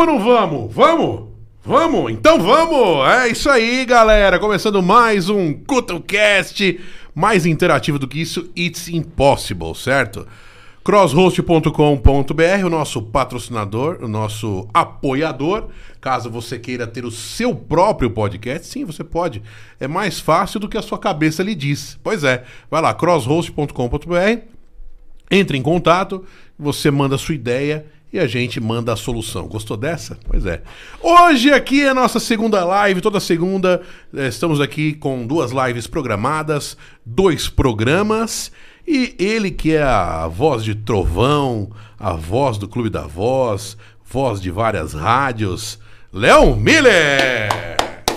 Vamos ou não vamos? Vamos? Vamos? Então vamos! É isso aí, galera! Começando mais um CutoCast, mais interativo do que isso, It's Impossible, certo? crosshost.com.br, o nosso patrocinador, o nosso apoiador. Caso você queira ter o seu próprio podcast, sim, você pode. É mais fácil do que a sua cabeça lhe diz. Pois é, vai lá, crosshost.com.br, entre em contato, você manda a sua ideia e a gente manda a solução. Gostou dessa? Pois é. Hoje aqui é a nossa segunda live, toda segunda eh, estamos aqui com duas lives programadas, dois programas e ele que é a voz de Trovão, a voz do Clube da Voz, voz de várias rádios, Léo Miller!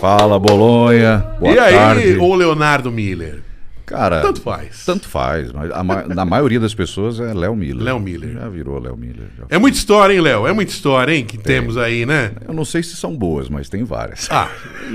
Fala, Bolonha. Boa e aí, tarde. ô Leonardo Miller? Cara, Tanto faz. Tanto faz, mas a na maioria das pessoas é Léo Miller. Léo Miller. Já virou Léo Miller. É muita história, hein, Léo? É muita história, hein, que temos aí, né? Eu não sei se são boas, mas tem várias. Ah,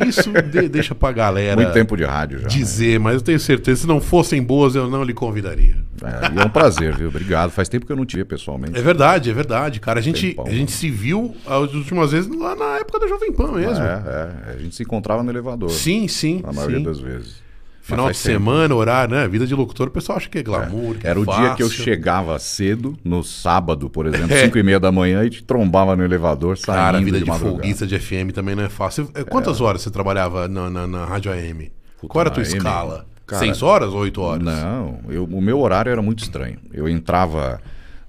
isso de- deixa pra galera Muito tempo de rádio já. né? dizer, mas eu tenho certeza, se não fossem boas, eu não lhe convidaria. É, e é um prazer, viu? Obrigado. Faz tempo que eu não te vi pessoalmente. É verdade, é verdade, cara. A gente, Tempão, a gente se viu as últimas vezes lá na época da Jovem Pan mesmo. É, é, a gente se encontrava no elevador. Sim, sim. A maioria sim. das vezes. Final de tempo. semana, horário, né? Vida de locutor, o pessoal acha que é glamour. que é Era o dia que eu fácil. chegava cedo, no sábado, por exemplo, É. 5 e meia da manhã, e te trombava no elevador, saindo Cara, a vida de, madrugada. folguista de FM também não é fácil. É, Quantas horas você trabalhava na, na, na Rádio AM? Puta, Qual era a tua AM? escala? Cara, Seis horas ou oito horas? Não, eu- o meu horário era muito estranho. Eu entrava.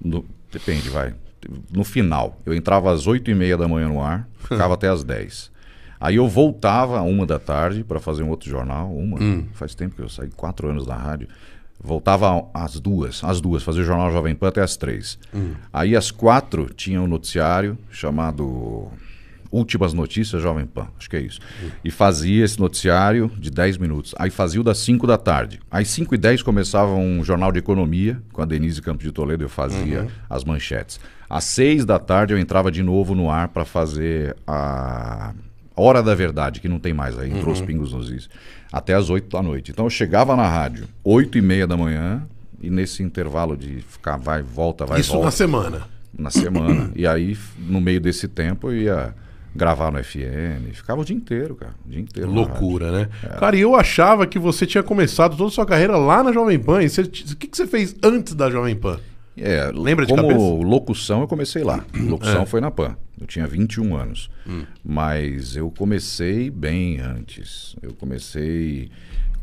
no- depende, vai. No final, eu entrava às 8 e meia da manhã no ar, ficava até às 10. Aí eu voltava uma da tarde para fazer um outro jornal. Uma. Hum. Faz tempo que eu saí, quatro anos da rádio. Voltava às duas, às duas, fazer o jornal Jovem Pan até às três. Hum. Aí às quatro tinha um noticiário chamado Últimas Notícias Jovem Pan, acho que é isso. E fazia esse noticiário de 10 minutos. Aí fazia o das 5 da tarde. Às 5 e 10 começava um jornal de economia, com a Denise Campos de Toledo, eu fazia as manchetes. Às 6 da tarde eu entrava de novo no ar para fazer a Hora da Verdade, que não tem mais aí, entrou os pingos nos is. Até às 8 da noite. Então eu chegava na rádio 8 e meia da manhã, e nesse intervalo de ficar vai, volta, vai, Isso volta na semana. na semana. e aí, no meio desse tempo, eu ia gravar no FM. Ficava o dia inteiro, cara. O dia inteiro. Loucura, né? É. Cara, e eu achava que você tinha começado toda a sua carreira lá na Jovem Pan. E você- o que, que você fez antes da Jovem Pan? É, Lembra de como cabeça? É. locução, eu comecei lá. Locução foi na PAN. Eu tinha 21 anos. Hum. Mas eu comecei bem antes. Eu comecei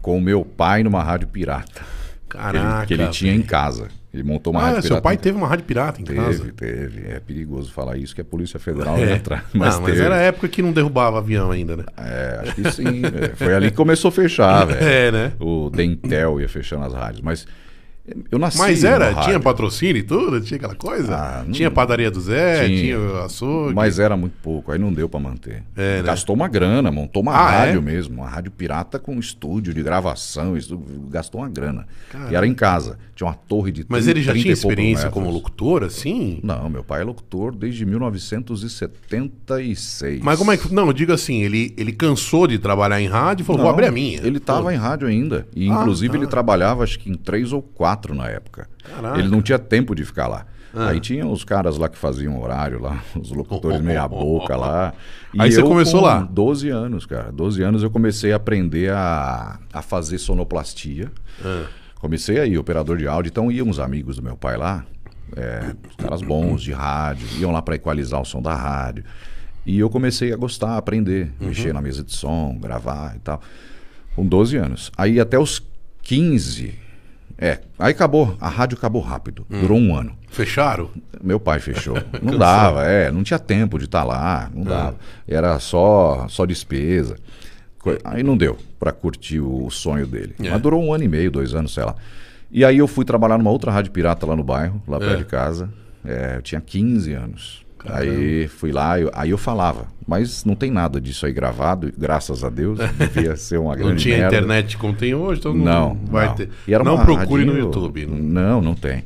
com o meu pai numa rádio pirata. que ele- Caraca. que ele tinha em casa. Ele montou uma Ah, rádio seu pirata. pai em- teve uma rádio pirata em casa. Teve, teve. É perigoso falar isso, que a Polícia Federal É. entra. Mas, ah, mas teve. era a época que não derrubava avião ainda, né? É, acho que sim. velho. Foi ali que começou a fechar, velho. É, né? O Dentel ia fechando as rádios. Mas eu nasci. Mas era, tinha patrocínio e tudo? Tinha aquela coisa? Ah, não- tinha padaria do Zé, tinha, Tinha. açougue. Mas era muito pouco, aí não deu pra manter. É, né? Gastou uma grana, montou uma Ah, rádio é? mesmo, uma rádio pirata com estúdio de gravação, isso, gastou uma grana. E era em casa, tinha uma torre de Mas 30, ele já 30 tinha experiência como locutor, assim? Não, meu pai é locutor desde 1976. Mas como é que. Não, eu digo assim, ele, ele cansou de trabalhar em rádio e falou, vou Não, abrir a minha. Ele estava em rádio ainda. E, Ah, inclusive, tá. ele trabalhava, acho que em três ou quatro na época. Caraca. Ele não tinha tempo de ficar lá. Ah. Aí tinha os caras lá que faziam horário lá, os locutores meia boca lá. E Aí você eu, começou com lá? 12 anos, cara. 12 anos eu comecei a aprender a, a fazer sonoplastia. Ah. Comecei aí, operador de áudio. Então iam uns amigos do meu pai lá, é, os caras bons de rádio, iam lá para equalizar o som da rádio. E eu comecei a gostar, a aprender, Uhum. mexer na mesa de som, gravar e tal. Com 12 anos. Aí até os 15. É, aí acabou, a rádio acabou rápido, Hum. durou um ano. Fecharam? Meu pai fechou. Não dava, é, não tinha tempo de estar lá, não dava. Era só, só despesa. Aí não deu para curtir o sonho dele. É. Mas durou um ano e meio, dois anos, sei lá. E aí eu fui trabalhar numa outra rádio pirata lá no bairro, lá perto de casa. É, eu tinha 15 anos. Aí fui lá, eu- aí eu falava, mas não tem nada disso aí gravado, graças a Deus, devia ser uma grande Não tinha merda. internet como tem hoje, então não, Não, vai não. ter. Não procure no radinho- YouTube. Não, não tem.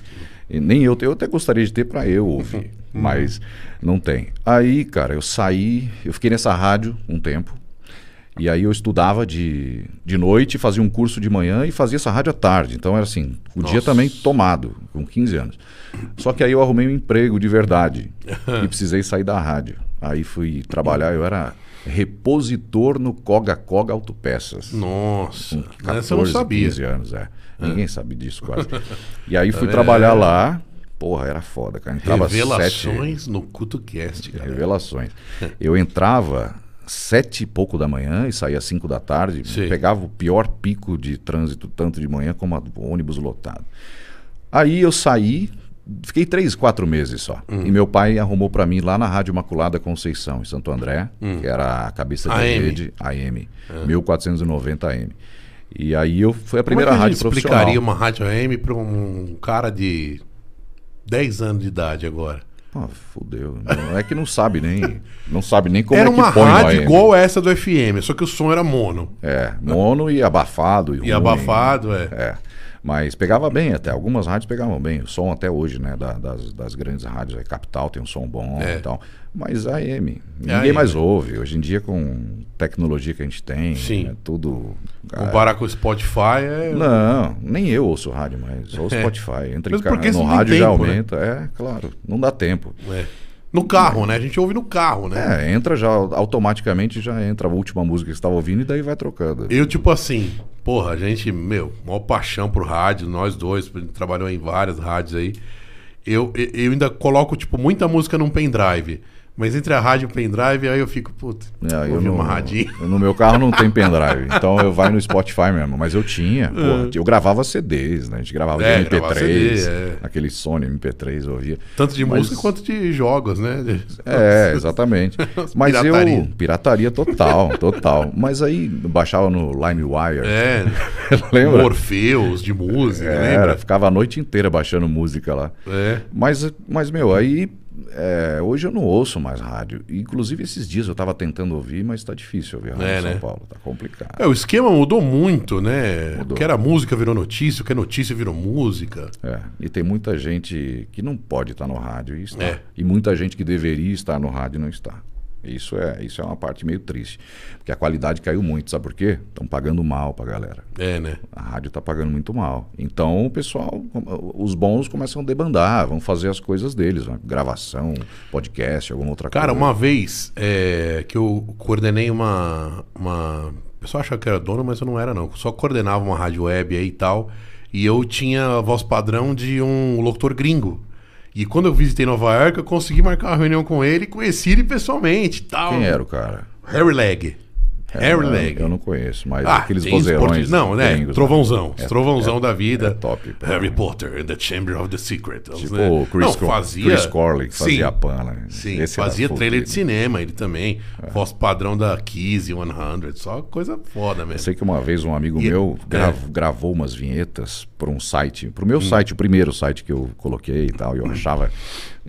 E nem eu, eu até gostaria de ter para eu ouvir, Uhum. mas não tem. Aí, cara, eu saí, eu fiquei nessa rádio um tempo. E aí eu estudava de, de noite, fazia um curso de manhã e fazia essa rádio à tarde. Então era assim, o dia Nossa. também tomado, com 15 anos. Só que aí eu arrumei um emprego de verdade e precisei sair da rádio. Aí fui trabalhar, eu era repositor no Coga Coga Autopeças. Nossa, Com essa eu não sabia. 15 anos, é. Ninguém sabe disso quase. E aí fui vendo? trabalhar lá. Porra, era foda, cara. Entrava sete... Revelações no CutoCast, cara. Revelações. Eu entrava sete e pouco da manhã e saía cinco da tarde. Sim. Pegava o pior pico de trânsito, tanto de manhã como a- ônibus lotado. Aí eu saí, fiquei três, quatro meses só. Hum. E meu pai arrumou pra mim lá na Rádio Imaculada Conceição, em Santo André, que era a cabeça de AM. rede AM, 1490 AM. E aí eu foi a Como é primeira que rádio profissional. explicaria uma rádio AM para um cara de 10 anos de idade agora? Pô, fudeu. Não, é que não sabe nem, não sabe nem como era é que uma põe rádio igual essa do FM, só que o som era mono. É, mono e abafado. E, E abafado, é. É. Mas pegava bem até. Algumas rádios pegavam bem. O som até hoje, né? da- das, das grandes rádios. A Capital tem um som bom É. e tal. Mas a AM. Ninguém AM. mais ouve. Hoje em dia, com tecnologia que a gente tem, Sim. é tudo. Comparar com o Spotify é. Não, nem eu ouço rádio mais. Só o Spotify. Entra no rádio já tempo, né? aumenta. É, claro. Não dá tempo. é. No carro, né? A gente ouve no carro, né? É, entra já automaticamente, já entra a última música que você estava ouvindo e daí vai trocando. Eu, tipo assim, porra, a gente, meu, maior paixão por rádio, nós dois, a gente trabalhou em várias rádios aí. Eu, eu- eu ainda coloco, tipo, muita música num pendrive. Mas entre a rádio e o pendrive, aí eu fico, puta, É, eu não- uma radinha. No meu carro não tem pendrive, então eu vai no Spotify mesmo. Mas eu tinha, É. pô, eu gravava CDs, né? A gente gravava É, de MP3, gravava CD, é. aquele Sony MP3 eu ouvia. Tanto de Mas- música quanto de jogos, né? É, exatamente. Mas Pirataria. eu. Pirataria total, total. Mas aí baixava no LimeWire. É, lembra? Morpheus de música, Era, lembra? ficava a noite inteira baixando música lá. É. Mas, mas meu, aí. É, hoje eu não ouço mais rádio. Inclusive, esses dias eu tava tentando ouvir, mas tá difícil ouvir rádio É, em São né? Paulo. Tá complicado. É, o esquema mudou muito, né? Mudou. O que era música virou notícia, o que é notícia virou música. É, e tem muita gente que não pode estar no rádio e está. É. E muita gente que deveria estar no rádio e não está. Isso é, isso é uma parte meio triste. Porque a qualidade caiu muito, sabe por quê? Estão pagando mal pra galera. É, né? A rádio está pagando muito mal. Então o pessoal, os bons começam a debandar, vão fazer as coisas deles, uma gravação, podcast, alguma outra Cara, coisa. uma vez é, que eu coordenei uma, uma. O pessoal achava que era dono, mas eu não era, não. Eu só coordenava uma rádio web aí e tal. E eu tinha a voz padrão de um locutor gringo. E quando eu visitei Nova York, eu consegui marcar uma reunião com ele e conheci ele pessoalmente tal. Quem era o cara? Harry Leg. Harry eu, Leg. eu não conheço, mas Ah, aqueles vozeirões. Não, né? gringos, Trovãozão. É- Os trovãozão é- da vida. é top. Harry Potter and the Chamber of the Secret. Tipo né? Chris, Não, fazia... Chris Corley, que fazia Sim. a pan, né? Sim, Esse fazia trailer de cinema, ele também. Voz padrão da Kizzy 100, só coisa foda Eu mesmo. sei que uma vez um amigo E- meu é. grav- gravou umas vinhetas para um site, para o meu site, o primeiro site que eu coloquei e tal, e eu achava.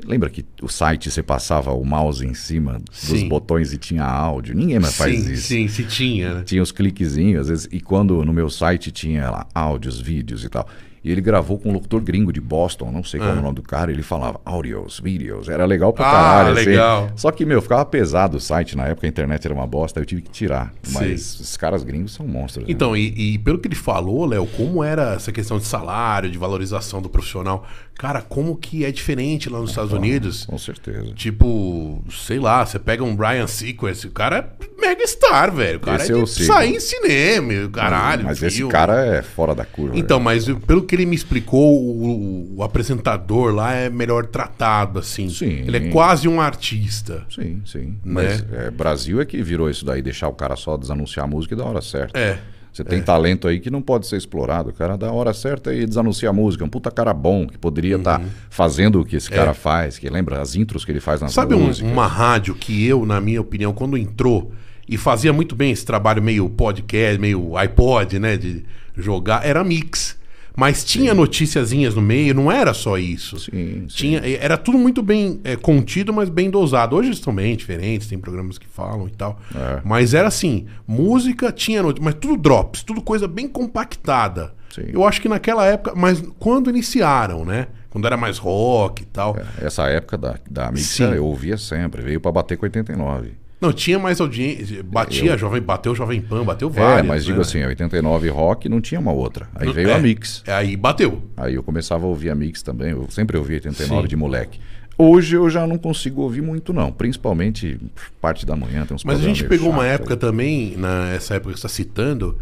Lembra que o site você passava o mouse em cima dos Sim. botões e tinha áudio? Ninguém mais faz sim, isso. sim, se tinha, né? Tinha os cliquezinhos, às vezes, e quando no meu site tinha lá áudios, vídeos e tal. E ele gravou com um locutor gringo de Boston, não sei qual é o nome do cara, ele falava audios, vídeos, era legal pra Ah, caralho. assim. legal. Só que, meu, ficava pesado o site na época, a internet era uma bosta, eu tive que tirar. Mas Sim. os caras gringos são monstros. né? Então, e, e pelo que ele falou, Léo, como era essa questão de salário, de valorização do profissional? Cara, como que é diferente lá nos Estados Unidos? Com certeza. Tipo, sei lá, você pega um Brian Sequence, o cara é mega star, velho. O cara Esse é de sair em cinema, caralho. Mas esse filme. cara é fora da curva. Então, mas eu- pelo que ele me explicou, o, o apresentador lá é melhor tratado, assim. Sim. Ele é quase um artista. Sim, sim. Né? Mas é, Brasil é que virou isso daí, deixar o cara só desanunciar a música e da hora certa. É. Você tem talento aí que não pode ser explorado. O cara da hora certa e desanuncia a música. Um puta cara bom que poderia estar fazendo o que esse cara faz. Que lembra as intros que ele faz Uhum. É. Sabe um- uma rádio que eu, na minha opinião, quando entrou e fazia muito bem esse trabalho meio podcast, meio iPod, né? De jogar, era a Mix. Mas tinha noticiazinhas no meio, não era só isso. Sim, sim. Tinha, era tudo muito bem é, contido, mas bem dosado. Hoje estão bem diferentes, tem programas que falam e tal. É. Mas era assim, música tinha notícia, mas tudo drops, tudo coisa bem compactada. Sim. Eu acho que naquela época, mas quando iniciaram, né? Quando era mais rock e tal. Essa época da, da Mix Sim. eu ouvia sempre, veio pra bater com 89. Não, tinha mais audiência. Batia, jovem, bateu o Jovem Pan, bateu É, várias. mas digo né? assim, 89 rock não tinha uma outra. Aí veio É, a Mix. Aí bateu. Aí eu começava a ouvir a Mix também. Eu sempre ouvi 89 Sim. de moleque. Hoje eu já não consigo ouvir muito, não. Principalmente parte da manhã, tem uns Mas a gente pegou uma chatos época também, nessa época que você está citando,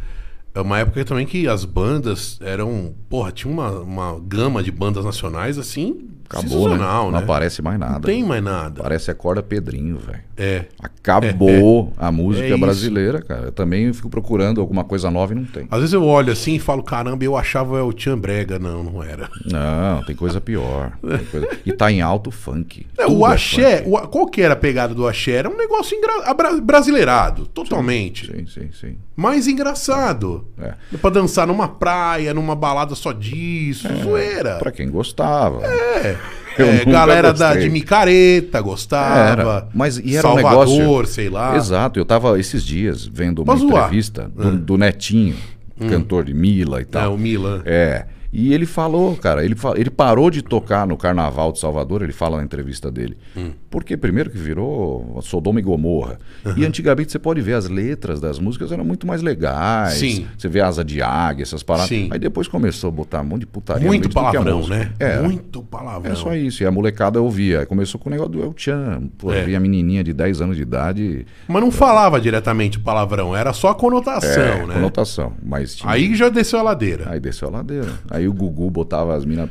é uma época também que as bandas eram. Porra, tinha uma, uma gama de bandas nacionais assim. Acabou, né? Não né? aparece mais nada. Não tem mais nada. Parece a corda Pedrinho, velho. É. Acabou a música É brasileira, cara. Eu também fico procurando alguma coisa nova e não tem. Às vezes eu olho assim e falo, caramba, eu achava o Tchan Brega. Não, não era. Não, tem coisa pior. Tem coisa- E tá em alto funk. É, o é axé, o qual que era a pegada do axé? Era um negócio engra... brasileirado, totalmente. Sim, sim, sim. Mais engraçado. É. Pra dançar numa praia, numa balada só disso, zoeira. Pra quem gostava. É. É, galera da, de micareta gostava. Era, mas e era Salvador, um negócio. sei lá. Exato, eu tava esses dias vendo uma zoar. entrevista do, do Netinho, cantor de Mila e É, tal. o Milan. É. E ele falou, cara, ele, ele parou de tocar no Carnaval de Salvador, ele fala na entrevista dele. Hum. Porque primeiro que virou Sodoma e Gomorra. E antigamente você pode ver as letras das músicas eram muito mais legais. Sim. Você vê asa de águia, essas paradas. Sim. Aí depois começou a botar um monte de putaria. no Muito é palavrão, né? É. Muito palavrão. É só isso. E a molecada ouvia. Aí Começou com o negócio do El Chan. Pô, É. via menininha de 10 anos de idade. Mas não falava diretamente o palavrão, era só a conotação, é, né? conotação. Mas tinha- Aí já desceu a ladeira. Aí desceu a ladeira. Aí o Gugu botava as minas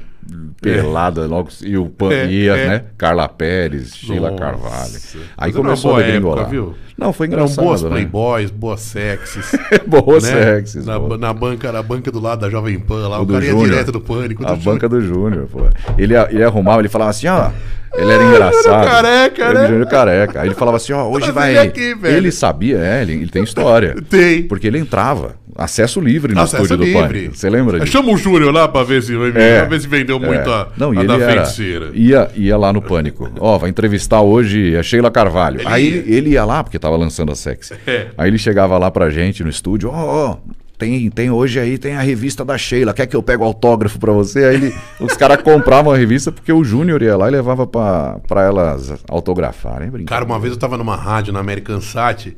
peladas logo. E o Pan É, ia, é. né? Carla Pérez, Sheila Nossa. Carvalho. Mas Aí começou a degringolar. época, viu? Não, foi Eram engraçado. boas né? playboys, boas sexys. boas né? sexys. Na, boa. na banca, na banca do lado da Jovem Pan lá, O o, do cara ia Júnior. direto do pânico. A do banca do Júnior, pô. Ele, ele arrumava, ele falava assim, ó. Ele era engraçado. careca, ele né? Júnior careca. Aí ele falava assim, ó, hoje Traz vai. ele aqui, velho. ele sabia, é, ele, ele tem história. Tem. Porque ele entrava. Acesso livre no Acesso estúdio livre. do Pânico. Você lembra disso? Chama o Júnior lá pra ver se, É. ver se vendeu muito É. a, Não, e a ele da era, feiticeira. ia, ia lá no Pânico. Ó, vai entrevistar hoje a Sheila Carvalho. Ele Aí ia. ele, ia lá, porque tava lançando a sexy. É. Aí ele chegava lá pra gente no estúdio, ó, ó, tem, tem hoje aí, tem a revista da Sheila, quer que eu pegue o autógrafo pra você? Aí ele- os caras compravam a revista porque o Júnior ia lá e levava pra, pra elas autografarem. Brincadeira. Cara, uma vez eu tava numa rádio na American Sat.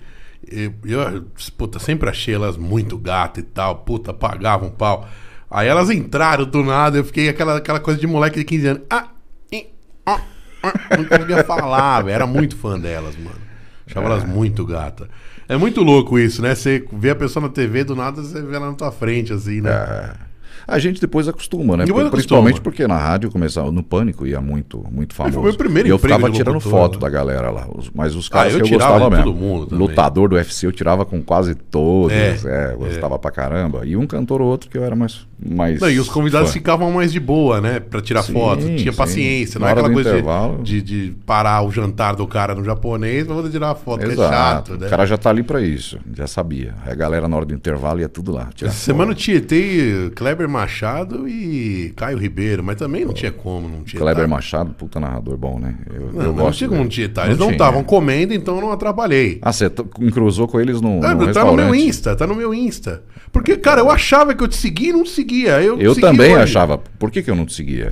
E eu, puta, sempre achei elas muito gata e tal. Puta, pagavam um pau. Aí elas entraram do nada, eu fiquei aquela, aquela coisa de moleque de 15 anos. Ah, ih, ah, ah, não conseguia falar, velho. Era muito fã delas, mano. Achava elas muito gata. É muito louco isso, né? Você vê a pessoa na TV, do nada você vê ela na tua frente, assim, né? É. A gente depois acostuma, né? Porque- Principalmente acostuma. porque na rádio começava, no Pânico ia muito, muito famoso. foi meu primeiro e eu ficava tirando locutor, foto né? da galera lá. Mas os caras Ah, eu que eu tirava gostava mesmo. todo mundo também. Lutador do UFC eu tirava com quase todos. É, É, gostava pra caramba. E um cantor ou outro que eu era mais. mais Não, e os convidados fã. ficavam mais de boa, né? Pra tirar Sim, foto. Tinha sim. paciência. Não Na é aquela coisa de- intervalo. de, de parar o jantar do cara no japonês pra poder tirar foto, que é Exato. chato, né? O cara já tá ali pra isso. Já sabia. A galera na hora do intervalo ia tudo lá. Essa semana eu tietei Kleber Machado e Caio Ribeiro, mas também não tinha como não tietar. Kleber Machado, puta narrador bom, né? Eu, Não, eu não gosto tinha como tietar. Eles não tinha. estavam comendo, então eu não atrapalhei. Ah, você cruzou com eles no, Ah, no tá no meu Insta, tá no meu Insta. Porque, cara, eu achava que eu te seguia e não te seguia. Eu, Eu também hoje. achava. Por que, que eu não te seguia?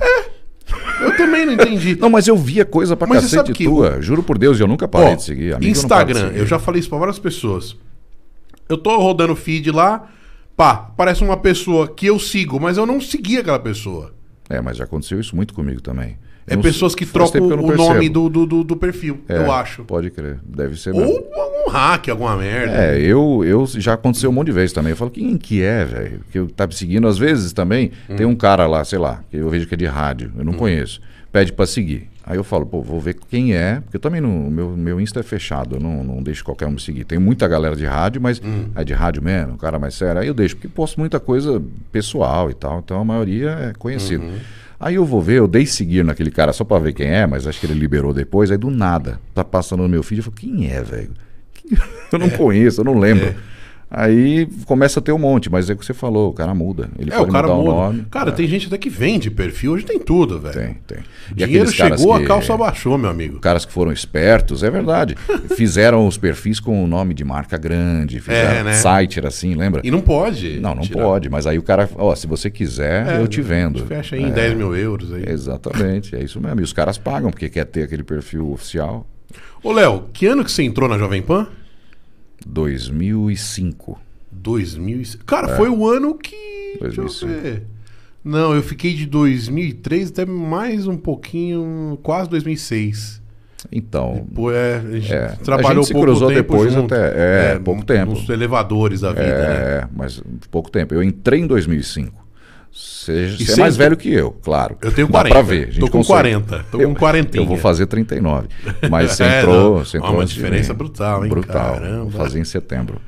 Eu também não entendi. Não, mas eu via coisa pra Mas cacete que tua. Juro por Deus, eu nunca parei Ó, de seguir. Amigo, eu Instagram, seguir. eu já falei isso pra várias pessoas. Eu tô rodando feed lá, pá, parece uma pessoa que eu sigo, mas eu não segui aquela pessoa. É, mas já aconteceu isso muito comigo também. É Eu pessoas que trocam o nome do, do, do, do perfil, É, eu acho. Pode crer. Deve ser mesmo. Ou algum hack, alguma merda. É, eu, eu já aconteceu um monte de vezes também. Eu falo, quem que é, velho? Que eu tá me seguindo. Às vezes também Hum. tem um cara lá, sei lá, que eu vejo que é de rádio, eu não conheço. Pede pra seguir. Aí eu falo, pô, vou ver quem é, porque eu também não. Meu, meu Insta é fechado, eu não, não deixo qualquer um me seguir. Tem muita galera de rádio, mas Hum. é de rádio mesmo, cara mais sério. Aí eu deixo, porque posto muita coisa pessoal e tal, então a maioria é conhecido. Uhum. Aí eu vou ver, eu dei seguir naquele cara só pra ver quem é, mas acho que ele liberou depois. Aí do nada, tá passando no meu feed, eu falo, quem é, velho? Eu não conheço, eu não lembro. É. Aí começa a ter um monte, mas é o que você falou, o cara muda. Ele É, pode o cara mudar muda. o nome. Cara, tem gente até que vende perfil, hoje tem tudo, velho. Tem, tem. E Dinheiro chegou, que- a calça baixou, meu amigo. caras que foram espertos, é verdade. Fizeram os perfis com o nome de marca grande, fizeram É, né? site, era assim, lembra? E não pode. Não, não tirar. pode, mas aí o cara, ó, se você quiser, É, eu te vendo. Fecha aí em É, 10 mil euros aí. Exatamente, é isso mesmo. E os caras pagam porque quer ter aquele perfil oficial. Ô, Léo, que ano que você entrou na Jovem Pan? 2005. 2000. e- Cara, foi o ano que. Deixa eu 2005. ver. Não, eu fiquei de 2003 até mais um pouquinho, quase 2006. Então, Pô, é, a gente É, trabalhou a gente se pouco cruzou tempo depois junto. até- é, pouco tempo. Nos elevadores da vida, né? é, mas pouco tempo. Eu entrei em 2005. Você, é mais velho que eu, claro. Eu tenho Dá 40. pra ver. Tô com consegue. 40. Tô com eu, 40. Eu vou fazer 39. Mas você É, entrou. não. Você entrou uma diferença brutal, hein? Brutal. Caramba. Vou fazer em setembro.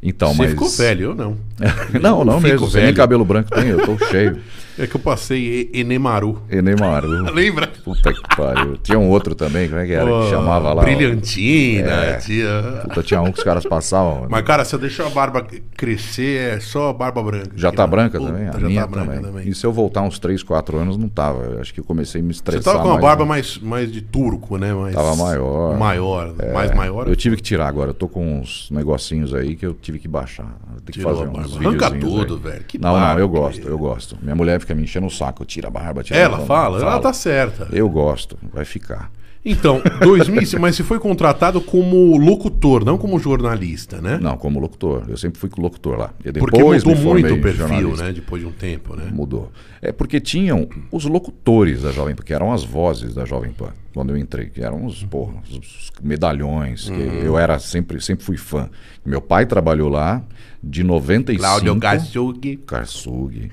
Então, Você mas. ficou velho, eu não. não, não Fico mesmo. Você nem velho. cabelo branco tem, eu tô cheio. É que eu passei Enemaru. Enemaru. Lembra? Puta que pariu. Tinha um outro também, como é que era? Pô, que chamava lá. Brilhantina, É. tinha. Puta, tinha um que os caras passavam. Mas, cara, se eu deixar a barba crescer, é só barba branca. Já tá ó. branca Puta, também? A Já minha tá branca também. também. E se eu voltar uns 3, 4 anos, não tava. Eu acho que eu comecei a me Você estressar. tava com uma barba né? mais, mais de turco, né? Mais, Tava maior. Maior. Mais maior. Eu tive que tirar agora. Eu tô com uns negocinhos aí que eu tive que baixar. Tem que Tirou fazer uns Arranca tudo, aí. velho. Que Não, barba, não, eu gosto, eu gosto. Minha mulher fica me enchendo o saco. Tira a barba, tira a Ela barba. fala, ela tá certa. Eu gosto, vai ficar. Então, 2000, mas você foi contratado como locutor, não como jornalista, né? Não, como locutor. Eu sempre fui locutor lá. E depois Porque mudou muito o perfil, jornalista. né? Depois de um tempo, né? Mudou. É porque tinham os locutores da Jovem Pan, que eram as vozes da Jovem Pan, quando eu entrei, que eram os, porra, os medalhões, que Uhum. eu era sempre, sempre fui fã. Meu pai trabalhou lá de 95. Cláudio Gassug. Karsug.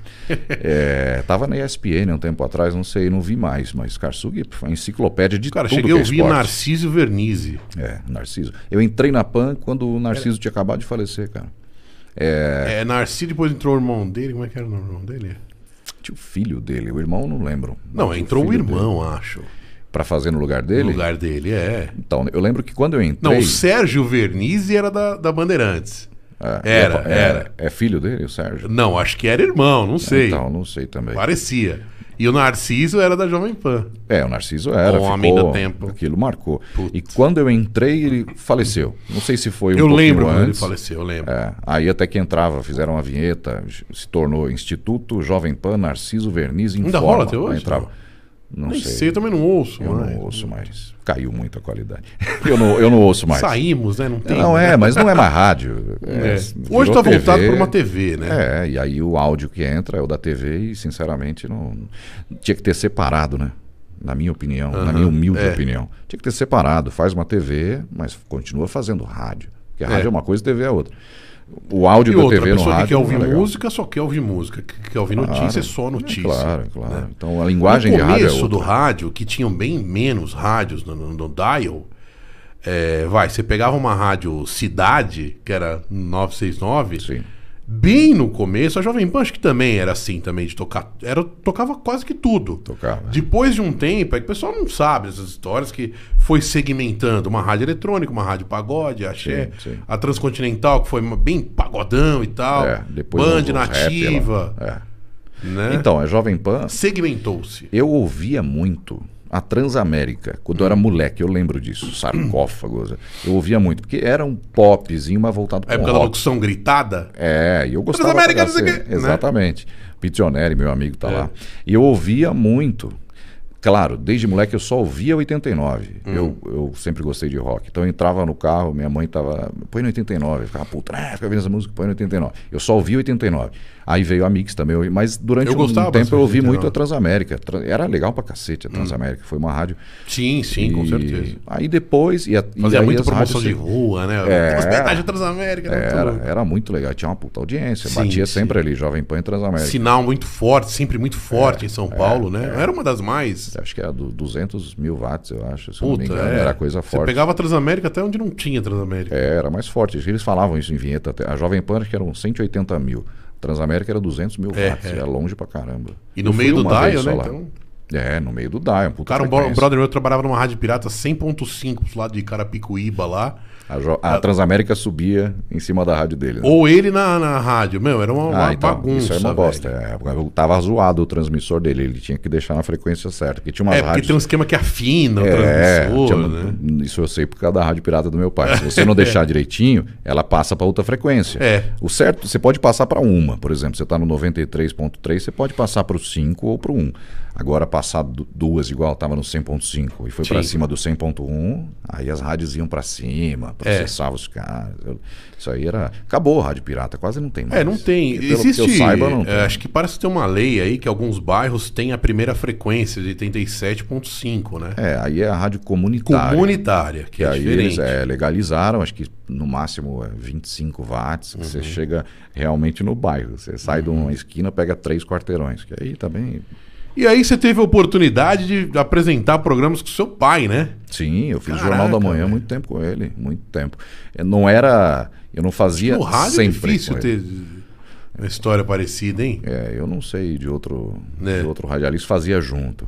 é, tava na ESPN um tempo atrás, não sei, não vi mais, mas Karsug foi enciclopédia de Cara, tudo cheguei a é ouvir. Narciso Vernizzi. É, Narciso. Eu entrei na PAN quando o Narciso tinha acabado de falecer, cara. É, Narciso, depois entrou o irmão dele. Como é que era o irmão dele? Tinha o filho dele, o irmão não lembro. Não, entrou o dele. irmão, acho. Pra fazer no lugar dele? No lugar dele, é. Então, eu lembro que quando eu entrei. Não, o Sérgio Vernizzi era da, da Bandeirantes. É, Era, é, era. É filho dele, o Sérgio? Não, acho que era irmão, não sei. Então, não sei também. Parecia. E o Narciso era da Jovem Pan. É, o Narciso era. Homem ficou, do tempo. Aquilo marcou. Putz. E quando eu entrei, ele faleceu. Não sei se foi um eu lembro quando ele antes. faleceu, eu lembro. É, aí até que entrava, fizeram uma vinheta, se tornou Instituto Jovem Pan Narciso Verniz Informa. Ainda rola até Aí hoje, Entrava. Não Nem sei. sei, eu também não ouço. Eu né? não ouço mais. Caiu muito a qualidade. eu, não, eu não ouço mais. Saímos, né? Não tem. Não é, mas não é mais rádio. É. É, Hoje virou tá voltado por uma TV, né? É, e aí o áudio que entra é o da TV e, sinceramente, não. Tinha que ter separado, né? Na minha opinião, na Aham, minha humilde é. opinião. Tinha que ter separado. Faz uma TV, mas continua fazendo rádio. Porque a É. rádio é uma coisa e TV é outra. O áudio E da outra, TV no pessoa que rádio. quer ouvir é música só quer ouvir música. Que quer ouvir notícia Claro. é só notícia. Claro, claro. né? Então a linguagem no de rádio é começo do rádio, que tinham bem menos rádios no, no- no dial, é, vai, você pegava uma rádio Cidade, que era 969, Sim. Bem no começo, a Jovem Pan acho que também era assim também, de tocar, era, tocava quase que tudo. Tocava. Depois de um tempo, é que o pessoal não sabe essas histórias, que foi segmentando uma rádio eletrônica, uma rádio pagode, axé, Sim, sim. a Transcontinental, que foi bem pagodão e tal, É, depois Band rap Nativa. É. né? Então, a Jovem Pan, Segmentou-se. eu ouvia muito a Transamérica, quando eu era moleque, eu lembro disso, sarcófagos. Eu ouvia muito, porque era um popzinho, mas voltado para época da locução gritada. É, e eu gostava Transamérica, não sei o né? Exatamente. Pizzoneri, meu amigo, tá É. lá. E eu ouvia muito. Claro, desde moleque eu só ouvia 89. Hum. Eu, eu sempre gostei de rock. Então eu entrava no carro, minha mãe tava. Põe no 89. Eu ficava, puta, né, fica vendo essa música, põe no 89. Eu só ouvia 89. Aí veio a Mix também, mas durante Eu um tempo eu ouvi de muito 89. a Transamérica. Tra- Era legal pra cacete a Transamérica, foi uma rádio. Sim, sim, com E certeza. Aí depois. E a, e Fazia aí muita promoção de rádios- rua, né? É. Hospedagem Transamérica. né? Era, era muito legal. Tinha uma puta audiência. Sim, batia sim. sempre ali, Jovem Pan e Transamérica. Sinal muito forte, sempre muito forte É, em São Paulo, né? Era uma das mais. Acho que era do 200 mil watts, eu acho. Se Puta, não me engano, é. era coisa Você forte. pegava a Transamérica até onde não tinha Transamérica. É, era mais forte. Eles falavam isso em vinheta. até. A Jovem Pan acho que eram 180 mil. Transamérica era 200 mil É, watts. é. Era longe pra caramba. E no Eu meio do dial, né? lá. Então, É, no meio do DAI, é um Cara, um, brother meu trabalhava numa rádio pirata 100.5 pro lado de Carapicuíba lá. A, a Transamérica subia em cima da rádio dele. né? Ou ele na, na rádio. Meu, era uma, uma Ah, então, bagunça. isso é uma bosta. É, tava zoado o transmissor dele, ele tinha que deixar na frequência certa. Porque tinha umas É, porque rádios. tem um esquema que afina o É, transmissor, tinha- né? Isso eu sei por causa da rádio pirata do meu pai. Se você não deixar direitinho, ela passa para outra frequência. É. O certo, você pode passar para uma, por exemplo, você está no 93.3, você pode passar para o 5 ou para o 1. Agora, passar du- duas igual, estava no 100.5 e foi para cima do 100.1, aí as rádios iam para cima, processavam os caras. Eu- Isso aí era. Acabou a rádio pirata, quase não tem mais. É, não tem. Pelo Existe. que eu saiba, não é, tem. acho que parece ter uma lei aí que alguns bairros têm a primeira frequência de 87,5, né? É, aí é a rádio comunitária. Comunitária, que, Que é aí diferente. eles é, legalizaram, acho que no máximo é 25 watts, que Uhum. você chega realmente no bairro. Você sai de uma esquina, pega três quarteirões, que aí também. E aí você teve a oportunidade de apresentar programas com seu pai, né? Sim, eu fiz o Caraca, Jornal da Manhã muito tempo com ele, muito tempo. Eu não era. Eu não fazia No rádio é sempre. difícil com ele. ter uma história parecida, hein? É, eu não sei de outro, É. de outro radialista fazia junto.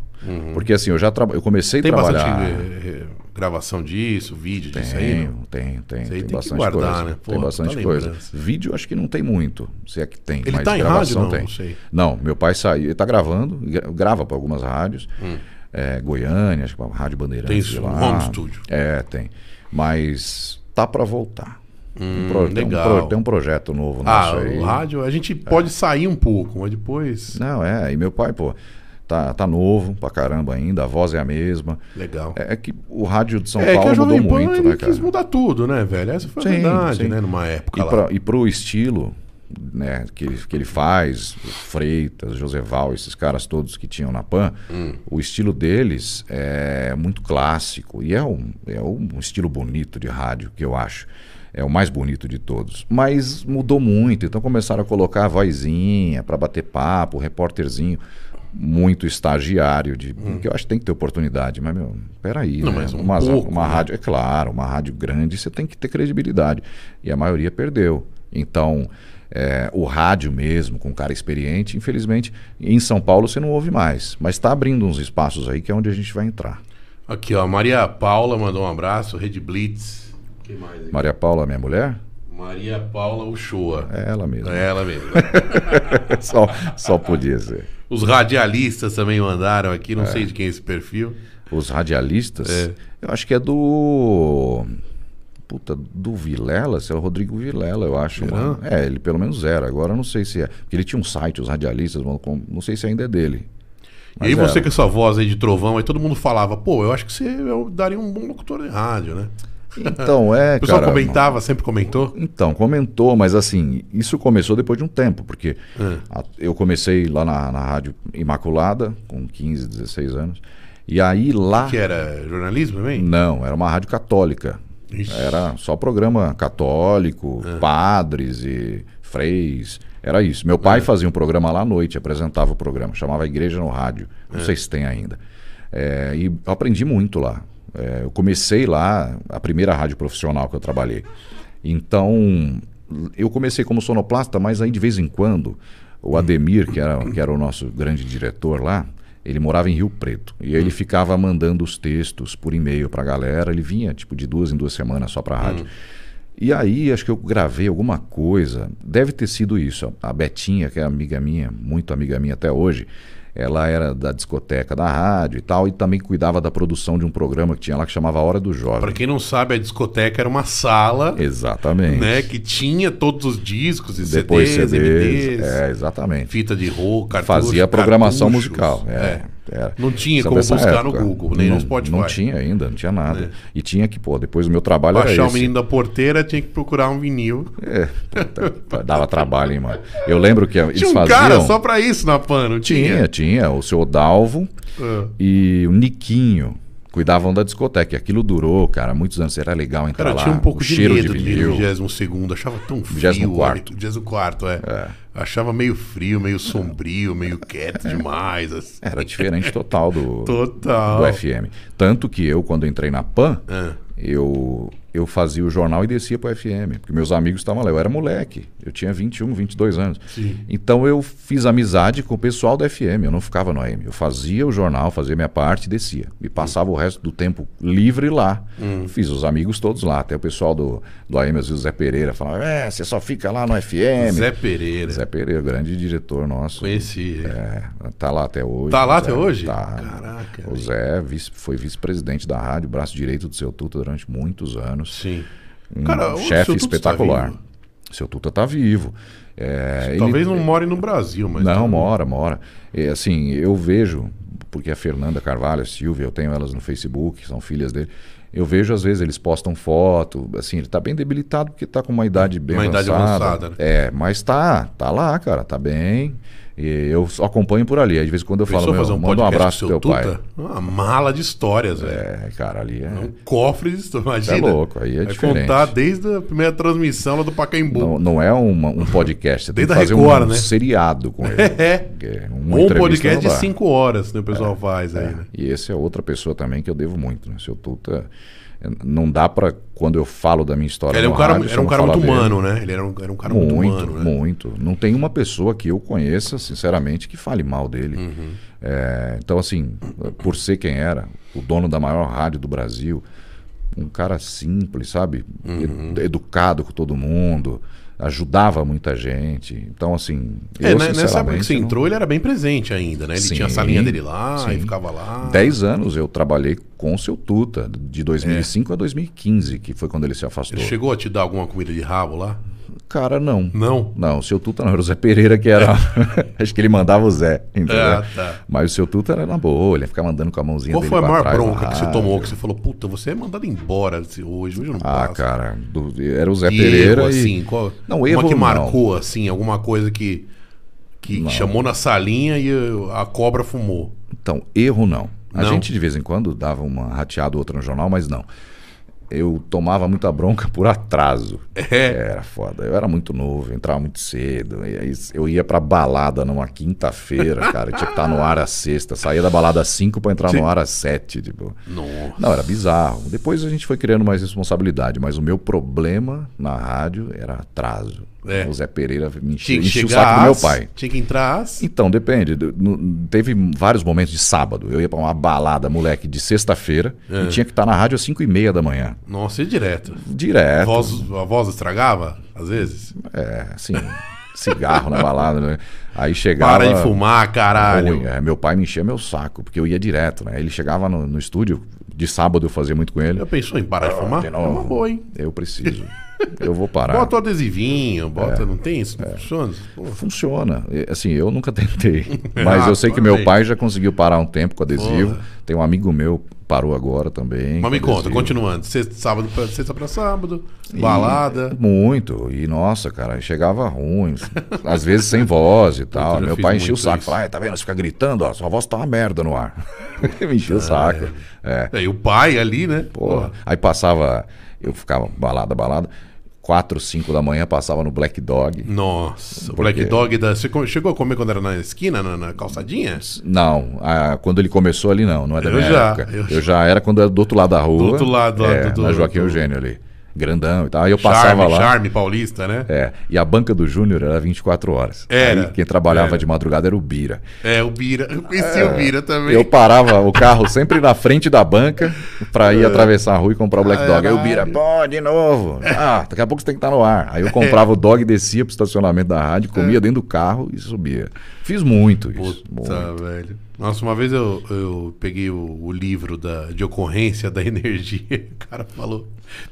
Porque assim, eu já traba... eu comecei a trabalhar. bastante gravação disso, vídeo disso aí? Tenho, não? tenho, tenho. Isso aí Tem tem bastante guardar, coisa. né? tem Porra, bastante puta coisa. Vídeo acho que não tem muito, se é que tem. Ele mas tá em gravação rádio, não? tem. Não sei. Não, meu pai saiu, ele tá gravando, gra- grava para algumas rádios. É, Goiânia, acho que a Rádio Bandeirantes. Tem lá. home studio. É, tem. Mas tá para voltar. Tem um Hum, pro- tem, um pro- tem um projeto novo Ah, nosso aí. o rádio, a gente pode sair um pouco, mas depois. Não, é, e meu pai, pô, tá, tá novo pra caramba ainda, a voz é a mesma. Legal. É, é que o rádio de São É que a Paulo Jovem mudou Pan muito, ele né, cara? quis mudar tudo, né, velho? Essa foi a Sim, verdade, sim. né? Numa época E, lá. pra, e pro estilo né, que, ele, que ele faz, Freitas, Joseval, esses caras todos que tinham na PAN, Hum. o estilo deles é muito clássico e é um, é um estilo bonito de rádio, que eu acho. É o mais bonito de todos. Mas mudou muito, então começaram a colocar a vozinha para bater papo, repórterzinho, muito estagiário, de, que eu acho que tem que ter oportunidade. Mas, meu, peraí, Hum. Não, né? mas um uma, pouco, uma né? rádio, é claro, uma rádio grande, você tem que ter credibilidade. E a maioria perdeu. Então, é, o rádio mesmo, com um cara experiente, infelizmente, em São Paulo você não ouve mais. Mas está abrindo uns espaços aí que é onde a gente vai entrar. Aqui, ó. Maria Paula mandou um abraço. Rede Blitz. Maria Paula, minha mulher, Maria Paula Uchoa. é ela mesma. É ela mesmo. só, só podia ser. Os radialistas também mandaram aqui, É. não sei de quem é esse perfil. Os radialistas, É. eu acho que é do. Puta, do Vilela, se é o Rodrigo Vilela, eu acho. Mano. É, ele pelo menos era, agora não sei se é. Porque ele tinha um site, os radialistas, não sei se ainda é dele. e aí Mas você era. com essa voz aí de trovão, aí todo mundo falava, pô, eu acho que você eu daria um bom locutor de rádio, né? Então, é, O pessoal cara. comentava, sempre comentou. Então, comentou, mas assim, isso começou depois de um tempo, porque É. a- eu comecei lá na, na Rádio Imaculada, com 15, 16 anos, e aí lá. Que era jornalismo também? Não, era uma rádio católica. Ixi. Era só programa católico, É. padres e freis. Era isso. Meu É. pai fazia um programa lá à noite, apresentava o programa, chamava Igreja no Rádio. É. Não sei se tem ainda. É, e eu aprendi muito lá. É, eu comecei lá, a primeira rádio profissional que eu trabalhei. Então, eu comecei como sonoplasta, mas aí de vez em quando, o Ademir, que era, que era o nosso grande diretor lá, ele morava em Rio Preto. E aí ele ficava mandando os textos por e-mail pra galera. Ele vinha, tipo, de duas em duas semanas só pra rádio. E aí, acho que eu gravei alguma coisa. Deve ter sido isso. A Betinha, que é amiga minha, muito amiga minha até hoje, ela era da discoteca da rádio e tal, e também cuidava da produção de um programa que tinha lá que chamava Hora do Jovem. Pra quem não sabe, a discoteca era uma sala, Exatamente. né, que tinha todos os discos e Depois CDs, CDs. MDs, É, exatamente. fita de roupa, cartucho, Fazia a programação cartuchos. musical. É, É. era. Não tinha São como buscar época. no Google, nem não, no Spotify. Não tinha ainda, não tinha nada. É. E tinha que, pô, depois o meu trabalho Baixar era o esse. menino da porteira, tinha que procurar um vinil. É, puta, dava trabalho, hein, mano. Eu lembro que eles Tinha um faziam... cara só pra isso na PAN, não tinha? Tinha, tinha. O seu Dalvo Ah. e o Niquinho cuidavam da discoteca. E aquilo durou, cara, muitos anos. Era legal entrar Cara, lá. tinha um pouco o de cheiro medo de de ir no vinil. 22 achava tão frio. 24º. 24 é. Achava meio frio, meio sombrio, meio quieto demais. assim. Era diferente total do, Total. do FM. Tanto que eu, quando entrei na PAN, Ah. eu, eu fazia o jornal e descia para o FM, porque meus amigos estavam lá. Eu era moleque, eu tinha 21, 22 anos. Sim. Então eu fiz amizade com o pessoal do FM, eu não ficava no AM. Eu fazia o jornal, fazia minha parte e descia. E passava o resto do tempo livre lá. Fiz os amigos todos lá. Até o pessoal do, do AM, às vezes o Zé Pereira, falava: É, você só fica lá no FM. Zé Pereira. Zé Pereira, grande diretor nosso. Conheci. É, tá lá até hoje. Tá lá Zé, até hoje? Tá. Caraca. O Zé vice- foi vice-presidente da rádio, braço direito do seu Tuta durante muitos anos. Sim. Um Cara, chefe está espetacular. seu Tuta tá vivo. É, ele- Talvez não more no Brasil, mas. não, mora, mora. É, assim, eu vejo, porque a Fernanda Carvalho, a Silvia, eu tenho elas no Facebook, são filhas dele. Eu vejo, às vezes, eles postam foto, assim, ele tá bem debilitado porque tá com uma idade bem Uma idade avançada. avançada, né? É, mas tá, tá lá, cara, tá bem. E eu acompanho por ali. Aí, de vez em quando eu Pensou falo, fazer um manda um abraço pro teu seu pai. Tuta? Uma mala de histórias, velho. É, cara, ali é. Um cofre de histórias. Você é Imagina. louco, aí é Vai diferente. contar desde a primeira transmissão lá do Pacaembu. Não, não é uma- um podcast, você tem que Desde a fazer Record, um né? seriado com ele. É. Ou um podcast de cinco horas, né? O pessoal faz aí, É, né? E esse é outra pessoa também que eu devo muito, né? Seu Tuta, não dá pra quando eu falo da minha história Ele é um cara, rádio, era um cara muito dele. humano, né? Ele era um, era um cara muito, Muito, humano, né? muito. Não tem uma pessoa que eu conheça, sinceramente, que fale mal dele. Uhum. É, então, assim, por ser quem era, o dono da maior rádio do Brasil, um cara simples, sabe? Uhum. Ed- educado com todo mundo, ajudava muita gente. Então, assim, É, eu, né, nessa época que você não- entrou, ele era bem presente ainda, né? Ele Sim, tinha a salinha dele lá sim. e ficava lá. Dez anos eu trabalhei com o seu Tuta, de 2005 a 2015, que foi quando ele se afastou. Ele chegou a te dar alguma comida de rabo lá? Cara, não. Não. Não, o seu Tuta não, era o Zé Pereira que era. Acho que ele mandava o Zé, entendeu? Ah, tá. Mas o seu Tuta era na boa, ele ia ficar mandando com a mãozinha Qual dele foi a maior trás bronca que você tomou? Que você falou, puta, você é mandado embora hoje, hoje eu não Ah, passo. cara, do- era o Zé E Pereira erro, e... assim, qual, Não, uma erro que não. marcou, assim, alguma coisa que, que Não. chamou na salinha e a cobra fumou. Então, erro não. A Não? gente de vez em quando dava uma rateada ou outra no jornal, mas não. Eu tomava muita bronca por atraso. É. Era foda. Eu era muito novo, entrava muito cedo. E aí eu ia pra balada numa quinta-feira, cara. Tinha que estar no ar às sexta. Saía da balada às cinco pra entrar Sim. no ar às sete. Tipo. Nossa. Não, era bizarro. Depois a gente foi criando mais responsabilidade, mas o meu problema na rádio era atraso. É. O Zé Pereira me que enchia o saco do meu pai. Tinha que entrar às... Então, depende. No- teve vários momentos de sábado. Eu ia pra uma balada, moleque, de sexta-feira É. e tinha que estar na rádio às 5 e meia da manhã. Nossa, e direto. A Direto. voz, a voz estragava, às vezes? É, assim, cigarro na balada, né? Aí chegava. Para de fumar, caralho. ruim, é, meu pai me enchia meu saco, porque eu ia direto, né? Ele chegava no, no estúdio, de sábado eu fazia muito com ele. Já pensou em parar de fumar? de É uma boa, hein? Eu preciso. Eu vou parar. Bota o adesivinho, bota... É. Não tem isso? Não funciona? Pô, Funciona. E, Assim, eu nunca tentei. Mas Ah, eu sei que meu pai já conseguiu parar um tempo com adesivo. Porra. Tem um amigo meu que parou agora também. Mas me conta, continuando. Sexta, sábado pra, sexta pra sábado, balada. Muito. E nossa, cara, chegava ruim. Às vezes sem voz e tal. Meu pai enchia o saco. Falava, "Ai, tá vendo? Você fica gritando, ó, sua voz tá uma merda no ar. me enchia o saco. É. É, e o pai ali, né? Porra. Aí passava, eu ficava balada, balada. Quatro, cinco da manhã passava no Black Dog. Nossa, o Por Black? Dog da. Você chegou a comer quando era na esquina, na, na calçadinha? Não, a- quando ele começou ali não, não é da Eu minha já, época. eu Eu, já era quando era do outro lado da rua. Do outro lado lá é, do- na Joaquim do- Eugênio ali. Grandão e tal. Aí eu passava Charme, lá. Charme paulista, né? É, e a banca do Júnior era 24 horas. Era, Aí quem trabalhava era. de madrugada era o Bira. É, o Bira. Eu conheci o Bira também. Eu parava o carro sempre na frente da banca pra ir atravessar a rua e comprar o Black Dog. Aí o Bira, pô, de novo. Ah, daqui a pouco você tem que estar no ar. Aí eu comprava o dog, descia pro estacionamento da rádio, comia dentro do carro e subia. Fiz muito isso. Puta, muito. velho. Nossa, uma vez eu, eu peguei o, o livro da, de ocorrência da energia. O cara falou: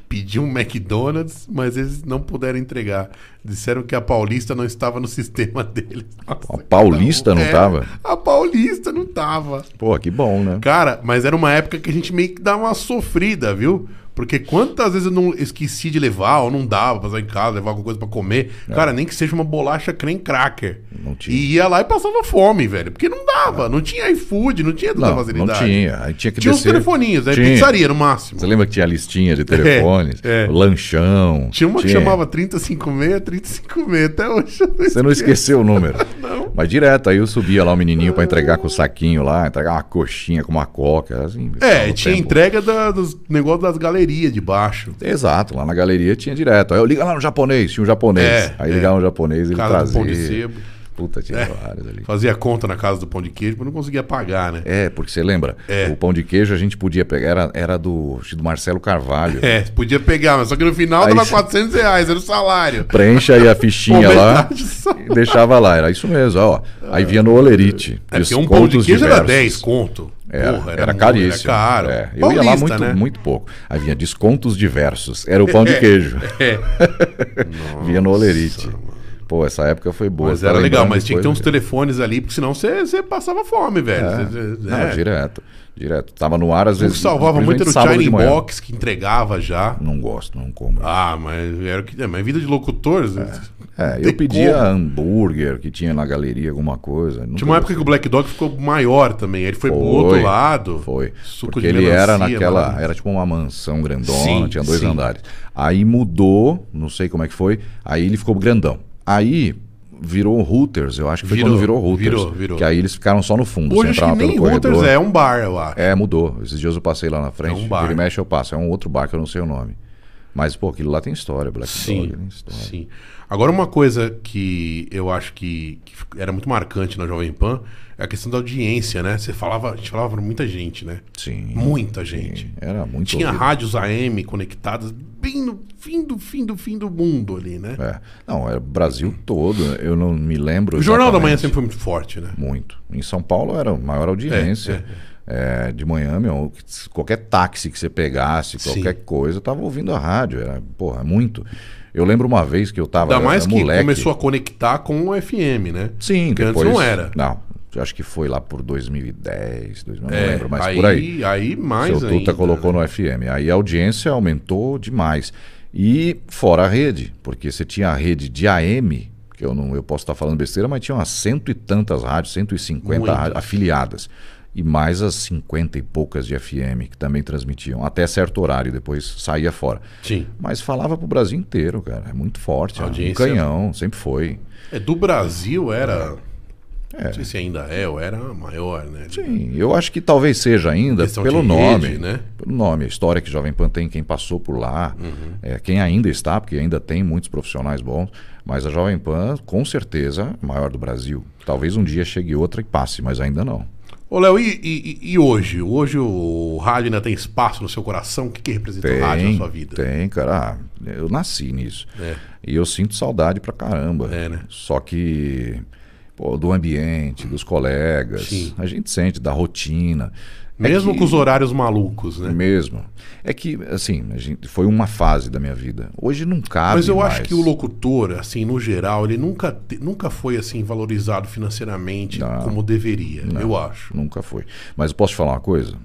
pediu um McDonald's, mas eles não puderam entregar. Disseram que a Paulista não estava no sistema deles. Nossa, A Paulista não é, tava? A Paulista não tava. Pô, que bom, né? Cara, mas era uma época que a gente meio que dava uma sofrida, viu? Porque quantas vezes eu não esqueci de levar, ou não dava pra usar em casa, levar alguma coisa pra comer. Cara, nem que seja uma bolacha creme cracker. É. Não tinha. E ia lá e passava fome, velho. Porque não dava. Não tinha iFood, não tinha tanta Não, não facilidade. tinha. Aí tinha que Tinha uns descer. telefoninhos, aí Tinha. pizzaria no máximo. Você lembra que tinha a listinha de telefones? é. Lanchão. Tinha uma que tinha- chamava 3056, 3056. Até hoje. eu Você não esqueceu o número. Não. Mas direto, aí eu subia lá o menininho pra entregar com o saquinho lá, entregar uma coxinha com uma coca, assim. É, tinha tempo. entrega da- dos negócios das galerias de baixo. Exato, lá na galeria tinha direto. Aí eu liga lá no japonês, tinha um japonês. É, aí é. ligava no japonês e ele Casa do trazia. pão de sebo. Puta, tinha É. vários ali. Fazia conta na casa do pão de queijo, mas não conseguia pagar, né? É, porque você lembra? É. O pão de queijo a gente podia pegar, era, era do, do Marcelo Carvalho. É, podia pegar, mas só que no final Aí dava cê- 400 reais, era o salário. Preenche aí a fichinha Pô, lá e deixava lá. Era isso mesmo, ó. Aí vinha no Olerite. É porque um pão de queijo era diversos. 10 conto. Era, Porra, era, muito- caríssimo. Era caro. É, Eu ia lá Paulista, muito, né? muito pouco. Aí vinha descontos diversos. Era o pão de queijo. É. vinha no Olerite. Pô, essa época foi boa. Mas Tá era legal, mas tinha que ter uns telefones ali, porque senão você você passava fome, velho. É. Você- Não, é. direto. Direto. Tava no ar às O que vezes. salvava muito era o China. Box, que entregava já. Não gosto, não como. Ah, mas era o que. é, Mas vida de locutor. É, tem eu pedia como. hambúrguer que tinha na galeria, alguma coisa. Tinha uma época que o Black Dog ficou maior também. Aí ele foi, pro outro lado. Foi. Suco porque ele era melancia, naquela. maravilhoso. Era tipo uma mansão grandona, Sim, tinha dois sim. andares. Aí mudou, não sei como é que foi. Aí ele ficou grandão. Aí virou Hooters, eu acho que foi Virou, quando virou Hooters. virou, virou. Que aí eles ficaram só no fundo. Hoje você acho que nem pelo Hooters corredor. é um bar, eu acho. É, mudou. Esses dias eu passei lá na frente. É um bar. Vira e mexe eu passo. É um outro bar que eu não sei o nome. Mas, pô, aquilo lá tem história, Black Sim, Dog tem história. sim. Agora, uma coisa que eu acho que, que era muito marcante na Jovem Pan é a questão da audiência, né? Você falava, a gente falava pra muita gente, né? Sim. Muita sim. gente. Era muito Tinha ouvido. rádios AM conectadas bem no fim do fim do fim do mundo ali, né? É. Não, era o Brasil todo. Eu não me lembro. O Jornal da Manhã sempre foi muito forte, né? Muito. Em São Paulo era a maior audiência. É, de manhã, meu, qualquer táxi que você pegasse, Sim. qualquer coisa, eu tava ouvindo a rádio. Era, porra, muito. Eu lembro uma vez que eu tava. Ainda mais que moleque. começou a conectar com o FM, né? Sim, Porque depois. antes não era. Não, eu acho que foi lá por 2010, 2000, não É, lembro, mas aí, por aí. Aí mais Seu ainda. Tuta colocou né? no FM. Aí a audiência aumentou demais. E fora a rede, porque você tinha a rede de AM, que eu não eu posso estar falando besteira, mas tinha umas cento e tantas rádios, 150 Muitas. rádios afiliadas. E mais as 50 e poucas de FM que também transmitiam, até certo horário, depois saía fora. Sim. Mas falava pro Brasil inteiro, cara. É muito forte. A é um audiência- canhão, sempre foi. É, do Brasil era. É. Não sei se ainda é, ou era maior, né? Sim, eu acho que talvez seja ainda pelo nome. rede, né? Pelo nome, a história que Jovem Pan tem, quem passou por lá, Uhum. é, quem ainda está, porque ainda tem muitos profissionais bons, mas a Jovem Pan, com certeza, é maior do Brasil. Talvez um dia chegue outra e passe, mas ainda não. Ô, Léo, e, e- e hoje? Hoje o rádio ainda tem espaço no seu coração? O que, que representa o rádio na Tem, sua vida? tem, cara. Ah, eu nasci nisso. É. E eu sinto saudade pra caramba. É, né? Só que pô, do ambiente, dos colegas, Sim. a gente sente da rotina. É Mesmo que- com os horários malucos, né? Mesmo. É que, assim, a gente, foi uma fase da minha vida. Hoje não cabe Mas eu mais. acho que o locutor, assim, no geral, ele nunca, te- nunca foi assim valorizado financeiramente Não. como deveria, eu acho. Nunca foi. Mas eu posso te falar uma coisa?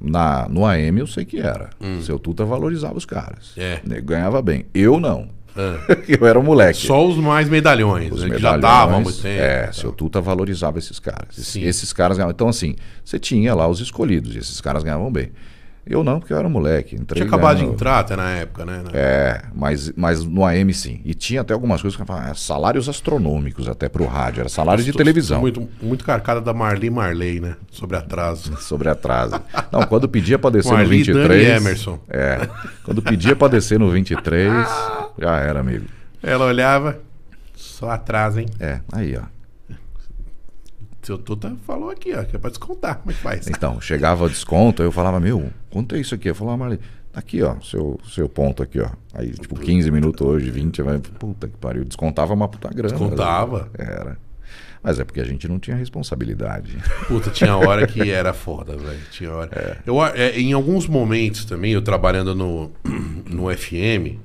Na, no AM eu sei que era. Hum. Seu Tuta valorizava os caras. É. Né, Ganhava bem. Eu não. Eu era um moleque. Só os mais medalhões, Os né, que já medalhões, davam há muito tempo. É, e tal. seu Tuta valorizava esses caras. Esses, esses caras ganhavam. Então, assim, você tinha lá os escolhidos, e esses caras ganhavam bem. Eu não, porque eu era moleque. Entrei Tinha acabado de ganhando- entrar até na época, né? É, mas, mas no AM sim. E tinha até algumas coisas que falavam, ah, salários astronômicos até pro rádio. Era salário de televisão. Muito, muito carcada da Marli Marley, né? Sobre atraso. Sobre atraso. Não, quando pedia pra descer no Marli, Dani 23. e Emerson. É. Quando pedia pra descer no 23, já era, amigo. Ela olhava, só atraso, hein? É, aí, ó. Seu Tuta falou aqui, ó, que é pra descontar. Como é que faz? Então, chegava desconto, eu falava, meu, quanto é isso aqui? Eu falava, Marli, tá aqui, ó, seu, seu ponto aqui, ó. Aí, tipo, 15 minutos hoje, 20, vai, puta que pariu. Descontava uma puta grana. Descontava. Era. Mas é porque a gente não tinha responsabilidade. Puta, tinha hora que era foda, velho. Tinha hora. Eu, a- é, em alguns momentos também, eu trabalhando no, no FM,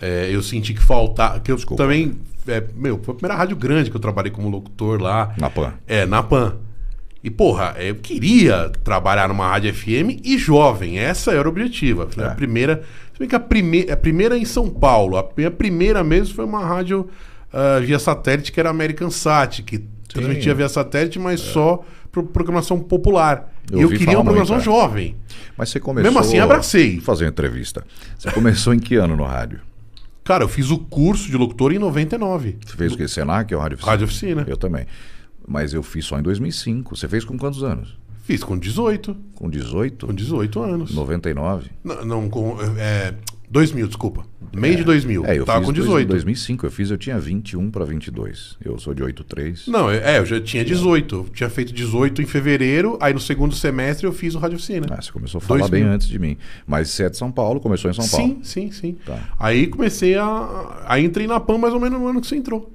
é, eu senti que faltava. Que eu também. É, meu, foi a primeira rádio grande que eu trabalhei como locutor lá. Na PAN. É, na PAN. E, porra, eu queria trabalhar numa rádio FM e jovem. Essa era o objetivo. A É. primeira. Se bem que a, prime, a primeira em São Paulo. A minha primeira mesmo foi uma rádio ah, via satélite, que era American Sat, que transmitia via satélite, mas só pro programação popular. Eu e eu queria uma falar muito, programação é. jovem. Mas você começou. Mesmo assim, abracei. Fazer uma entrevista. Você começou em que ano no rádio? Cara, eu fiz o curso de locutor em 99. Você fez o que? Senac ou Rádio Oficina? Rádio Oficina. Eu também. Mas eu fiz só em 2005. Você fez com quantos anos? Fiz com 18. Com 18? Com 18 anos. 99? Não, não com. É, 2000, desculpa. Meio de 2000. É, eu Tava com dois- 18. 2005. Eu fiz, eu tinha 21 para 22. Eu sou de 83. Não, é, eu já tinha 18. Eu tinha feito 18 em fevereiro, aí no segundo semestre eu fiz o Rádio Oficina. Ah, você começou a falar 2000. bem antes de mim. Mas você é de São Paulo, começou em São Paulo. Sim, sim, sim. Tá. Aí comecei a. Aí entrei na PAN mais ou menos no ano que você entrou.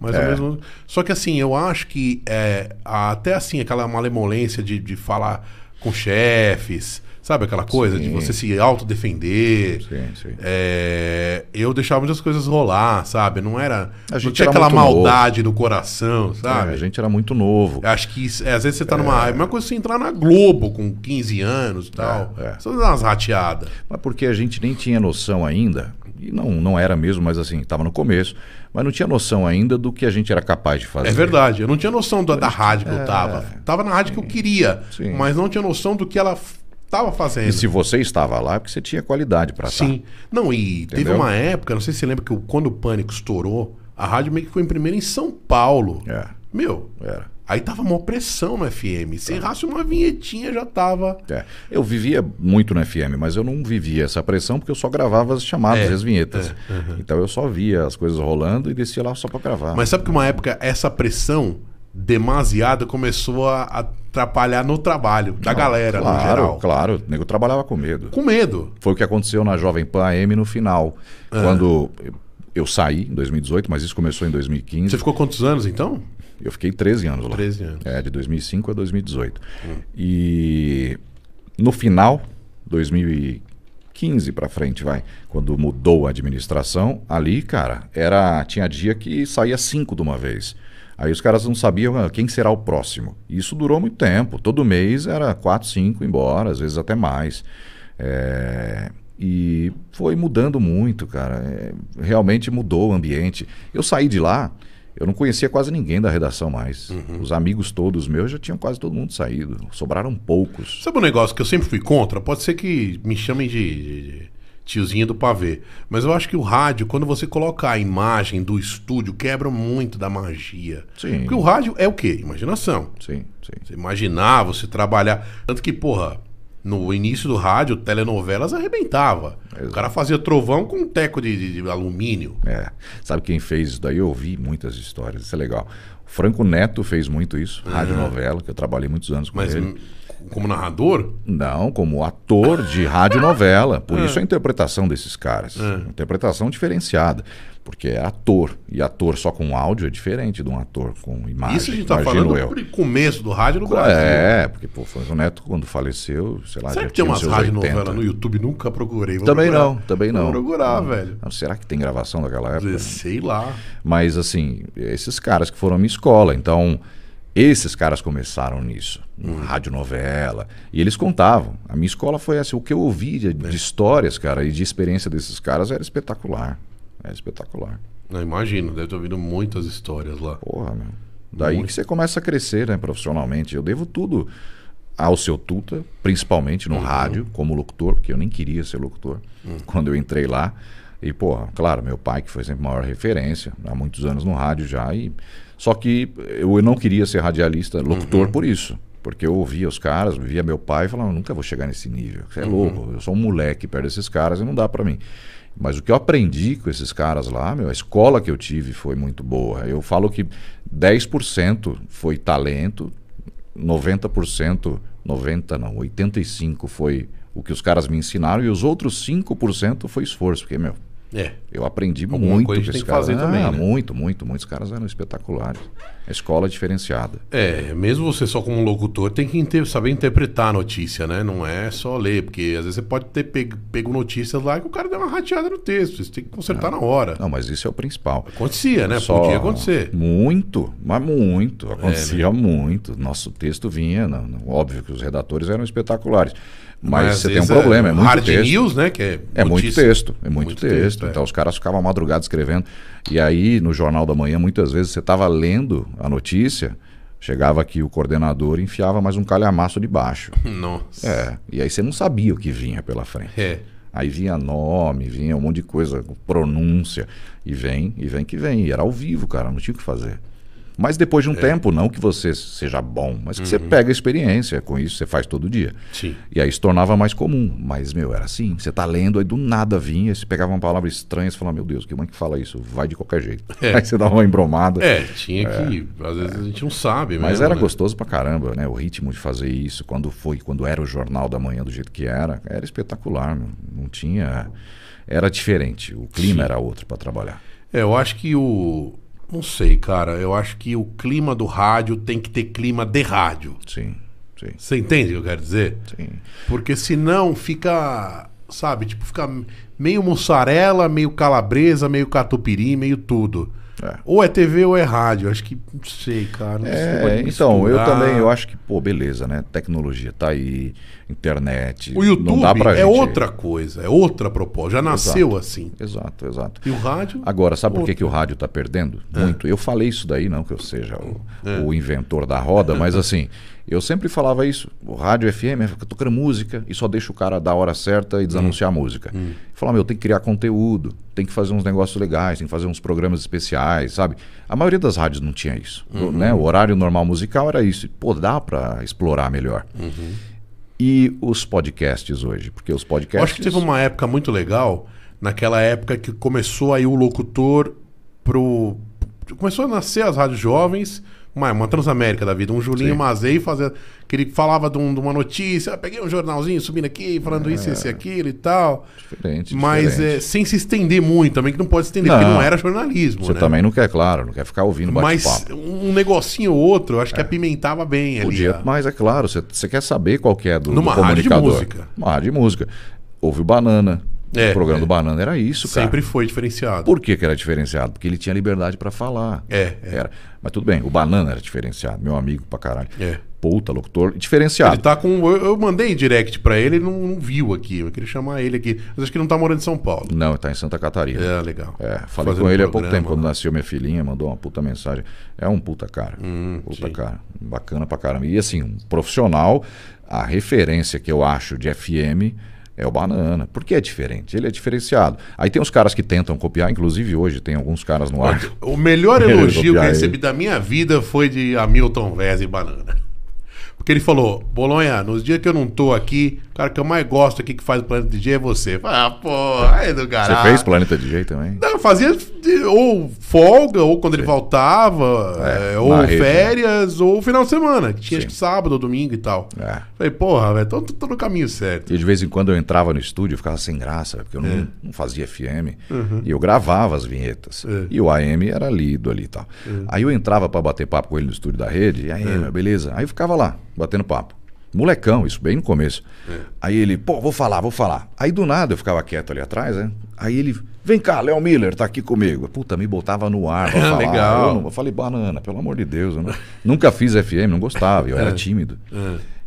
Mais ou É. menos. no- Só que assim, eu acho que é, até assim, aquela malemolência de, de falar com chefes, sabe aquela coisa de Sim. você se autodefender. Sim, sim. É, eu deixava muitas coisas rolar, sabe? Não era. A não gente tinha era aquela maldade no coração, É, sabe? a gente era muito novo. Acho que é, às vezes você tá numa. É uma coisa você entrar na Globo com 15 anos e tal. É, é. Você dá umas rateadas. Mas porque a gente nem tinha noção ainda, e não, não era mesmo, mas assim, estava no começo, mas não tinha noção ainda do que a gente era capaz de fazer. É verdade. Eu não tinha noção da, da rádio que eu tava. Tava na rádio que eu queria, É. Mas não tinha noção do que ela f- tava fazendo. E se você estava lá, é porque você tinha qualidade para estar. Sim. Não, e teve Entendeu? uma época, não sei se você lembra que quando o Pânico estourou, a rádio meio que foi em primeiro em São Paulo. É, Meu, era. aí tava uma pressão no FM. Se errasse uma vinhetinha, já tava. É. Eu vivia muito no FM, mas eu não vivia essa pressão porque eu só gravava as chamadas É, e as vinhetas. Então eu só via as coisas rolando e descia lá só para gravar. Mas sabe que uma época essa pressão demasiada começou a atrapalhar no trabalho da Não, galera, claro, no geral. Claro, o nego trabalhava com medo. Com medo. Foi o que aconteceu na Jovem Pan AM no final. Ah. Quando eu- saí em 2018, mas isso começou em 2015. Você ficou quantos anos então? Eu fiquei 13 anos lá. 13 anos. É, de 2005 a 2018. E no final, 2015 para frente, vai, quando mudou a administração, ali, cara, era tinha dia que saía cinco de uma vez. Aí os caras não sabiam ah, quem será o próximo. E Isso durou muito tempo. Todo mês era quatro, cinco embora, às vezes até mais. É, E foi mudando muito, cara. É, realmente mudou o ambiente. Eu saí de lá, eu não conhecia quase ninguém da redação mais. Os amigos todos meus já tinham quase todo mundo saído. Sobraram poucos. Sabe um negócio que eu sempre fui contra? Pode ser que me chamem de tiozinho do pavê. Mas eu acho que o rádio, quando você coloca a imagem do estúdio, quebra muito da magia. Sim. Porque o rádio é o quê? Imaginação. Sim, sim. Você imaginar, você trabalhar. Tanto que, porra, no início do rádio, telenovelas arrebentava. O Exato. cara fazia trovão com um teco de, de- de alumínio. É. Sabe quem fez isso daí? Eu ouvi muitas histórias, isso é legal. O Franco Neto fez muito isso, rádio novela, que eu trabalhei muitos anos com Mas ele. Como narrador, Não, como ator de radionovela. Por isso a interpretação desses caras. Interpretação diferenciada. Porque é ator. E ator só com áudio é diferente de um ator com imagem. isso a gente tá falando eu. do começo do rádio no Brasil. É, porque pô, Franco Neto, quando faleceu, sei lá, Será que tem tinha umas radionovelas 80. no YouTube? Nunca procurei. Vou Também procurar. não, também não. Vou procurar, velho. Não, será que tem gravação daquela época? Sei lá. Mas assim, esses caras que foram à minha escola, então esses caras começaram nisso, Uhum. em radionovela, e eles contavam. A minha escola foi assim, o que eu ouvi de, É. histórias, cara, e de experiência desses caras era espetacular. Era espetacular. Não, imagino, deve ter ouvido muitas histórias lá. Porra, meu. Daí Muito. que você começa a crescer, né, profissionalmente. Eu devo tudo ao seu Tuta, principalmente Uhum. no rádio, como locutor, porque eu nem queria ser locutor quando eu entrei lá. E, pô, claro, meu pai, que foi sempre a maior referência, há muitos anos no rádio já. E... Só que eu não queria ser radialista, locutor Uhum. por isso. Porque eu ouvia os caras, via meu pai e falava, nunca vou chegar nesse nível. Você é Uhum. louco, eu sou um moleque perto desses caras e não dá pra mim. Mas o que eu aprendi com esses caras lá, meu, a escola que eu tive foi muito boa. Eu falo que 10% foi talento, 90%, 90 não, 85 foi o que os caras me ensinaram e os outros 5% foi esforço, porque meu, É. eu aprendi Alguma muito coisa com esses tem que fazer caras. também, Ah, né? muito, muito, muitos caras eram espetaculares. A escola diferenciada. É, mesmo você só como locutor tem que saber interpretar a notícia, né? Não é só ler, porque às vezes você pode ter pego, pego notícias lá que o cara deu uma rateada no texto. Você tem que consertar na hora. Não, mas isso é o principal. Acontecia, né? Só- Podia acontecer. Muito, mas muito. Acontecia É, né? muito. Nosso texto vinha, não, não- óbvio que os redatores eram espetaculares. Mas, às você tem um vezes problema, é, muito Hard texto. news, né? Que é, É muito texto, é muito, Muito texto. texto, é. Então os caras ficavam madrugados escrevendo. E aí, no Jornal da Manhã, muitas vezes você estava lendo a notícia, chegava aqui o coordenador e enfiava mais um calhamaço de baixo. Nossa. É, e aí você não sabia o que vinha pela frente. É. Aí vinha nome, vinha um monte de coisa, pronúncia. E vem, e vem que vem. E era ao vivo, cara, não tinha o que fazer. Mas depois de um tempo, não que você seja bom, mas que você pega experiência com isso, você faz todo dia. Sim. E aí se tornava mais comum. Mas, meu, era assim. Você tá lendo, aí do nada vinha, você pegava uma palavra estranha, você falava, meu Deus, que mãe que fala isso? Vai de qualquer jeito. É. Aí você dava uma embromada. É, tinha que. Às vezes a gente não sabe, Mas mesmo, era né? gostoso pra caramba, né? O ritmo de fazer isso, quando foi, quando era o Jornal da Manhã do jeito que era, era espetacular, meu. não tinha... Era diferente, o clima Sim. era outro pra trabalhar. É, eu acho que o. Não sei, cara. Eu acho que o clima do rádio tem que ter clima de rádio. Sim, sim, Você entende o que eu quero dizer? sim. Porque senão fica. Sabe, tipo, fica meio mussarela, meio calabresa, meio catupiry, meio tudo. É. Ou é TV ou é rádio. Acho que. Não sei, cara. Não É, então, eu também, eu acho que, pô, beleza, né? Tecnologia tá aí, internet. O YouTube não dá pra é gente... outra coisa, é outra proposta. Já nasceu assim. Exato, exato. E o rádio. Agora, sabe por que, outra. que o rádio está perdendo? Muito. Eu falei isso daí, não que eu seja o, É. o inventor da roda, mas assim, eu sempre falava isso. O rádio FM fica tocando música e só deixa o cara da hora certa e desanunciar a música. Hum. Falava, meu, tem que criar conteúdo, tem que fazer uns negócios legais, tem que fazer uns programas especiais, sabe? A maioria das rádios não tinha isso. Uhum. O- né? o horário normal musical era isso. Pô, dá para explorar melhor. Uhum. E os podcasts hoje? Porque os Eu podcasts. acho que teve uma época muito legal, naquela época que começou aí o locutor pro. Começou a nascer as rádios jovens, uma, uma Transamérica da vida, um Julinho Sim. Mazei fazia. Que ele falava de, um- de uma notícia, ah, peguei um jornalzinho subindo aqui, falando isso, isso e aquilo e tal. Diferente, Mas diferente. é, sem se estender muito também, que não pode se estender, porque Não. não era jornalismo. Você né? também não quer, claro, não quer ficar ouvindo Mas um negocinho ou outro, eu acho que apimentava bem ali. Podia, a- mas é claro, você, você quer saber qual que é do, Numa do rádio de comunicador. música. Uma rádio de música. Houve o Banana. É, o programa é. do Banana era isso, cara. Sempre foi diferenciado. Por que, que era diferenciado? Porque ele tinha liberdade pra falar. É, é. Era. Mas tudo bem, o Banana era diferenciado, meu amigo pra caralho. É. Puta, locutor, diferenciado. Ele tá com. Eu, eu mandei direct pra ele, ele não, não viu aqui. Eu queria chamar ele aqui. Mas acho que ele não tá morando em São Paulo. Não, tá em Santa Catarina. É, legal. É, falei Fazendo com ele há pouco tempo, quando nasceu minha filhinha, mandou uma puta mensagem. É um puta cara. puta Hum, sim. cara. Bacana pra caramba. E assim, um profissional, a referência que eu acho de FM é o Banana. Porque é diferente, ele é diferenciado. Aí tem uns caras que tentam copiar, inclusive hoje tem alguns caras no ar. O melhor elogio que eu recebi ele. da minha vida foi de Hamilton Vez e Banana. Porque ele falou, Bolonha, nos dias que eu não tô aqui, cara que eu mais gosto aqui que faz o Planeta DJ é você. Ah, pô, aí do Você caralho. fez Planeta DJ também? Não, fazia de- ou folga, ou quando ele voltava, É, é, ou rede, né? férias, ou final de semana, que tinha Sim. sábado ou domingo e tal. É. Falei, porra, velho, tô, tô no caminho certo. E de vez em quando eu entrava no estúdio, eu ficava sem graça, porque eu não, É. não fazia FM. Uhum. E eu gravava as vinhetas. É. E o AM era lido ali e tal. Aí eu entrava pra bater papo com ele no estúdio da rede, e aí, É. beleza. Aí eu ficava lá, batendo papo. Molecão, isso bem no começo. É. Aí ele, pô, vou falar, vou falar. Aí do nada eu ficava quieto ali atrás, né? Aí ele, vem cá, Léo Miller, tá aqui comigo. Puta, me botava no ar pra falar. legal. Eu, não- eu falei, banana, pelo amor de Deus. Eu não- nunca fiz FM, não gostava, eu era tímido.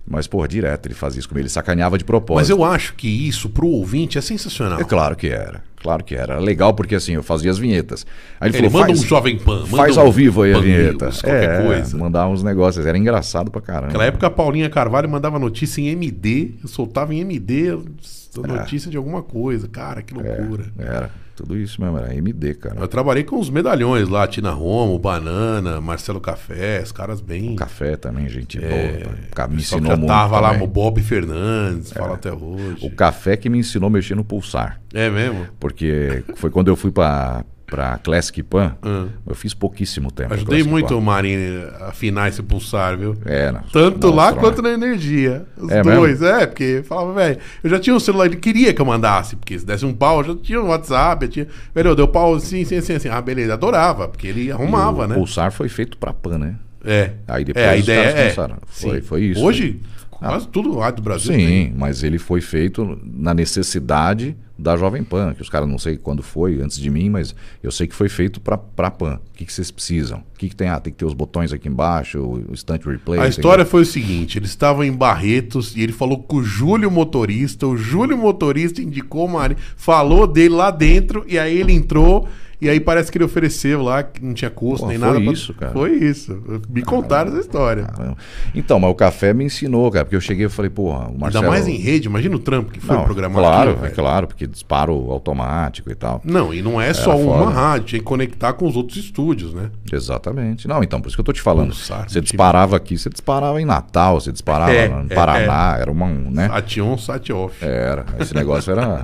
Mas, porra, direto ele fazia isso comigo, ele sacaneava de propósito. Mas eu acho que isso pro ouvinte é sensacional. É claro que era. Claro que era. Era legal porque assim, eu fazia as vinhetas. Aí ele, Ele falou, manda um Jovem Pan, manda faz um ao vivo aí a vinheta. News, qualquer é, coisa. mandar uns negócios. Era engraçado pra caramba. Naquela época a Paulinha Carvalho mandava notícia em MD, eu soltava em MD a notícia de alguma coisa. Cara, que loucura. Era. Tudo isso mesmo. Era MD, cara. Eu trabalhei com os medalhões lá, Tina Romo, Banana, Marcelo Café, os caras bem. Café também, gente É, boa. Me ensinou já muito tava lá também. o Bob Fernandes, fala até hoje. O café que me ensinou a mexer no pulsar. É mesmo? Porque foi quando eu fui pra, pra Classic Pan. Hum. Eu fiz pouquíssimo tempo. Ajudei muito Pan. o Marinho a afinar esse pulsar, viu? É, não, Tanto lá monstro, quanto né? na energia. Os É dois, é, porque falava, velho, eu já tinha um celular, ele queria que eu mandasse, porque se desse um pau, eu já tinha um WhatsApp, eu tinha. Velho, deu pau assim, assim, assim, assim. Ah, beleza, adorava, porque ele arrumava, o né? pulsar foi feito pra Pan, né? É. Aí depois é, a ideia é. começaram. Foi- Sim. foi isso. né? Hoje, quase tudo lá do Brasil. Sim, tem. mas ele foi feito na necessidade da Jovem Pan, que os caras não sei quando foi, antes de mim, mas eu sei que foi feito para pra Pan. O que, que vocês precisam? O que, que tem? Ah, tem que ter os botões aqui embaixo, o instant replay. A história foi o seguinte: eles estavam em Barretos e ele falou com o Júlio Motorista. O Júlio Motorista indicou o Marinho, falou dele lá dentro, e aí ele entrou E aí parece que ele ofereceu lá, que não tinha custo Porra, nem foi nada. pra- isso, cara. Foi isso. Me contaram essa história. Caramba. Então, mas o café me ensinou, cara, porque eu cheguei e falei, porra, o Marcelo... Ainda mais em rede, imagina o trampo que foi Não, programado. Claro, aquilo, é velho. claro, porque disparo automático e tal. Não, e não é só uma foda. rádio, tinha que conectar com os outros estúdios, né? Exatamente. Não, então, por isso que eu tô te falando. Pulsar, Você disparava aqui, você disparava em Natal, você disparava É, no é, Paraná, era uma, um, né? Sat on, sat off. Era. Esse negócio era.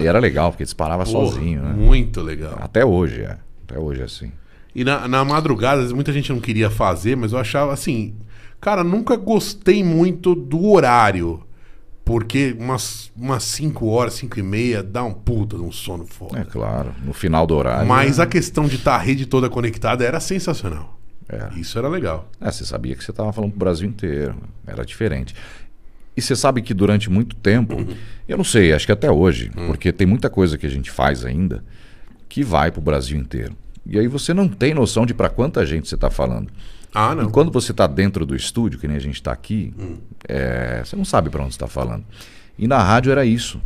E era legal, porque disparava Porra, sozinho, né? Muito legal. Até hoje, é. Até hoje é assim. E na, na madrugada, muita gente não queria fazer, mas eu achava assim. Cara, nunca gostei muito do horário. Porque umas 5 horas, 5 e meia, dá um puta de um sono É foda. claro. No final do horário. Mas né? a questão de estar a rede toda conectada era sensacional. Era. Isso era legal. É, você sabia que você estava falando pro Brasil inteiro. Era diferente. E você sabe que durante muito tempo, eu não sei, acho que até hoje, porque tem muita coisa que a gente faz ainda que vai pro Brasil inteiro. E aí você não tem noção de para quanta gente você está falando. Ah, não. E quando você está dentro do estúdio, que nem a gente está aqui, é, você não sabe para onde você está falando. E na rádio era isso.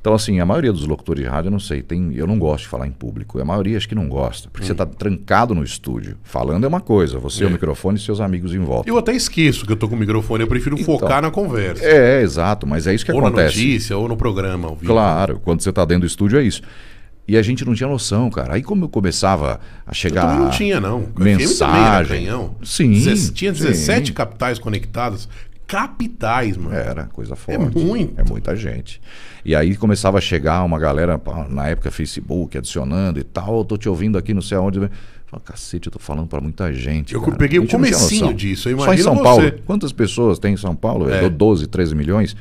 Então, assim, a maioria dos locutores de rádio, eu não sei, tem, eu não gosto de falar em público. A maioria acho que não gosta, porque você está trancado no estúdio. Falando é uma coisa, você, É. o microfone e seus amigos em volta. Eu até esqueço que eu tô com o microfone, eu prefiro Então. focar na conversa. É, é, exato, mas é isso que ou na acontece. notícia, ou no programa ao vivo. Claro, quando você está dentro do estúdio é isso. E a gente não tinha noção, cara. Aí como eu começava a Eu chegar... também não tinha, não. Mensagem. canhão. Sim, Dezesse- Tinha sim. 17 capitais conectadas. Capitais, mano. Era coisa forte. muito. É muita gente. E aí começava a chegar uma galera, na época Facebook, adicionando e tal. Eu tô te ouvindo aqui, não sei aonde. Eu falava, cacete, eu tô falando pra muita gente. Eu cara." peguei o comecinho disso, eu Só em São você. Paulo. Quantas pessoas tem em São Paulo? É. É. 12, 13 milhões.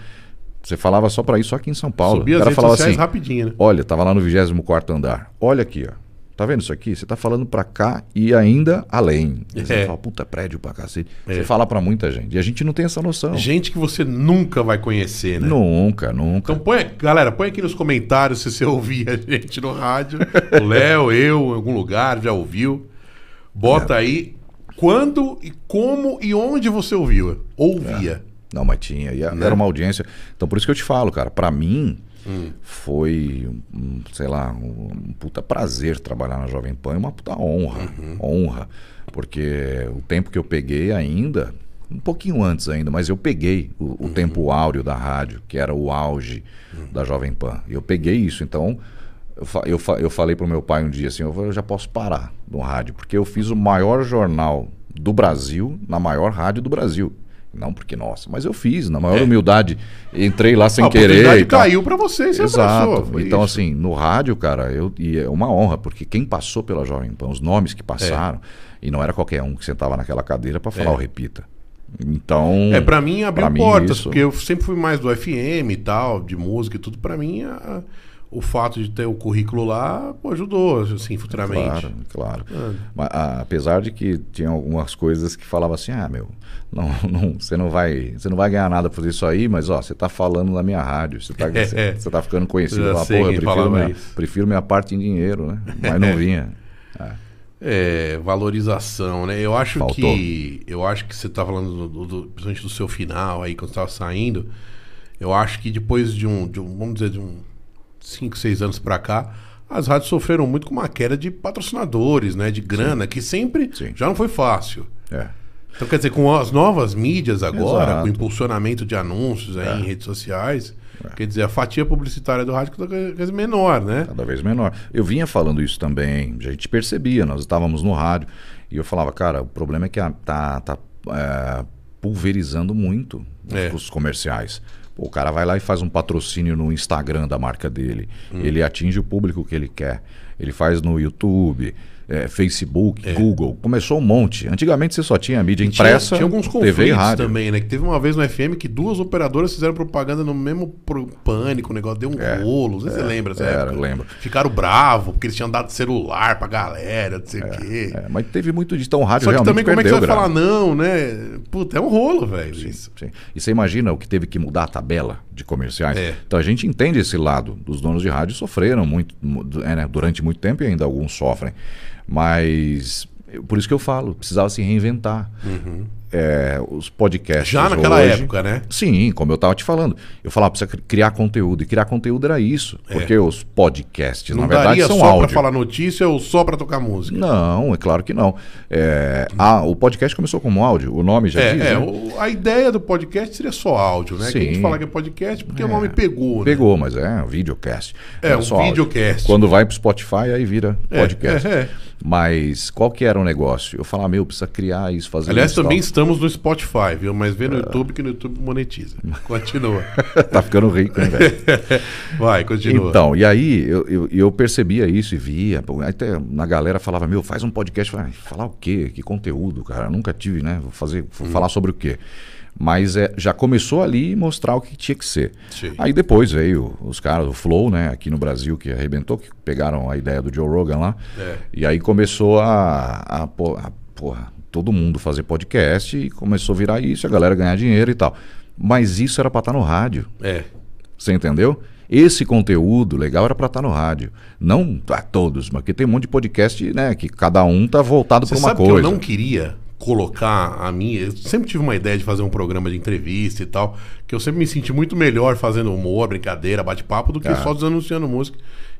Você falava só pra isso só aqui em São Paulo. Subia o cara falava assim: rapidinho, né? Olha, tava lá no 24 andar. Olha aqui, ó. Tá vendo isso aqui? Você tá falando pra cá e ainda além. Aí Você É. fala, puta, prédio pra cacete. É. Você fala pra muita gente. E a gente não tem essa noção. Gente que você nunca vai conhecer, né? Nunca, nunca. Então põe, galera, põe aqui nos comentários se você ouvia a gente no rádio. O Léo, eu, em algum lugar, já ouviu. Bota aí quando e como e onde você ouviu. Ouvia. Não, mas tinha. E Né? era uma audiência. Então, por isso que eu te falo, cara. Pra mim, Hum. foi, um, sei lá, um, puta prazer trabalhar na Jovem Pan. e Uma puta honra. Uhum. Honra. Porque o tempo que eu peguei ainda, um pouquinho antes ainda, mas eu peguei o, Uhum. o tempo áureo da rádio, que era o auge da Jovem Pan. E eu peguei isso. Então, eu, fa- eu, fa- eu falei pro meu pai um dia assim: eu, falei, eu já posso parar no rádio, porque eu fiz o maior jornal do Brasil na maior rádio do Brasil. Não porque, nossa, mas eu fiz, na maior É. humildade. Entrei lá sem a querer. e tal. caiu pra você você Exato. abraçou. Então, isso. assim, no rádio, cara, eu, e é uma honra, porque quem passou pela Jovem Pan, os nomes que passaram, e não era qualquer um que sentava naquela cadeira para falar É. o repita. Então. É, pra mim abriu pra mim, portas, isso- porque eu sempre fui mais do FM e tal, de música e tudo. Pra mim, a- o fato de ter o currículo lá pô, ajudou, assim, futuramente. Claro, claro. Ah. Mas, a- apesar de que tinha algumas coisas que falavam assim, ah, meu, não, não, você não vai, você não vai ganhar nada por isso aí, mas ó, você tá falando na minha rádio, você tá, É. você, você tá ficando conhecido lá, porra, eu prefiro falava minha, prefiro minha parte em dinheiro, né? Mas não vinha. É, valorização, né? Eu acho Faltou. que. Eu acho que você tá falando do, do, do- principalmente do seu final aí, quando você tava saindo. Eu acho que depois de um, de um vamos dizer, de um 5, 6 anos pra cá, as rádios sofreram muito com uma queda de patrocinadores, né? De grana, que sempre Sim. já não foi fácil. É. Então, quer dizer, com as novas mídias agora, Exato. com o impulsionamento de anúncios aí em redes sociais, quer dizer, a fatia publicitária do rádio cada vez menor, né? Cada vez menor. Eu vinha falando isso também, a gente percebia, nós estávamos no rádio, e eu falava, cara, o problema é que a- tá, tá é, pulverizando muito os- É. os comerciais. Pô, o cara vai lá e faz um patrocínio no Instagram da marca dele. Hum. Ele atinge o público que ele quer. Ele faz no YouTube, é, Facebook, Google. Começou um monte. Antigamente você só tinha mídia Tinha- impressa, tinha, alguns TV e conflitos rádio. também, né? Que teve uma vez no FM que duas operadoras fizeram propaganda no mesmo pro- pânico, o negócio deu um É. rolo. Não sei se você lembra dessa era, época. lembro. Ficaram bravos, porque eles tinham dado celular pra galera, não sei o quê. É, mas teve muito disso. Então o rádio Só que realmente também, como é que você vai falar não, né? Puta, é um rolo, velho. isso. Sim. E você imagina o que teve que mudar a tabela de comerciais? É. Então a gente entende esse lado. Os donos de rádio sofreram muito mu- é, né, durante muito tempo e ainda alguns sofrem. Mas por isso que eu falo, precisava se reinventar. Uhum. É, os podcasts. Já naquela hoje- época, né? Sim, como eu estava te falando. Eu falava, precisa cri- criar conteúdo. E criar conteúdo era isso. Porque os podcasts, Não na verdade, daria são só pra áudio. falar notícia ou só pra tocar música. Não, é claro que não. É, ah, o podcast começou como áudio, o nome já É, diz, é, né? o- a ideia do podcast seria só áudio, né? Que a gente Sim. fala que é podcast porque o nome pegou, né? Pegou, mas é um videocast. É, um só áudio. videocast. Quando vai pro Spotify, aí vira É, podcast. é, é. Mas qual que era o negócio? Eu falava, meu, precisa criar isso, fazer Aliás, isso. também tal. Estamos no Spotify, viu? Mas vê no YouTube que no YouTube monetiza. Continua. tá ficando rico, né, velho? Vai, continua. Então, e aí eu, eu, eu percebia isso e via. até na galera falava, meu, faz um podcast. "Ah, falar o quê? Que conteúdo, cara? Eu nunca tive, né? Vou fazer, vou Hum. falar sobre o quê? Mas é, já começou ali mostrar o que tinha que ser. Sim. Aí depois veio os caras do Flow, né, aqui no Brasil, que arrebentou, que pegaram a ideia do Joe Rogan lá. É. E aí começou a, a, a- porra, todo mundo fazer podcast e começou a virar isso, a galera ganhar dinheiro e tal. Mas isso era pra estar no rádio. É. Você entendeu? Esse conteúdo legal era para estar no rádio. Não a todos, mas porque tem um monte de podcast, né? Que cada um tá voltado para uma sabe que coisa. eu não queria colocar a minha. Eu sempre tive uma ideia de fazer um programa de entrevista e tal. Que eu sempre me senti muito melhor fazendo humor, brincadeira, bate-papo, do que É. só desanunciando música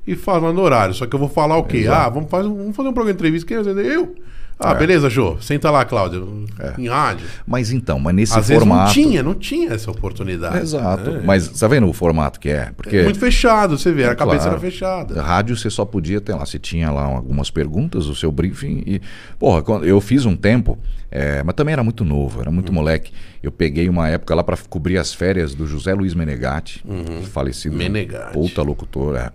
e falando horário. Só que eu vou falar o quê? Exato. Ah, vamos fazer, um- vamos fazer um programa de entrevista. Quem vai fazer? Eu? Ah, É. beleza, Jô. Senta lá, Cláudio. Em rádio. Mas então, mas nesse Às vezes formato. não tinha, não tinha essa oportunidade. Exato. É. Mas tá vendo o formato que é? Porque Muito fechado, você vê, a cabeça Claro. era fechada. rádio você só podia ter lá. Você tinha lá algumas perguntas, o seu briefing. E, porra, eu fiz um tempo, é, mas também era muito novo, era Uhum. muito moleque. Eu peguei uma época lá para cobrir as férias do José Luiz Menegatti, falecido. Uhum. Menegatti. Puta locutor, é.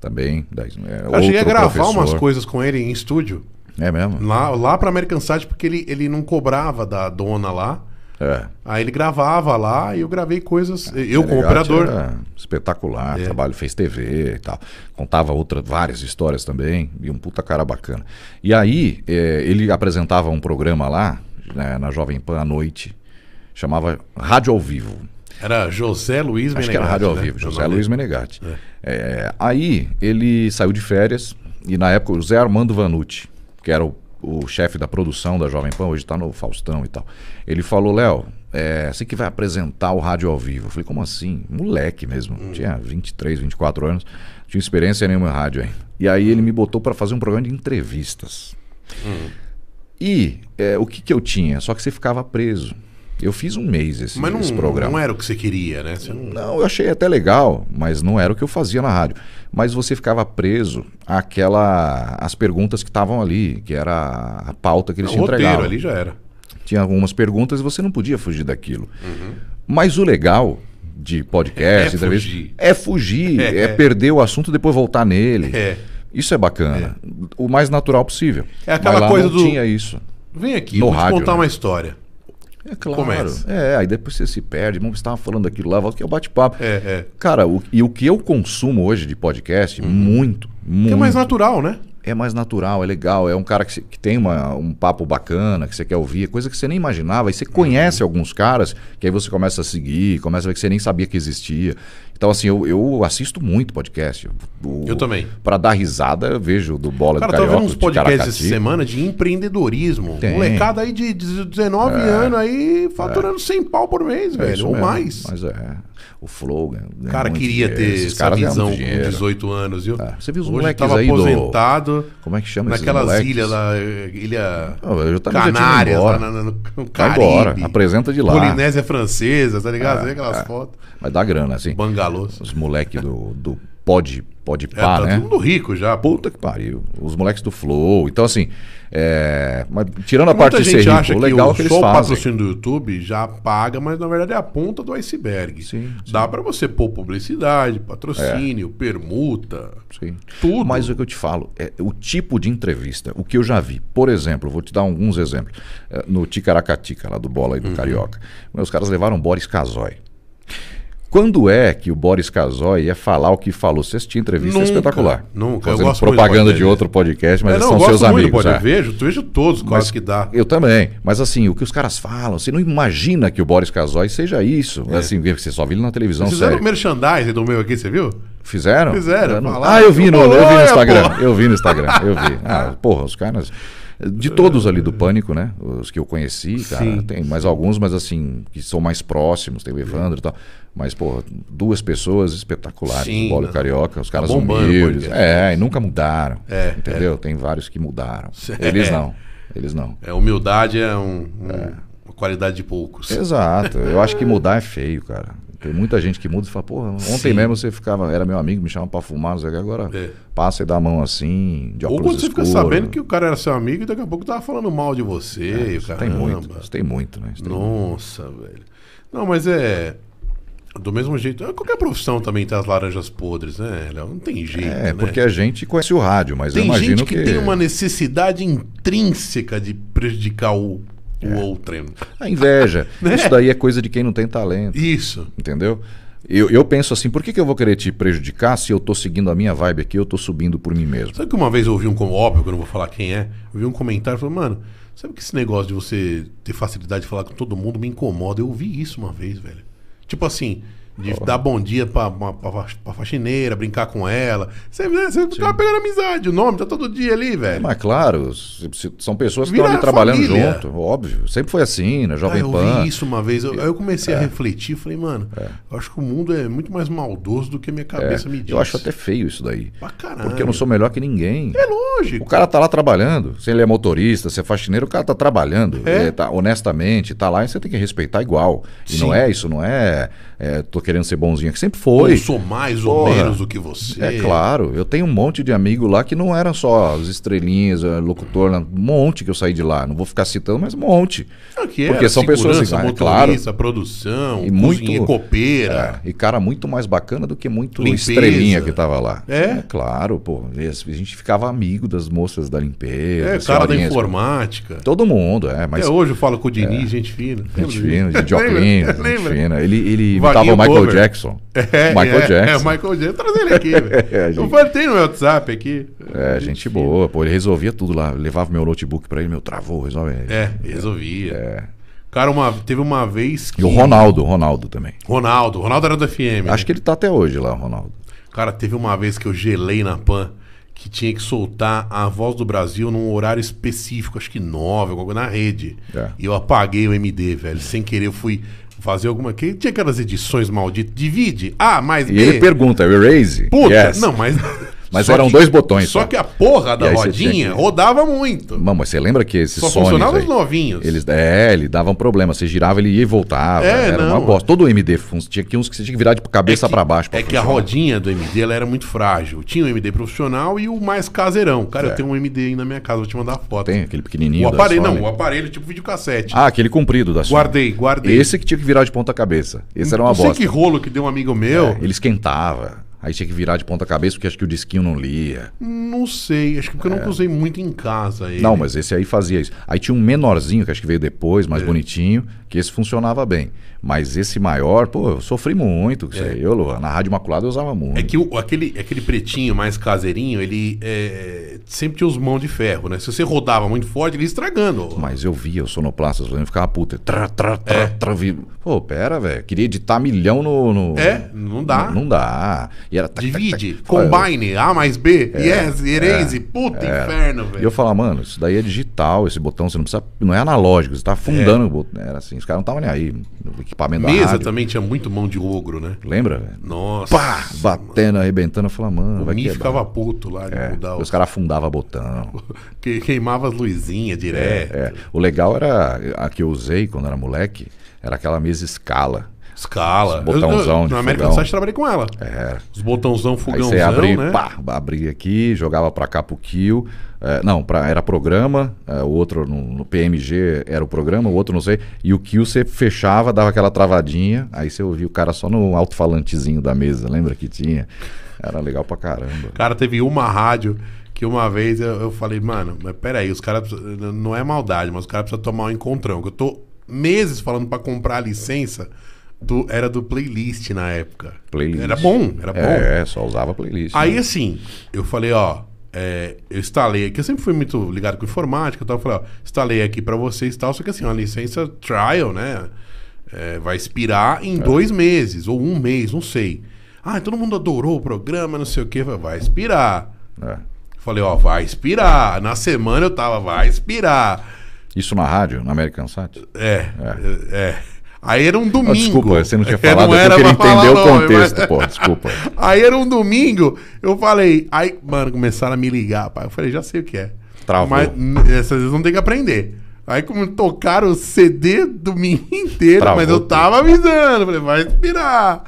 Também. da- é, Eu cheguei a gravar professor. umas coisas com ele em estúdio. É mesmo? Lá, lá pra American Site, porque ele, ele não cobrava da dona lá. É. Aí ele gravava lá e eu gravei coisas. eu, como Menegatti operador. era espetacular, É. trabalho, fez TV e tal. Contava outra, várias histórias também, e um puta cara bacana. E aí, eh, ele apresentava um programa lá, né, na Jovem Pan à noite, chamava Rádio ao Vivo. Era José Luiz Acho que era Rádio ao né? Vivo, O José Luiz. Menegatti. É, aí, ele saiu de férias, e na época o Zé Armando Vanucci, que era o, o chefe da produção da Jovem Pan, hoje está no Faustão e tal. Ele falou, Léo, é, você que vai apresentar o rádio ao vivo. Eu falei, como assim? Moleque mesmo. Hum. Tinha 23, 24 anos. Não tinha experiência nenhuma em rádio aí. E aí ele me botou para fazer um programa de entrevistas. Hum. E é, o que, que eu tinha? Só que você ficava preso. Eu fiz um mês esse, Mas esse não, programa. não era o que você queria, né? Você não- Não, eu achei até legal, mas não era o que eu fazia na rádio. Mas você ficava preso àquela, às perguntas que estavam ali, que era a pauta que eles o te roteiro entregavam. ali já era. Tinha algumas perguntas e você não podia fugir daquilo. Uhum. Mas o legal de podcast, É entrevista, fugir. é fugir, É, é, é. perder o assunto e depois voltar nele. É. Isso é bacana. O mais natural possível. É aquela coisa não do- tinha isso. Vem aqui, No vou te rádio, contar né? uma história. É claro. Começa. É, aí depois você se perde. Vamos estava falando daquilo lá, volta que é o bate-papo. É, é. Cara, o, e o que eu consumo hoje de podcast, muito, muito. Que é mais natural, né? é mais natural, é legal. É um cara que, que tem uma- um papo bacana, que você quer ouvir, coisa que você nem imaginava. E você conhece alguns caras, que aí você começa a seguir, começa a ver que você nem sabia que existia. Então, assim, eu, eu assisto muito podcast. O- Eu também. Pra dar risada, eu vejo do Bola Cara, do tô Carioca. vendo uns do podcasts essa semana de empreendedorismo. Tem. É. Molecada aí de 19 anos aí faturando 100 pau por mês, É velho. Ou mesmo. mais. Mas é. O Flow. cara queria dinheiro. ter Esses essa visão com dinheiro. 18 anos, viu? É, você viu os Hoje moleques tava aí do- aposentado Como é que chama naquelas ilhas lá, ilha Não, já ido Canárias, embora. lá na- no, no Vai Caribe. embora, apresenta de lá. Polinésia Francesa, tá ligado? Você vê aquelas é. fotos. Vai dar grana, assim. Os moleques do, do Pod, pod É, Pá, tá né? todo mundo rico já. pô. Puta que pariu. Os moleques do Flow. Então, assim, é, mas tirando a Muita parte de ser rico, acha o legal que é o que eles só o fazem. patrocínio do YouTube já paga, mas na verdade é a ponta do iceberg. Sim, Dá pra você pôr publicidade, patrocínio, permuta, Sim. tudo. Mas o que eu te falo é o tipo de entrevista, o que eu já vi. Por exemplo, vou te dar alguns exemplos. É, No Ticaracatica, lá do Bola e Uhum. do Carioca, os caras levaram Boris Casoy. Quando é que o Boris Casoy ia falar o que falou? Se assistir entrevista Nunca, é espetacular. nunca. Eu Fazendo gosto muito do propaganda de outro podcast, mas É, não, são eu gosto seus muito, amigos. pode, é. eu vejo, tu vejo todos quase que dá. Eu também. Mas assim, o que os caras falam, você não imagina que o Boris Casoy seja isso. Assim, você só viu ele na televisão, Fizeram sério. o merchandising do meu aqui, você viu? Fizeram? Fizeram, Eu não- falaram. Ah, eu vi no, eu vi no Instagram. Eu vi no Instagram, eu vi. Ah, porra, os caras. De todos ali do Pânico, né? Os que eu conheci, cara. Sim, tem mais alguns, mas assim, que são mais próximos. Tem o Evandro e tal. Mas, pô, duas pessoas espetaculares. Sim, do Bolo né? Carioca, os caras bombando o humildes. É, e nunca mudaram. É, entendeu? Tem vários que mudaram. É. Eles não. Eles não. É, humildade é, um, um- uma qualidade de poucos. Exato. Eu acho que mudar é feio, cara. Tem muita gente que muda e fala, porra, ontem Sim. mesmo você ficava, era meu amigo, me chamava pra fumar, não sei o que, agora É. passa e dá a mão assim, de Ou quando você fica escuros. sabendo que o cara era seu amigo e daqui a pouco tava falando mal de você. o Isso tem caramba. muito, isso tem muito, né? Tem muito. Nossa, velho. Não, mas é. Do mesmo jeito. Qualquer profissão também tem as laranjas podres, né? Léo? Não tem jeito. É, né? porque a gente conhece o rádio, mas eu Tem imagino gente que, tem uma necessidade intrínseca de prejudicar o, o É. outro. A inveja. Né? Isso daí é coisa de quem não tem talento, Isso. entendeu? Eu, eu penso assim, por que, que eu vou querer te prejudicar se eu tô seguindo a minha vibe aqui, eu tô subindo por mim mesmo? Sabe que uma vez eu ouvi um, óbvio que eu não vou falar quem é, eu vi um comentário e falei, mano, sabe que esse negócio de você ter facilidade de falar com todo mundo me incomoda? Eu ouvi isso uma vez, velho. Tipo assim, de dar bom dia pra, pra, pra, faxineira, brincar com ela. Você, né, você ficava pegando amizade, o nome tá todo dia ali, velho. Mas claro, são pessoas que Vira estão ali trabalhando família. junto, óbvio. Sempre foi assim, na Ah, Jovem eu Pan. vi isso uma vez, eu- aí eu comecei a refletir, falei, mano, eu acho que o mundo é muito mais maldoso do que a minha É, cabeça me diz. eu acho até feio isso daí. Pra caralho. Porque eu não sou melhor que ninguém. É lógico. O cara tá lá trabalhando. Se ele é motorista, se é faxineiro, o cara tá trabalhando. É. Ele tá, honestamente, tá lá e você tem que respeitar igual. E Sim. não é isso, não é, é, tô querendo ser bonzinho, que sempre foi. Eu sou mais ou Porra. menos do que você. É claro, eu tenho um monte de amigo lá que não eram só as estrelinhas, eh, locutor, um monte que eu saí de lá. Não vou ficar citando, mas um monte. Que Porque era são pessoas é motorista, produção, E muito- copeira. É, e cara muito mais bacana do que muito Limpeza. estrelinha que tava lá. É? claro, pô. A gente ficava amigo das moças da limpeza. É, cara da informática. Todo mundo, é. Mas Até hoje eu falo com o Diniz, gente fina. Gente fina, de Lembra? gente fina. Ele, ele imitava o Michael cover. Jackson. É, Michael é, Jackson. É, o Michael Jackson. Trazer ele aqui, velho. É, Eu gente. falei no WhatsApp aqui. É, gente boa. Pô, ele resolvia tudo lá. Levava meu notebook pra ele, meu travou, resolve. É, resolvia. Cara, uma, teve uma vez que. E o Ronaldo, o Ronaldo também. Ronaldo. Ronaldo era do FM. Acho que ele tá até hoje lá, o Ronaldo. Cara, teve uma vez que eu gelei na PAN que tinha que soltar a voz do Brasil num horário específico, acho que nove, alguma coisa na rede. É. E eu apaguei o MD, velho. Sem querer, eu fui fazer alguma. Que tinha aquelas edições malditas. Divide. A mais E B. ele pergunta, erase? Puta, Yes. não, mas. Mas só eram que- dois botões, Só tá? que a porra da rodinha que- rodava muito. Mano, mas você lembra que esses Só Sonys funcionava os novinhos. Eles, é, ele dava um problema. Você girava, ele ia e voltava. É, era não. uma bosta. Todo o MD tinha que uns que você tinha que virar de cabeça É pra baixo. pra é que a funcionar. rodinha do MD ela era muito frágil. Tinha o MD profissional e o mais caseirão. Cara, eu É. tenho um MD aí na minha casa, vou te mandar foto. Tem aquele pequenininho. O aparelho, Sony. não, o aparelho tipo videocassete. Ah, aquele comprido da Sony. guardei, guardei. Esse que tinha que virar de ponta cabeça. Esse era uma não sei bosta. que rolo que deu um amigo meu. É, ele esquentava. Aí tinha que virar de ponta cabeça porque acho que o disquinho não lia. Não sei, acho que porque eu nunca usei muito em casa ele. É. Não, mas esse aí fazia isso. Aí tinha um menorzinho, que acho que veio depois, É. mais bonitinho, que esse funcionava bem. Mas esse maior, pô, eu sofri muito aí. Eu, na Rádio Imaculada eu usava muito. É que o- aquele, aquele pretinho mais caseirinho, ele é, sempre tinha os mãos de ferro, né? Se você rodava muito forte, ele ia estragando. Mas eu via os sonoplastas fazendo, ficava puta. Trá, trá, trá, É. trá, vi- Pô, pera, velho. Queria editar milhão no. no- É, não dá. Não, não dá. E era. tac, Divide, tac. Eu- combine, A mais B, yes, erase, puta inferno, E eu velho. falava, mano, isso daí é digital, esse botão, você não precisa. Não é analógico, você tá afundando o botão. Era assim, os caras não estavam nem aí. O equipamento da Mesa rádio. também tinha muito mão de ogro, né? Lembra, velho? Nossa. Pá! Batendo, arrebentando. Eu falava, mano, O vai ficava puto lá de É, mudar os caras afundavam botão. que queimava as luzinhas direto. É. O legal era a que eu usei quando era moleque, era aquela mesa escala. Escala. Os botãozão Eu- eu- de Na American fogão. Site trabalhei com ela. Era. Os botãozão Aí fogãozão, você abria, né? pá, abria aqui, jogava pra cá pro kill. É, não, pra, era programa, é, o outro no, no PMG era o programa, o outro não sei. E o kill você fechava, dava aquela travadinha, aí você ouvia o cara só no alto-falantezinho da mesa, lembra que tinha? Era legal pra caramba. Cara, teve uma rádio que uma vez eu, eu falei, mano, mas peraí, os caras. Não é maldade, mas os caras precisam tomar um encontrão. Que eu tô meses falando pra comprar a licença. Do, era do playlist na época. Playlist. Era bom, era bom. É, só usava playlist. Aí né? assim, eu falei, ó, é, eu instalei aqui, eu sempre fui muito ligado com informática e tal, eu falei, ó, instalei aqui pra vocês e tal, só que assim, uma licença trial, né? é, vai expirar em dois meses, ou um mês, não sei. Ah, todo mundo adorou o programa, não sei o que, vai expirar. É. Falei, ó, vai expirar. Na semana eu tava, vai expirar. Isso na rádio, na American Sat? É, é. é. Aí era um domingo. Oh, desculpa, você não tinha falado, não era eu queria entender o contexto, mas... pô, desculpa. Aí era um domingo, eu falei, aí, mano, começaram a me ligar, pai. Eu falei, já sei o que é. Travou. Mas essas vezes não tem que aprender. Aí como tocaram o CD domingo inteiro, Travou mas eu tava avisando, falei, vai inspirar.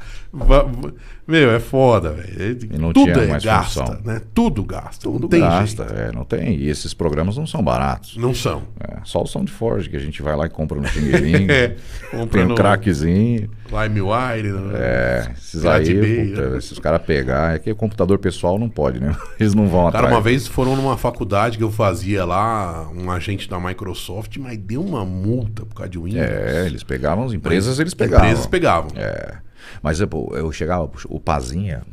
Meu, é foda, velho. Tudo é gasta, função. né? Tudo gasta. Tudo não tem gasta, é, não tem. E esses programas não são baratos. Não são. É, só o Soundforge que a gente vai lá e compra no dinheirinho. é, tem um craquezinho. LimeWire. Né? É, esses aí, puta, né? se os caras pegar, é que o computador pessoal não pode, né? Eles não vão Cara, uma vez foram numa faculdade que eu fazia lá, um agente da Microsoft, mas deu uma multa por causa de Windows. É, eles pegavam, as empresas eles pegavam. Empresas pegavam. É. Mas eu, eu chegava, o Pazinha,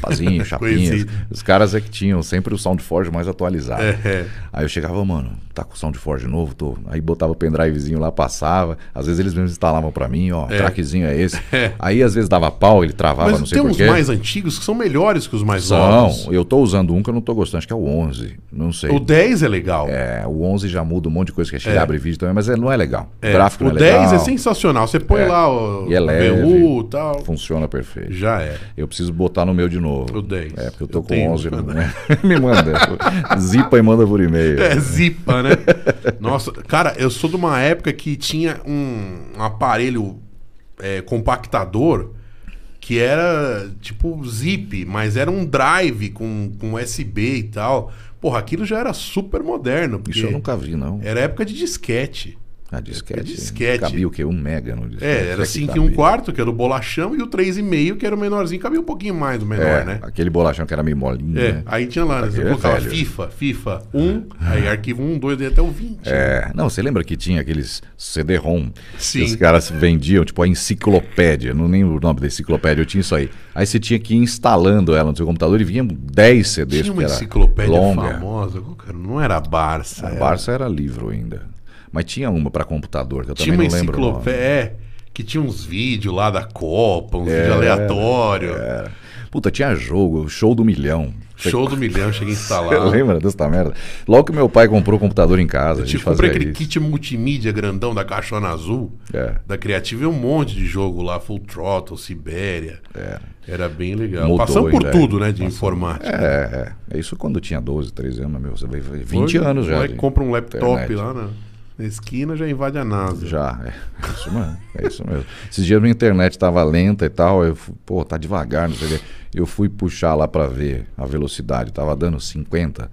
Pazinho, Chapinhas. os caras é que tinham sempre o Soundforge mais atualizado. É, é. Aí eu chegava, mano, tá com o Soundforge novo? Tô. Aí botava o pendrivezinho lá, passava. Às vezes eles mesmos instalavam para mim, ó, é. trackzinho é esse. É. Aí às vezes dava pau, ele travava, Mas não sei porquê. tem uns mais antigos que são melhores que os mais são. novos. Eu tô usando um que eu não tô gostando, acho que é o 11, não sei. O 10 é legal. É, o 11 já muda um monte de coisa que a gente é. abre vídeo também, mas é, não é legal. É. O gráfico não é legal. O 10 é sensacional. Você põe é. lá o, e é leve, VU e tal. Funciona perfeito. Já é. Eu preciso botar no meu de novo. O 10. É, porque eu tô eu com tenho, 11, né? Me manda. zipa e manda por e-mail. É, zipa, né? Nossa, cara, eu sou de uma época que tinha um, aparelho é, compactador que era tipo zip, mas era um drive com, com USB e tal. Porra, aquilo já era super moderno. Isso eu nunca vi, não. Era época de disquete. A ah, disquete. disquete. Cabia o quê? Um mega no disquete? É, era 5 e um quarto, que era o bolachão, e o 3,5, que era o menorzinho. Cabia um pouquinho mais do menor, é, né? Aquele bolachão que era meio molinho, é, né? Aí tinha lá, né? você colocava velho. FIFA, FIFA 1, aí arquivo 1, 2, até o 20. É, né? não, você lembra que tinha aqueles CD-ROM que os caras vendiam, tipo a enciclopédia, não lembro o nome da enciclopédia, eu tinha isso aí. Aí você tinha que ir instalando ela no seu computador e vinha 10 CDs. Tinha uma enciclopédia longa. famosa, não era Barça. A. Barça era livro ainda. Mas tinha uma para computador, que eu tinha também não lembro. Tinha uma enciclopédia, é, que tinha uns vídeos lá da Copa, uns é, vídeos aleatórios. É. Puta, tinha jogo, show do milhão. Show do milhão, cheguei a instalar. lembra dessa merda? Logo que meu pai comprou o computador em casa. Eu tipo, comprei aquele isso. kit multimídia grandão da caixona azul, é. da Criativa, e um monte de jogo lá, Full Throttle, Sibéria. É. Era bem legal. Mudou Passamos por tudo, né, de informática. É, é. É isso quando tinha 12, 13 anos, meu. Você veio 20 Foi, anos já. Aí compra um laptop internet. lá, né? Na esquina já invade a NASA. Já, é, é isso mesmo. É isso mesmo. Esses dias minha internet estava lenta e tal, eu fui, pô, tá devagar, não sei o quê. Eu fui puxar lá para ver a velocidade, tava dando 50.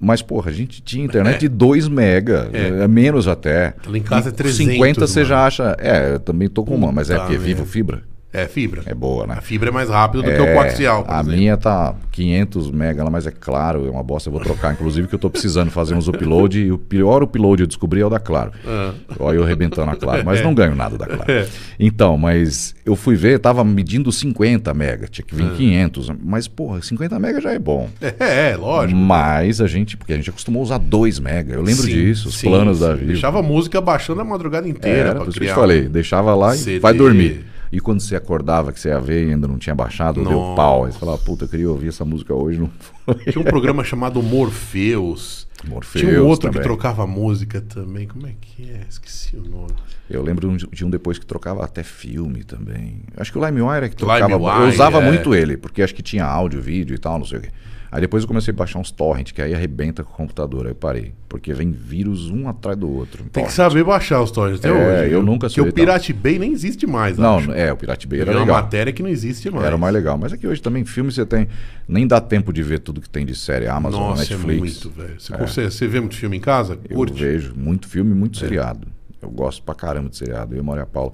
Mas, porra, a gente tinha internet é. de 2 mega, é. é. menos até. Lá em casa é 300, 50 você já acha... É, eu também tô com uma, mas é porque vivo fibra? É fibra. É boa, né? A fibra é mais rápida do é, que o é, coaxial. a exemplo. minha tá 500 mega, mas é claro, é uma bosta, eu vou trocar. Inclusive que eu tô precisando fazer uns upload e o pior upload eu descobri é o da Claro. Ah. Olha eu arrebentando a Claro, mas não ganho nada da Claro. É. Então, mas eu fui ver, tava medindo 50 mega, tinha que vir ah. 500, mas porra, 50 mega já é bom. É, é, lógico. Mas a gente, porque a gente acostumou a usar 2 mega, eu lembro sim, disso, os sim, planos sim. da vida. Deixava a música baixando a madrugada inteira. Era, por isso que eu te falei, deixava lá CD. e vai dormir. E quando você acordava, que você ia ver e ainda não tinha baixado, Nossa. deu pau. Aí você falava, puta, eu queria ouvir essa música hoje, não foi. Tinha um programa chamado Morpheus. Morpheus Tinha um outro também. que trocava música também. Como é que é? Esqueci o nome. Eu lembro de um depois que trocava até filme também. Acho que o LimeWire é que trocava. eu usava é. muito ele, porque acho que tinha áudio, vídeo e tal, não sei o quê. Aí depois eu comecei a baixar uns torrent, que aí arrebenta com o computador. Aí eu parei. Porque vem vírus um atrás do outro. Tem que saber baixar os torrents até é, hoje. Eu nunca sei. Porque o Pirate Bay nem existe mais. Não, acho. é, o Pirate Bay era legal. uma matéria que não existe mais. Era mais legal. Mas aqui é hoje também filme você tem. Nem dá tempo de ver tudo que tem de série. Amazon, Nossa, é Netflix. É muito, velho. Você, é. Consegue, você vê muito filme em casa? Curte? Eu vejo muito filme muito é. seriado. Eu gosto pra caramba de seriado. Eu e Maria Paula.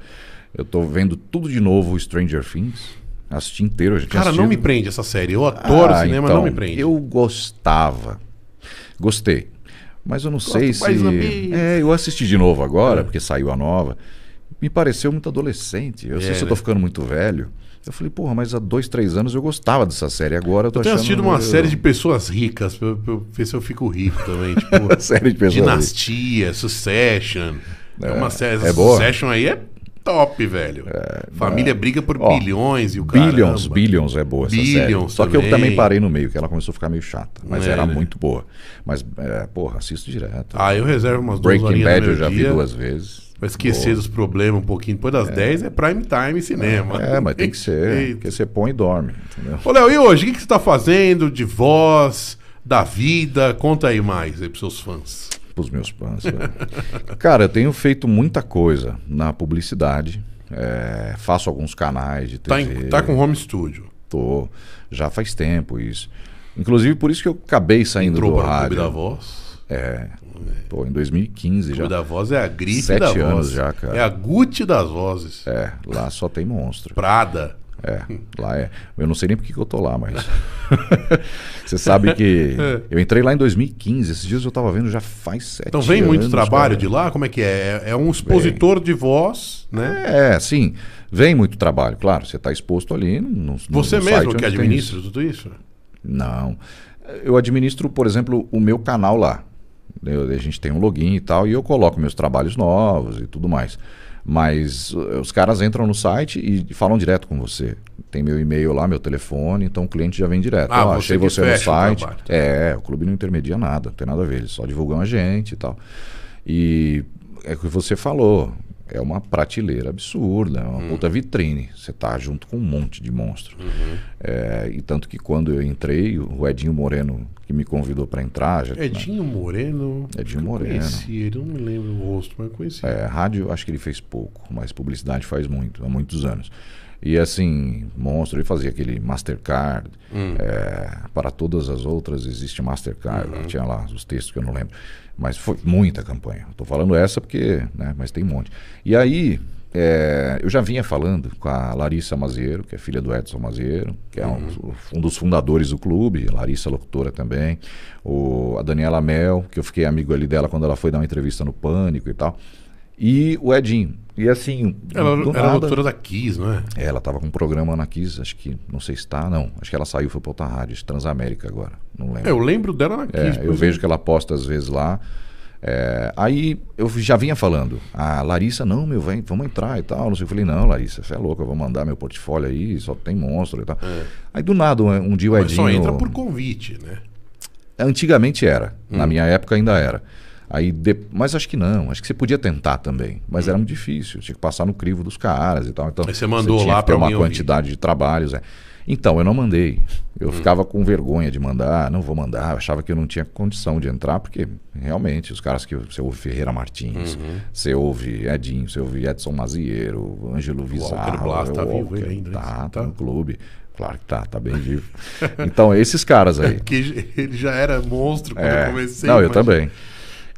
Eu tô vendo tudo de novo Stranger Things. Assisti inteiro. A gente Cara, não me prende essa série. Eu adoro ah, cinema, então, não me prende. Eu gostava. Gostei. Mas eu não Gosto sei se. É, eu assisti de novo agora, é. porque saiu a nova. Me pareceu muito adolescente. Eu é, sei se eu tô né? ficando muito velho. Eu falei, porra, mas há dois, três anos eu gostava dessa série. Agora eu tô eu tenho achando... assistido uma eu... série de pessoas ricas, pra, pra ver se eu fico rico também. Tipo, série de pessoas Dinastia, ricas. Succession. É, é uma série. É boa. Succession aí é top, velho. Família briga por Ó, bilhões e o Billions, caramba. Billions é boa essa Billions série. Só que eu também. também parei no meio, que ela começou a ficar meio chata. Mas É, era né? muito boa. Mas, é, porra, assisto direto. Ah, eu reservo umas duas Breaking Bad eu já vi dia duas vezes. Pra esquecer dos problemas um pouquinho. Depois das 10 é prime time cinema. É, mas tem que ser. Eita. Porque você põe e dorme, entendeu? Ô, Léo, e hoje? O que, que você tá fazendo de voz, da vida? Conta aí mais aí pros seus fãs. Pros meus fãs. Cara, eu tenho feito muita coisa na publicidade. é, faço alguns canais de Tá, TV. em- tá com home studio. Tô. Já faz tempo isso. Inclusive por isso que eu acabei saindo Entrou do para o Clube rádio. da Voz. É. Pô, em 2015 O já. Clube da Voz é a grife Sete da voz. anos já, cara. É a Gucci das vozes. É, lá só tem monstro. Prada. É, lá é. Eu não sei nem por que eu tô lá, mas. Você sabe que. É. Eu entrei lá em 2015. Esses dias eu tava vendo já faz sete Então vem muito anos, trabalho cara. de lá? Como é que é? É, é um expositor de voz, né? É, sim. Vem muito trabalho, claro. Você está exposto ali. No, no Você no mesmo que administra isso. tudo isso? Não. Eu administro, por exemplo, o meu canal lá. Eu- a gente tem um login e tal, e eu coloco meus trabalhos novos e tudo mais. Mas uh, os caras entram no site e falam direto com você. Tem meu e-mail lá, meu telefone, então o cliente já vem direto. Ah, Ó, você achei você no o site. trabalho. É, o clube não intermedia nada, não tem nada a ver, eles só divulgam a gente e tal. E é o que você falou, é uma prateleira absurda, é uma Hum. puta vitrine. Você tá junto com um monte de monstro. Uhum. É, e tanto que quando eu entrei, o Edinho Moreno que me convidou para entrar, já, Edinho Moreno. Edinho Eu Moreno. Conheci ele, não me lembro o rosto, mas eu conheci. É, rádio, acho que ele fez pouco, mas publicidade faz muito, há muitos anos. E assim, monstro, ele fazia aquele Mastercard. Hum. é, para todas as outras existe Mastercard. Uhum. Tinha lá os textos que eu não lembro. Mas foi muita campanha. Estou falando essa porque, né, mas tem um monte. E aí, é, eu já vinha falando com a Larissa Maziero, que é filha do Edson Maziero, que é um, Uhum. um dos fundadores do clube, Larissa locutora também, o, a Daniela Mel, que eu fiquei amigo ali dela quando ela foi dar uma entrevista no Pânico e tal, e o Edinho. E assim, Ela do era nada- doutora da Kiss, não é? É, ela estava com um programa na Kiss, acho que, não sei se está, não, acho que ela saiu, foi para outra rádio, Transamérica agora, não lembro. É, eu lembro dela na É, Kiss. eu vejo que ela posta às vezes lá. É, aí eu já vinha falando, a Larissa, não, meu, vem, vamos entrar e tal. Não sei, eu falei, não, Larissa, você é louca, eu vou mandar meu portfólio aí, só tem monstro e tal. Aí do nada, um, um dia o Mas Edinho. só entra por convite, né? Antigamente era, na Hum. minha época ainda era. Aí de- Mas acho que não, acho que você podia tentar também, mas era muito difícil, tinha que passar no crivo dos caras e tal. Então, Hum. Aí você mandou tinha lá que pra uma alguém ouvir. quantidade de trabalhos. é. Então, eu não mandei. Hum. Eu ficava com vergonha de mandar, não vou mandar, eu achava que eu não tinha condição de entrar, porque realmente os caras que você ouve Ferreira Martins, Uhum. você ouve Edinho, você ouve Edson Maziero, Ângelo Vizarro. Blas tá o vivo ele ainda, né? Tá, Tá. tá no clube. Claro que tá, tá bem vivo. Então, esses caras aí. Porque ele já era monstro quando É. eu comecei. Não, eu imagina. também.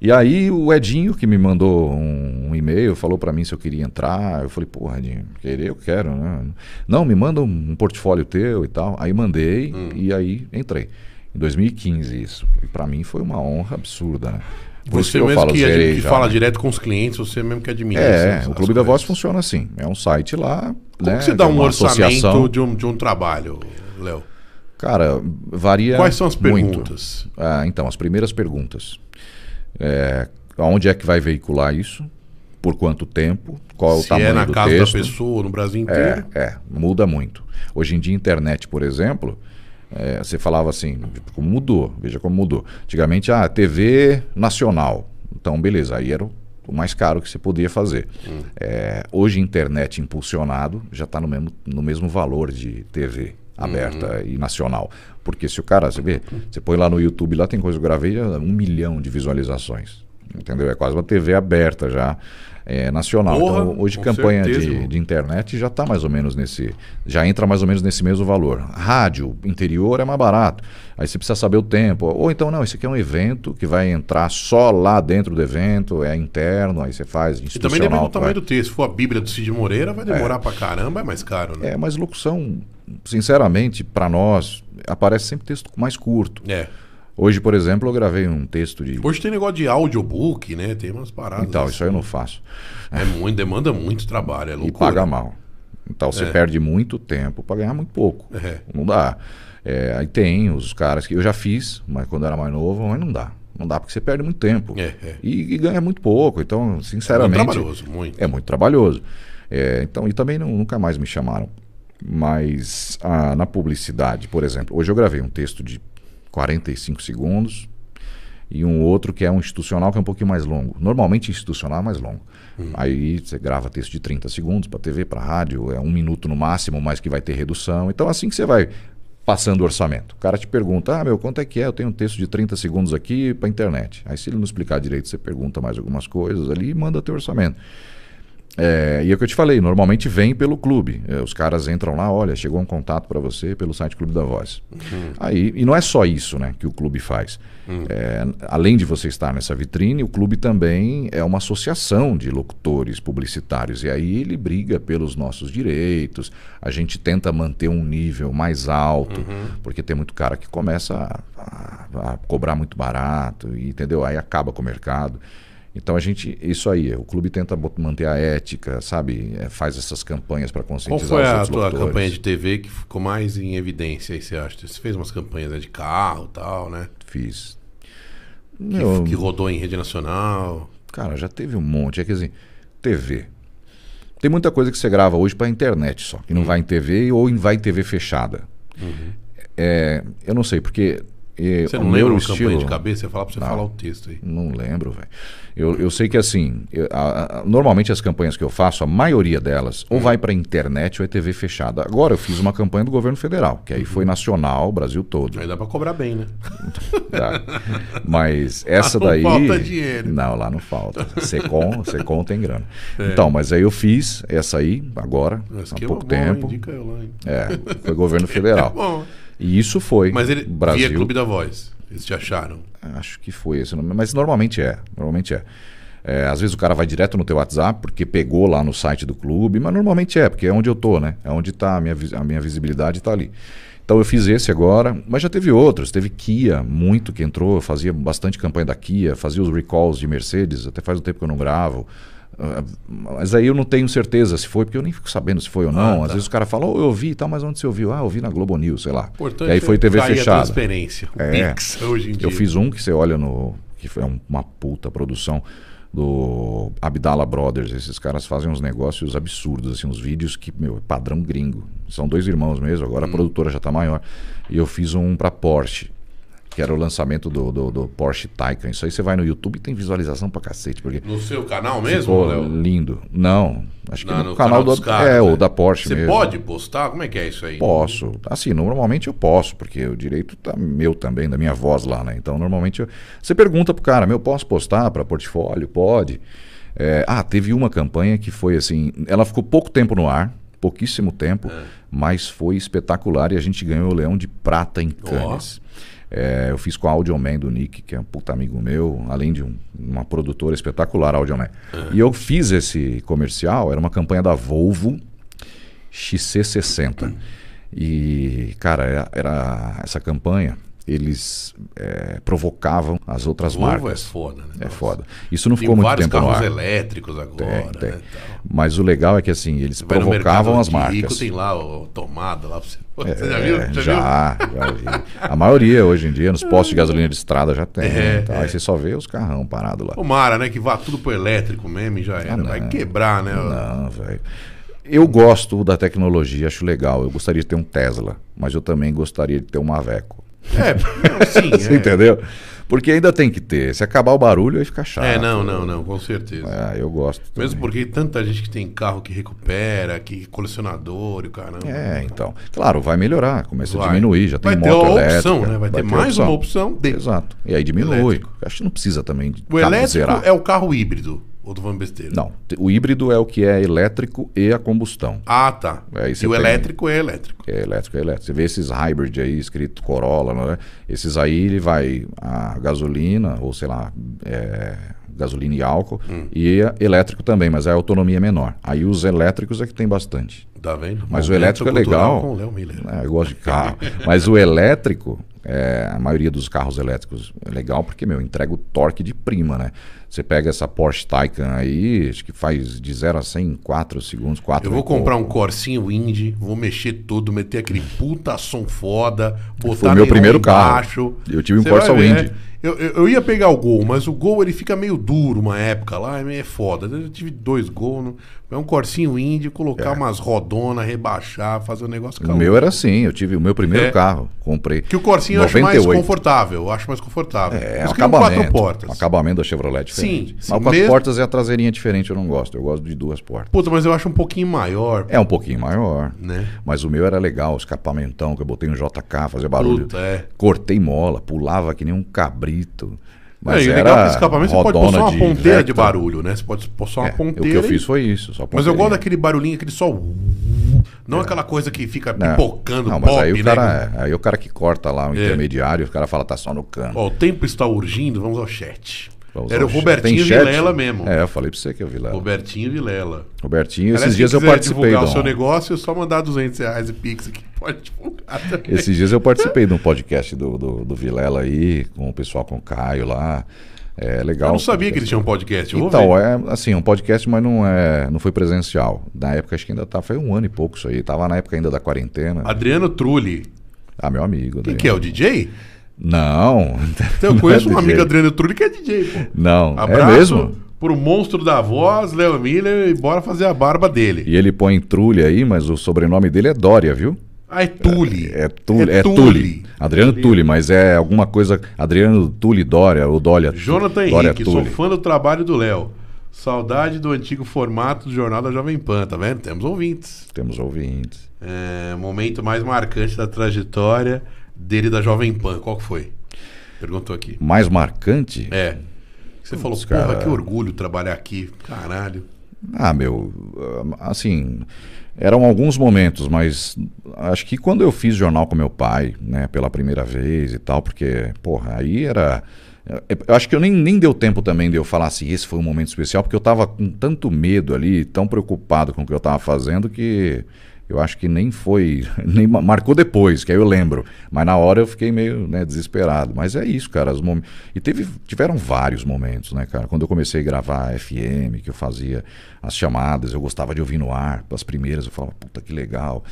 E aí o Edinho que me mandou um, um e-mail, falou pra mim se eu queria entrar. Eu falei, porra, Edinho, querer eu quero, né? Não, me manda um, portfólio teu e tal. Aí mandei Hum. e aí entrei. Em 2015 isso. E pra mim foi uma honra absurda, né? Por Você eu mesmo falo, que, zerei que já, fala né? direto com os clientes, você mesmo que administra. É, o Clube da Voz funciona assim. É um site lá. Como né, que você dá um orçamento associação. de um, de um trabalho, Léo? Cara, varia. Quais são as perguntas? Ah, então, as primeiras perguntas. É, aonde é que vai veicular isso? Por quanto tempo? Qual é o Se tamanho é na do casa texto? da pessoa, no Brasil É, inteiro. é, muda muito. Hoje em dia, internet, por exemplo, é, você falava assim, tipo, como mudou, veja como mudou. Antigamente, ah, TV nacional. Então, beleza, aí era o, o mais caro que você podia fazer. Hum. É, hoje, internet impulsionado já está no mesmo, no mesmo valor de TV aberta Uhum. e nacional. Porque se o cara, você vê, você põe lá no YouTube, lá tem coisa que eu gravei, já um milhão de visualizações. Entendeu? É quase uma TV aberta já, é, nacional. Porra, então, hoje, campanha de, de internet já está mais ou menos nesse. Já entra mais ou menos nesse mesmo valor. Rádio, interior é mais barato. Aí você precisa saber o tempo. Ou então, não, esse aqui é um evento que vai entrar só lá dentro do evento, é interno, aí você faz E também institucional. depende do tamanho vai- do texto. Se for a Bíblia do Cid Moreira, vai demorar pra caramba, é mais caro, né? É, mas locução, sinceramente, para nós, aparece sempre texto mais curto. É. Hoje, por exemplo, eu gravei um texto de. Hoje tem negócio de audiobook, né? Tem umas paradas. Então, assim. isso aí eu não faço. É muito, demanda muito trabalho, é E loucura. paga mal. Então você É. perde muito tempo para ganhar muito pouco. É. Não dá. É, aí tem os caras que eu já fiz, mas quando era mais novo, mas não dá. Não dá porque você perde muito tempo. É, é. E, e ganha muito pouco. Então, Muito sinceramente. trabalhoso, muito. É muito trabalhoso. É, então, e também não- nunca mais me chamaram. Mas ah, na publicidade, por exemplo, hoje eu gravei um texto de 45 segundos e um outro que é um institucional que é um pouquinho mais longo. Normalmente institucional é mais longo. Aí você grava texto de 30 segundos para TV, para rádio, é um minuto no máximo, mas que vai ter redução. Então assim que você vai passando o orçamento. O cara te pergunta, ah, meu, quanto é que é? Eu tenho um texto de 30 segundos aqui para internet. Aí se ele não explicar direito, você pergunta mais algumas coisas ali e manda teu orçamento. É, e é o que eu te falei, normalmente vem pelo clube. É, os caras entram lá, olha, chegou um contato para você pelo site Clube da Voz. Aí, e não é só isso né, que o clube faz. É, além de você estar nessa vitrine, o clube também é uma associação de locutores publicitários. E aí ele briga pelos nossos direitos. A gente tenta manter um nível mais alto, porque tem muito cara que começa a, a- a cobrar muito barato, e, entendeu? Aí acaba com o mercado. Então a gente, isso aí, o clube tenta manter a ética, sabe? É, faz essas campanhas para Qual conscientizar foi os a tua locutores. campanha de TV que ficou mais em evidência aí, você acha? Você fez umas campanhas né, de carro e tal, né? Fiz. Que, Meu, que rodou em rede nacional. Cara, já teve um monte. É que assim, TV. Tem muita coisa que você grava hoje para internet só, que não vai em TV ou vai em TV fechada. É, eu não sei, porque. É, Você o não lembra uma estilo, campanha de cabeça? Eu falar pra você falar o texto aí. Não lembro, velho. Eu, eu sei que assim, eu- a- a- normalmente as campanhas que eu faço, a maioria delas, ou vai para internet ou é TV fechada. Agora eu fiz uma campanha do governo federal, que aí foi nacional, Brasil todo. Aí dá pra cobrar bem, né? Tá? Mas essa Lá não daí. falta dinheiro. Não, lá não falta. Secom, Secom tem grana. Então, mas aí eu fiz essa aí, agora, Mas há pouco bom, tempo. Indica eu lá, hein? É, foi governo federal. Bom, E isso foi. mas ele Brasil. via Clube da Voz. Eles te acharam. Acho que foi esse nome. Mas normalmente é. Normalmente é. É, às vezes o cara vai direto no teu WhatsApp porque pegou lá no site do clube, mas normalmente é, porque é onde eu tô, né? É onde tá a minha, a minha visibilidade tá ali. Então eu fiz esse agora, mas já teve outros. Teve Kia, muito que entrou, eu fazia bastante campanha da Kia, fazia os recalls de Mercedes, até faz um tempo que eu não gravo. Ah, Mas aí eu não tenho certeza se foi, porque eu nem fico sabendo se foi ou não. Ah, tá. Às vezes o cara fala, oh, eu ouvi e tal, mas onde você ouviu? Ah, eu ouvi na Globo News, sei lá. Importante e aí foi TV a fechada. transferência. O É. Pix hoje em dia. Eu fiz um que você olha no. que foi um- uma puta produção do Abdala Brothers. Esses caras fazem uns negócios absurdos, assim, uns vídeos que, meu, é padrão gringo. São dois irmãos mesmo, agora Hum. a produtora já tá maior. E eu fiz um pra Porsche. Que era o lançamento do, do, do Porsche Taycan. Isso aí você vai no YouTube e tem visualização pra cacete. Porque No seu canal mesmo, Léo? lindo. Não, acho que Não, no, no canal, dos do, caras, É, né? ou da Porsche Você mesmo. pode postar? Como é que é isso aí? Posso. Assim, normalmente eu posso, porque o direito tá meu também, da minha voz lá, né? Então, normalmente eu... você pergunta pro cara, meu, posso postar para portfólio? Pode. É, ah, teve uma campanha que foi assim, ela ficou pouco tempo no ar, pouquíssimo tempo, mas foi espetacular e a gente ganhou o Leão de Prata em Cannes. É, eu fiz com a Audioman do Nick, que é um puta amigo meu, além de um- uma produtora espetacular, a Audioman. E eu fiz esse comercial, era uma campanha da Volvo XC60. E, cara, era, era- essa campanha, eles é, provocavam as outras Volvo é marcas. foda, né? É foda. Isso não Tem ficou muito tempo no carros ar. elétricos agora, Tem, tem. né? Mas o legal é que assim, eles Vai provocavam as marcas. Rico, tem lá o tomada lá pra você. É, Você já viu? Já, viu? já, já vi. A maioria hoje em dia, nos postos de gasolina de estrada já tem. É, tá? é. Aí você só vê os carrão parados lá. Tomara, né? Que vá tudo pro elétrico mesmo e já era. Vai quebrar, né? Ah, Não, velho. Eu gosto da tecnologia, acho legal. Eu gostaria de ter um Tesla, mas eu também gostaria de ter um Maveco. É, não, sim. Você é. entendeu? Porque ainda tem que ter. Se acabar o barulho, aí fica chato. É, não, não, não, com certeza. Ah, eu gosto. Mesmo também. porque tanta gente que tem carro que recupera, que colecionador e o caramba. É, então. Claro, vai melhorar, começa a Vai. diminuir, já tem Vai ter moto uma elétrica. opção, né? Vai ter mais uma opção de- Exato. E aí diminui. Acho que não precisa também de O elétrico zerar. é o carro híbrido. Ou tô falando besteira? Não, o híbrido é o que é elétrico e a combustão. Ah, tá. Aí e você o tem- elétrico é elétrico. É elétrico, é elétrico. Você vê esses hybrid aí, escrito Corolla, não é? esses aí ele vai a gasolina, ou sei lá, é, gasolina e álcool, Hum. e é elétrico também, mas a autonomia é menor. Aí os elétricos é que tem bastante. Tá vendo? Mas o Momento elétrico é legal. Com o Léo Miller. É, eu gosto de carro. Mas o elétrico, é, a maioria dos carros elétricos é legal porque, meu, entrega o torque de prima, né? Você pega essa Porsche Taycan aí, acho que faz de 0 a 100 em 4 segundos, 4 Eu vou comprar um Corsinho Indy, vou mexer tudo, meter aquele puta som foda, botar Foi o meu primeiro carro. Eu tive um Corsa Indy. é. Eu, eu, eu ia pegar o gol, mas o gol ele fica meio duro uma época lá, é foda. Eu tive dois gols, no- é um corsinho índio, colocar umas rodonas, rebaixar, fazer um negócio É. O meu era assim, eu tive o meu primeiro É. carro, comprei. Que o corsinho eu acho mais 98. confortável, eu acho mais confortável. É, Por isso o que é um quatro acabamento. portas. O acabamento da Chevrolet é diferente. Sim, Mas sim, quatro mesmo- portas é a traseirinha diferente, eu não gosto. Eu gosto de duas portas. Puta, mas eu acho um pouquinho maior, É um pouquinho maior. né? Mas o meu era legal, o escapamentão, que eu botei um JK, fazia barulho. Puta, é. Cortei mola, pulava que nem um cabrito. Mas é, o era legal que esse escapamento você pode pôr só uma ponteira de barulho, né? Você pode pôr só uma É, o ponteira. que eu fiz foi isso. Só Mas eu gosto daquele barulhinho, aquele só. Não aquela coisa que fica pipocando Não, mas pop, aí o, né? cara, aí o cara que corta lá o É. intermediário, o cara fala tá só no cano. Ó, o tempo está urgindo, vamos ao chat. Era o. Robertinho? Vilela mesmo. É, eu falei pra você que é o Vilela. Robertinho Vilela. Robertinho, esses dias eu participei divulgar de o seu negócio, é só mandar 200 reais e Pix que pode divulgar também. Esses dias eu participei de um podcast do, do, do Vilela aí, com o pessoal com o Caio lá. É legal. Eu não sabia que eles tinham um podcast. Eu Então, ver. é assim, um podcast, mas não é, não foi presencial. Na época acho que ainda tá, foi um ano e pouco isso aí. Tava na época ainda da quarentena. Adriano Trulli. Ah, meu amigo. Quem daí. que é? O DJ? Não. Então, eu conheço é um amigo DJ. Adriano Trulli que é DJ, pô. Não, Abraço é mesmo? pro monstro da voz, Léo Miller, e bora fazer a barba dele. E ele põe Trulli aí, mas o sobrenome dele é Dória, viu? Ah, é Tulli. É Tulli. É Tulli. Adriano Tulli, mas é alguma coisa. Adriano Tulli Dória, ou Dória. Jonathan Dória Henrique, sou Tulli. fã do trabalho do Léo. Saudade do antigo formato do Jornal da Jovem Pan, tá vendo? Temos ouvintes. Temos ouvintes. É, momento mais marcante da trajetória dele da Jovem Pan. Qual que foi? Perguntou aqui. Mais marcante? É. Você falou, Putz, porra, cara. que orgulho trabalhar aqui. Caralho. Ah, meu, assim, eram alguns momentos, mas acho que quando eu fiz jornal com meu pai, né, pela primeira vez e tal, porque, porra, aí era. Eu acho que eu nem, nem deu tempo também de eu falar assim, esse foi um momento especial, porque eu tava com tanto medo ali, tão preocupado com o que eu tava fazendo, que eu acho que nem foi. nem ma- Marcou depois, que aí eu lembro. Mas na hora eu fiquei meio né, desesperado. Mas é isso, cara. Os mom... E teve, tiveram vários momentos, né, cara? Quando eu comecei a gravar FM, que eu fazia as chamadas, eu gostava de ouvir no ar. As primeiras eu falava, puta que legal.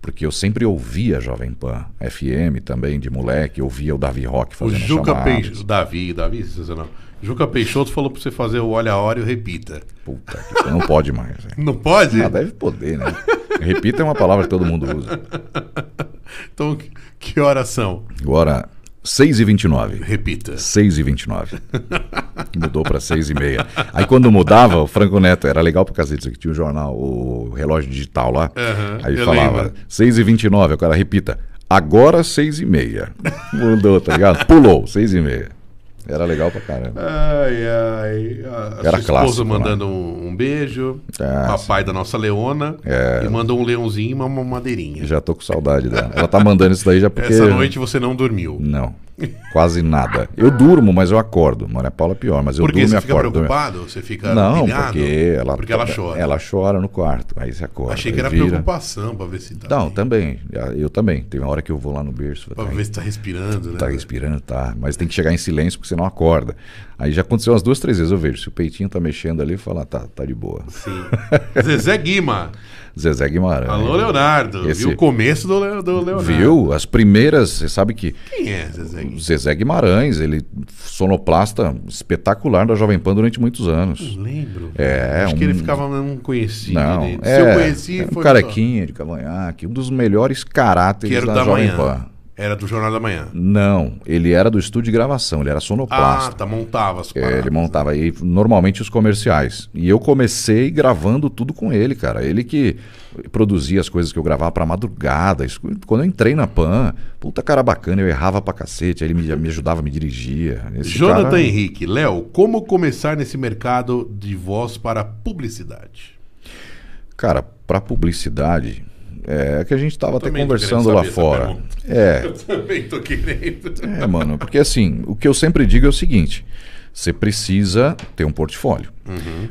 Porque eu sempre ouvia Jovem Pan FM também, de moleque, eu ouvia o Davi Rock O fazendo Juca chamadas. Peixoto. O Davi, Davi, sensacional. Juca Peixoto falou pra você fazer o olha a hora e o repita. Puta, que- não pode mais. né? Não pode? Ah, deve poder, né? Repita é uma palavra que todo mundo usa. Então, que- horas são? Agora, 6 e 29 Repita. 6 e 29 Mudou para 6 e meia. Aí quando mudava, o Franco Neto, era legal pro cacete, que tinha o jornal, o relógio digital lá. Aham, aí falava lembro. 6 e 29 o cara repita, agora 6 e meia. Mudou, tá ligado? Pulou, 6 e meia. Era legal pra caramba. Ai, ai. A, Era sua esposa clássico, mandando um, um beijo. É, papai da nossa Leona. É. E mandou um leãozinho e uma madeirinha. Já tô com saudade dela. Ela tá mandando isso daí já porque... Essa noite você não dormiu. Não, quase nada. Eu durmo, mas eu acordo. Maria Paula é pior, mas eu Por que durmo você e fica acordo. preocupado? Você fica Não, pilhado? porque ela, Porque ela chora. Ela chora no quarto, aí você acorda. Achei que era vira. preocupação pra ver se tá Não, bem. também. Eu também. Tem uma hora que eu vou lá no berço. Pra tá, ver se tá respirando, né? tá respirando, tá. Mas tem que chegar em silêncio porque você não acorda. Aí já aconteceu umas duas, três vezes. Eu vejo. Se o peitinho tá mexendo ali, eu falo, ah, tá, tá de boa. Sim. Zezé Guima. Zezé Guimarães. Alô, Leonardo. Esse- Viu o começo do, Le- do Leonardo. Viu? As primeiras, você sabe que Quem é Zezé o Guima? Zezé Guimarães, ele sonoplasta espetacular da Jovem Pan durante muitos anos. Não lembro. É, Acho um- que ele ficava, não conhecia Não, é, Se eu conheci, é um foi carequinha de cavanhaque, um dos melhores só- caráteres que era o da, da Jovem manhã. Pan. Era do Jornal da Manhã. Não, ele era do estúdio de gravação, ele era Ah, sonoplasta. tá, montava as É, paradas. ele montava aí normalmente os comerciais. E eu comecei gravando tudo com ele, cara. Ele que produzia as coisas que eu gravava pra madrugada. Isso- quando eu entrei na Pan, puta cara bacana, eu errava pra cacete, aí ele me, me ajudava, me dirigia. Esse Jonathan cara- Henrique, Léo, como começar nesse mercado de voz para publicidade? Cara, pra publicidade, é que a gente tava até conversando lá fora. É, Eu também tô querendo. É, mano, porque assim, o que eu sempre digo é o seguinte: você precisa ter um portfólio.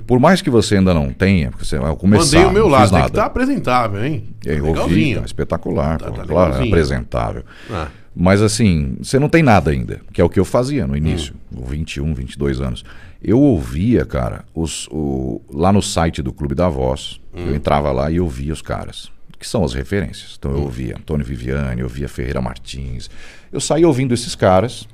Por mais que você ainda não tenha, porque você vai começar. Mandei o meu lado, tem que estar apresentável, hein? Eu ouvi, tá espetacular, Tá- tá claro, legalzinho. apresentável. Ah, Mas assim, você não tem nada ainda, que é o que eu fazia no início, Hum. com 21, 22 anos. Eu ouvia, cara, os, o, lá no site do Clube da Voz, Hum. eu entrava lá e ouvia os caras. Que são as referências. Então eu ouvia Antônio Viviani, eu ouvia Ferreira Martins. Eu saía ouvindo esses caras.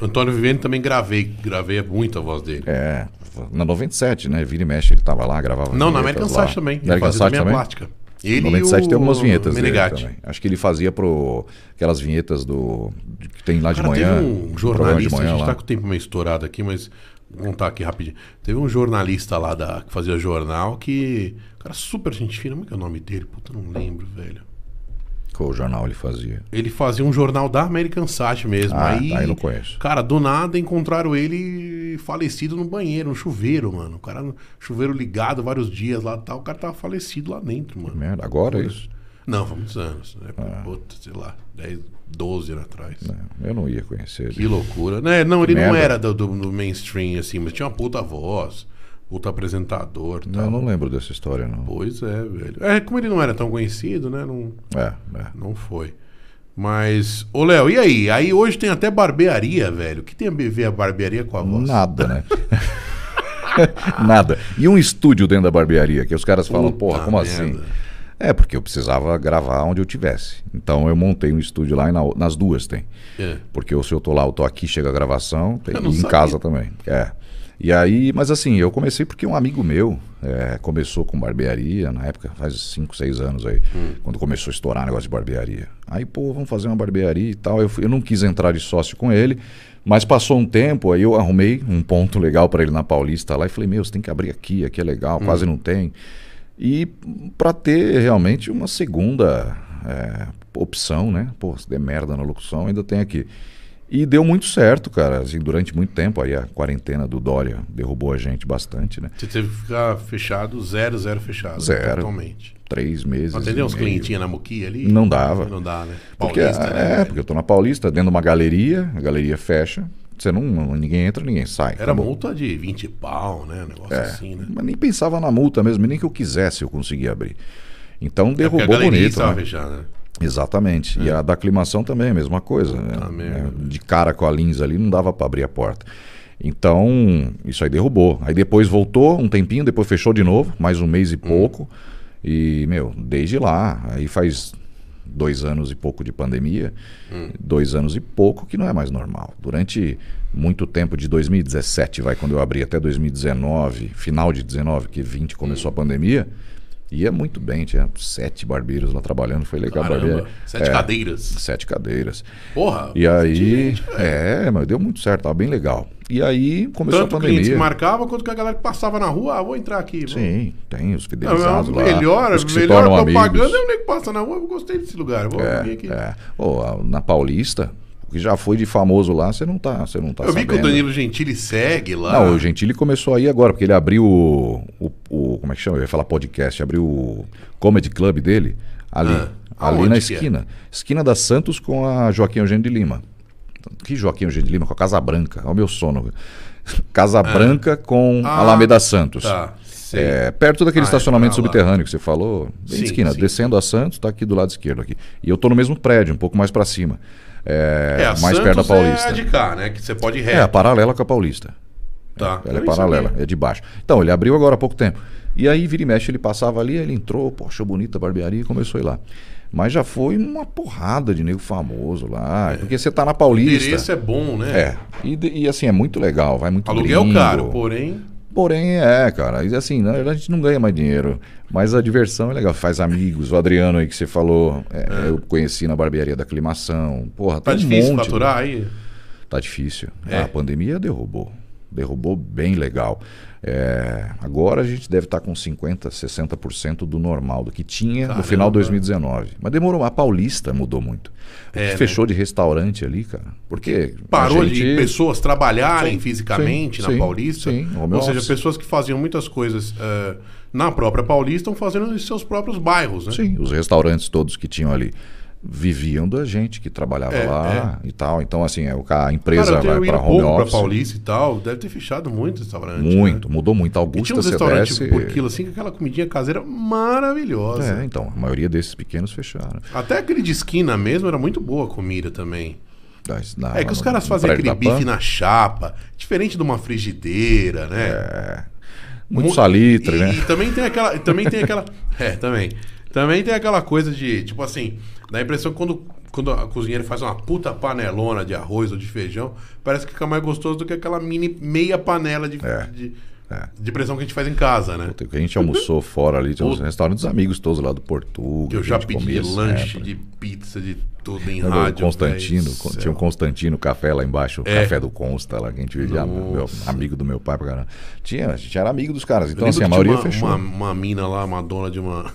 Antônio Viviani também gravei, gravei muito a voz dele. É, na 97, né? Vira e mexe, ele tava lá, gravava. Não, na American. Sash também. Ele American fazia Sash também plástica. Ele 97 e tem o algumas vinhetas dele Menegatti. também. Acho que ele fazia pro aquelas vinhetas do de- que tem lá de Cara, manhã. teve um jornalista, de manhã a gente tá com o tempo meio estourado aqui, mas vou contar aqui rapidinho. Teve um jornalista lá da, que fazia jornal que. Cara, super gente fina, como é que é o nome dele? Puta, não lembro, velho. Qual jornal ele fazia? Ele fazia um jornal da American Sat mesmo. Ah, aí, tá, não conheço. Cara, do nada encontraram ele falecido no banheiro, no chuveiro, mano. O cara, no chuveiro ligado vários dias lá e tal. O cara tava falecido lá dentro, mano. Merda, agora é isso? Não, foi muitos anos. Né? Ah. Puta, sei lá, 10, 12 anos atrás. Não, eu não ia conhecer ele. Que loucura. Né? Não, ele não Merda. era do, do- do mainstream, assim, mas tinha uma puta voz, puta apresentador Não, tal. não lembro dessa história, não. Pois é, velho. É, como ele não era tão conhecido, né? Não, É, é. não foi. Mas, ô Léo, e aí? Aí hoje tem até barbearia, velho. O que tem a ver a barbearia com a voz? Nada, né? Nada. E um estúdio dentro da barbearia, que os caras falam, Puta porra, como merda. assim? É, porque eu precisava gravar onde eu tivesse. Então eu montei um estúdio lá e na- nas duas tem. É. Porque se eu tô lá, eu tô aqui, chega a gravação, tem, e em sabia. casa também. É. E aí, mas assim, eu comecei porque um amigo meu é, começou com barbearia, na época, faz 5, 6 anos aí, Hum. quando começou a estourar negócio de barbearia. Aí, pô, vamos fazer uma barbearia e tal. Eu, eu não quis entrar de sócio com ele, mas passou um tempo, aí eu arrumei um ponto legal para ele na Paulista lá e falei, meu, você tem que abrir aqui, aqui é legal, Hum. quase não tem. E para ter realmente uma segunda é, opção, né? Pô, se der merda na locução, ainda tem aqui. E deu muito certo, cara. Assim, durante muito tempo, aí a quarentena do Dória derrubou a gente bastante, né? Você teve que ficar fechado, zero, zero fechado. Zero. Totalmente. Três meses. Atendeu uns clientinhos na Moqui ali? Não dava. Não dá, né? Porque, Paulista, é, né? velho? porque eu tô na Paulista, dentro de uma galeria, a galeria fecha, você não, ninguém entra, ninguém sai. Era multa de 20 pau, né? Um negócio É, assim, né? Mas nem pensava na multa mesmo, nem que eu quisesse eu conseguia abrir. Então É porque derrubou a galeria bonito. estava né? fechada, né? Exatamente. E a da aclimação também é a mesma coisa. né? É, de cara com a Lins ali não dava para abrir a porta. Então, isso aí derrubou. Aí depois voltou um tempinho, depois fechou de novo, mais um mês e pouco. E, meu, desde lá, aí faz dois anos e pouco de pandemia, dois anos e pouco que não é mais normal. Durante muito tempo, de 2017, vai, quando eu abri até 2019, final de 19, que 20 começou a pandemia, ia muito bem, tinha sete barbeiros lá trabalhando, foi legal. Caramba, sete É, cadeiras. Sete cadeiras. Porra. E aí, gente, é, mas deu muito certo, tava bem legal. E aí começou Tanto a clientes que pandemia. marcava, quanto que a galera que passava na rua, ah, vou entrar aqui. vou. Sim, tem os Não, fidelizados não, lá. melhor, que melhor propaganda amigos. é o que passa na rua, eu gostei desse lugar, vou vir É, aqui. é. A- na Paulista, que já foi de famoso lá, você não tá, você não tá eu vi que o sabendo. Danilo Gentili segue lá. Não, o Gentili começou aí agora, porque ele abriu o, o, o- Como é que chama? Eu ia falar podcast. Abriu o Comedy Club dele ali. Ah, ali na é? esquina. Esquina da Santos com a Joaquim Eugênio de Lima. Que Joaquim Eugênio de Lima? Com a Casa Branca. Olha o meu sono. Casa Branca com Ah, Alameda Santos. Tá. É, perto daquele Ah, é estacionamento subterrâneo que você falou, bem Sim, esquina, sim. descendo a Santos, tá aqui do lado esquerdo aqui. E eu tô no mesmo prédio, um pouco mais para cima. É, É, a mais perto da Santos Paulista. É a de cá, né? Que você pode ir É, a reto. paralela com a Paulista. Tá. Ela é paralela, é de baixo. Então, ele abriu agora há pouco tempo. E aí, vira e mexe, ele passava ali, ele entrou, pô, achou bonita a barbearia e começou a ir lá. Mas já foi uma porrada de nego famoso lá. Porque você tá na O Paulista. endereço é bom, né? É. E, e assim, é muito legal, vai muito Aluguel gringo. caro, porém. Porém, é, cara. E assim, na verdade, a gente não ganha mais dinheiro. Mas a diversão é legal. Faz amigos. O Adriano aí que você falou, é, eu conheci na barbearia da aclimação. Porra, Tá um difícil monte. faturar aí. Tá difícil. É. A pandemia derrubou. Derrubou bem legal. É, agora a gente deve estar com 50%, 60% do normal, do que tinha no final de Caramba. 2019. Mas demorou. A Paulista mudou muito. É, né? fechou de restaurante ali, cara. Porque Parou gente... de pessoas trabalharem Sim, fisicamente sim, na sim, Paulista. sim, Ou seja, pessoas que faziam muitas coisas eh, na própria Paulista estão fazendo em seus próprios bairros, né? Sim, os restaurantes todos que tinham ali viviam da gente que trabalhava É, lá e tal. Então, assim, é, o a empresa Cara, vai para home pouco pra office. Paulista e tal. Deve ter fechado muito restaurante. Muito, Né? mudou muito. E Augusta, tinha uns restaurantes desce... por quilo, assim, com aquela comidinha caseira maravilhosa. É, então, a maioria desses pequenos fecharam. Até aquele de esquina mesmo era muito boa a comida também. Da- É que os caras fazem aquele bife na chapa, diferente de uma frigideira, né? Muito Mu- salitre, e, né? E também tem aquela. Também tem aquela. É, também. Também tem aquela coisa de, tipo assim, dá a impressão que quando, quando a cozinheira faz uma puta panelona de arroz ou de feijão, parece que fica mais gostoso do que aquela mini meia panela de, É. de, É. de pressão que a gente faz em casa, né? Puta, que a gente almoçou fora ali, tinha uns restaurantes amigos todos lá do Portugal. Que eu já pedi comia lanche de pizza, de tudo em o rádio. Constantino, céu. tinha um Constantino Café lá embaixo, o É. café do Consta lá, que a gente vivia, meu, amigo do meu pai pra caramba. Tinha, a gente era amigo dos caras, Eu então assim, a maioria tinha fechou. uma, uma, uma mina lá, uma dona de uma.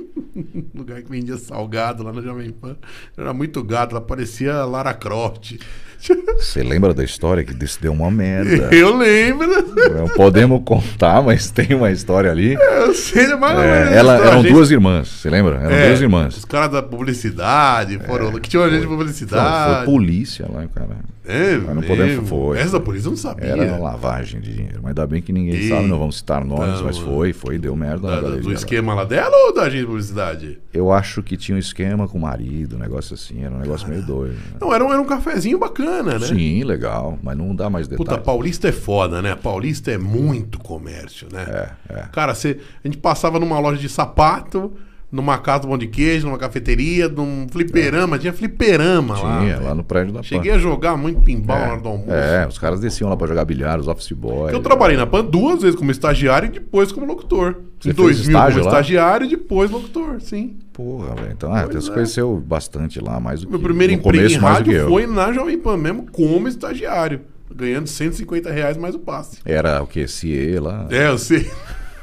lugar que vendia salgado lá na Jovem Pan. Era muito gato, ela parecia Lara Croft. Você lembra da história que desse deu uma merda? Eu lembro. Não podemos contar, mas tem uma história ali. Eu sei mais ou É, menos. ela, eram gente- duas irmãs, você lembra? Eram É, duas irmãs. Os caras da publicidade foram. que tinha uma agente de Não, publicidade. foi polícia lá, cara. É, Mas não podemos- foi. Essa polícia não sabia. Era lavagem de dinheiro. Mas ainda bem que ninguém Ih, sabe, não vamos citar nomes, não, mas foi, foi, deu merda Da- do esquema lá dela ou da agente de publicidade? Eu acho que tinha um esquema com o marido, um negócio assim, era um negócio meio doido. né? Não, era um, era um cafezinho bacana, né? Sim, legal, mas não dá mais Puta, detalhes. Paulista é foda, né? Paulista é muito comércio, né? É, é. Cara, você, a gente passava numa loja de sapato, numa casa do pão de queijo, numa cafeteria, num fliperama. Tinha fliperama lá. Tinha, lá no prédio da Cheguei PAN. a jogar muito pinball na hora do almoço. É, os caras desciam lá pra jogar bilhar, os office boys. Eu trabalhei na PAN duas vezes como estagiário e depois como locutor. Você em fez 2000 como lá? estagiário e depois locutor, sim. Porra, velho. Então, ah, Pois você é. conheceu bastante lá, mais do que Meu primeiro no emprego em começo, mais do que rádio eu. foi na Jovem Pan mesmo como estagiário. Ganhando 150 reais mais o passe. Era o que? CIE lá? É, eu sei.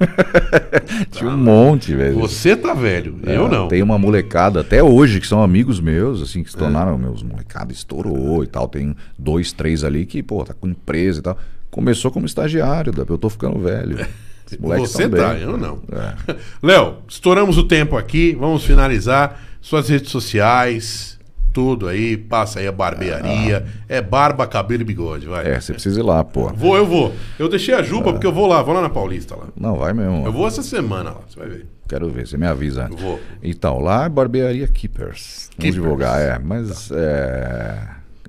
Tinha um monte, velho. Você tá velho, É, eu não. Tem uma molecada até hoje que são amigos meus, assim, É. que se tornaram meus molecada, estourou e tal. Tem dois, três ali que, pô, tá com empresa e tal. Começou como estagiário, eu tô ficando velho. Você tão tá, eu não. É. Léo, estouramos o tempo aqui, vamos finalizar. Suas redes sociais, tudo aí, passa aí a barbearia. É barba, cabelo e bigode, vai. É, você precisa ir lá, pô. Vou, eu vou. Eu deixei a Juba porque eu vou lá, vou lá na Paulista lá. Não, vai mesmo. Eu vou essa semana lá, você vai ver. Quero ver, você me avisa. Eu vou. Então, lá é barbearia Keepers. Vamos Keepers. divulgar, é. Mas é,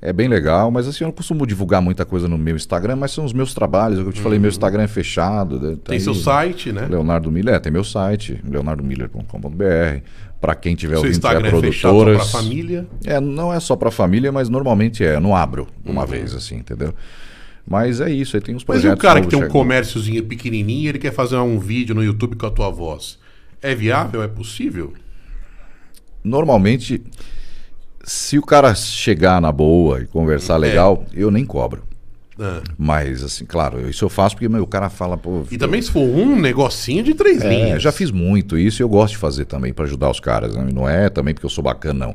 é bem legal, mas assim, eu não costumo divulgar muita coisa no meu Instagram, mas são os meus trabalhos. Eu te falei, meu Instagram é fechado. tá Uhum. Tem aí. seu site, né? Leonardo Miller, é, tem meu site, leonardomiller.com.br. Para quem tiver Seu ouvindo, tiver Instagram é fechado só produtoras. pra família. É, não é só para família, mas normalmente é. Não abro uma Uhum. vez, assim, entendeu? Mas é isso, aí tem uns Mas e projetos. o cara que tem um chegando. comérciozinho pequenininho, ele quer fazer um vídeo no YouTube com a tua voz. É viável? É possível? Normalmente, se o cara chegar na boa e conversar legal, eu nem cobro. Ah. Mas, assim, claro, isso eu faço porque meu, o cara fala, pô. E também se for um negocinho de três É, linhas. já fiz muito isso e eu gosto de fazer também para ajudar os caras. Né? Não é também porque eu sou bacana, não.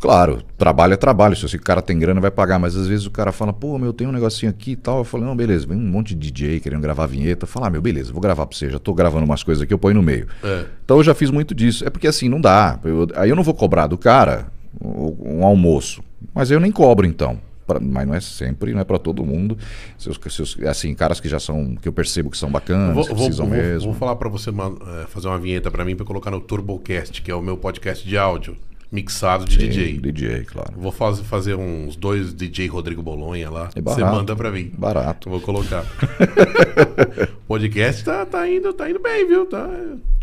Claro, trabalho é trabalho. Se esse cara tem grana, vai pagar. Mas às vezes o cara fala, pô, meu, tem um negocinho aqui e tal. Eu falo, não, beleza, vem um monte de DJ querendo gravar vinheta. Fala, ah, meu, beleza, vou gravar pra você. Já tô gravando umas coisas aqui, eu ponho no meio. É. Então eu já fiz muito disso. É porque assim, não dá. Eu- aí eu não vou cobrar do cara um almoço. Mas eu nem cobro então. Pra- mas não é sempre, não é pra todo mundo. Seus, seus- assim, caras que já são, que eu percebo que são bacanas, Vou, que precisam vou- mesmo. vou falar pra você uma- é, fazer uma vinheta pra mim pra colocar no Turbocast, que é o meu podcast de áudio mixado de Sim, DJ. DJ, claro. Vou faz- fazer uns dois DJ Rodrigo Bolonha lá. É Você barato. manda pra mim. Barato. Vou colocar. podcast tá, tá, indo, tá indo bem, viu? Tá,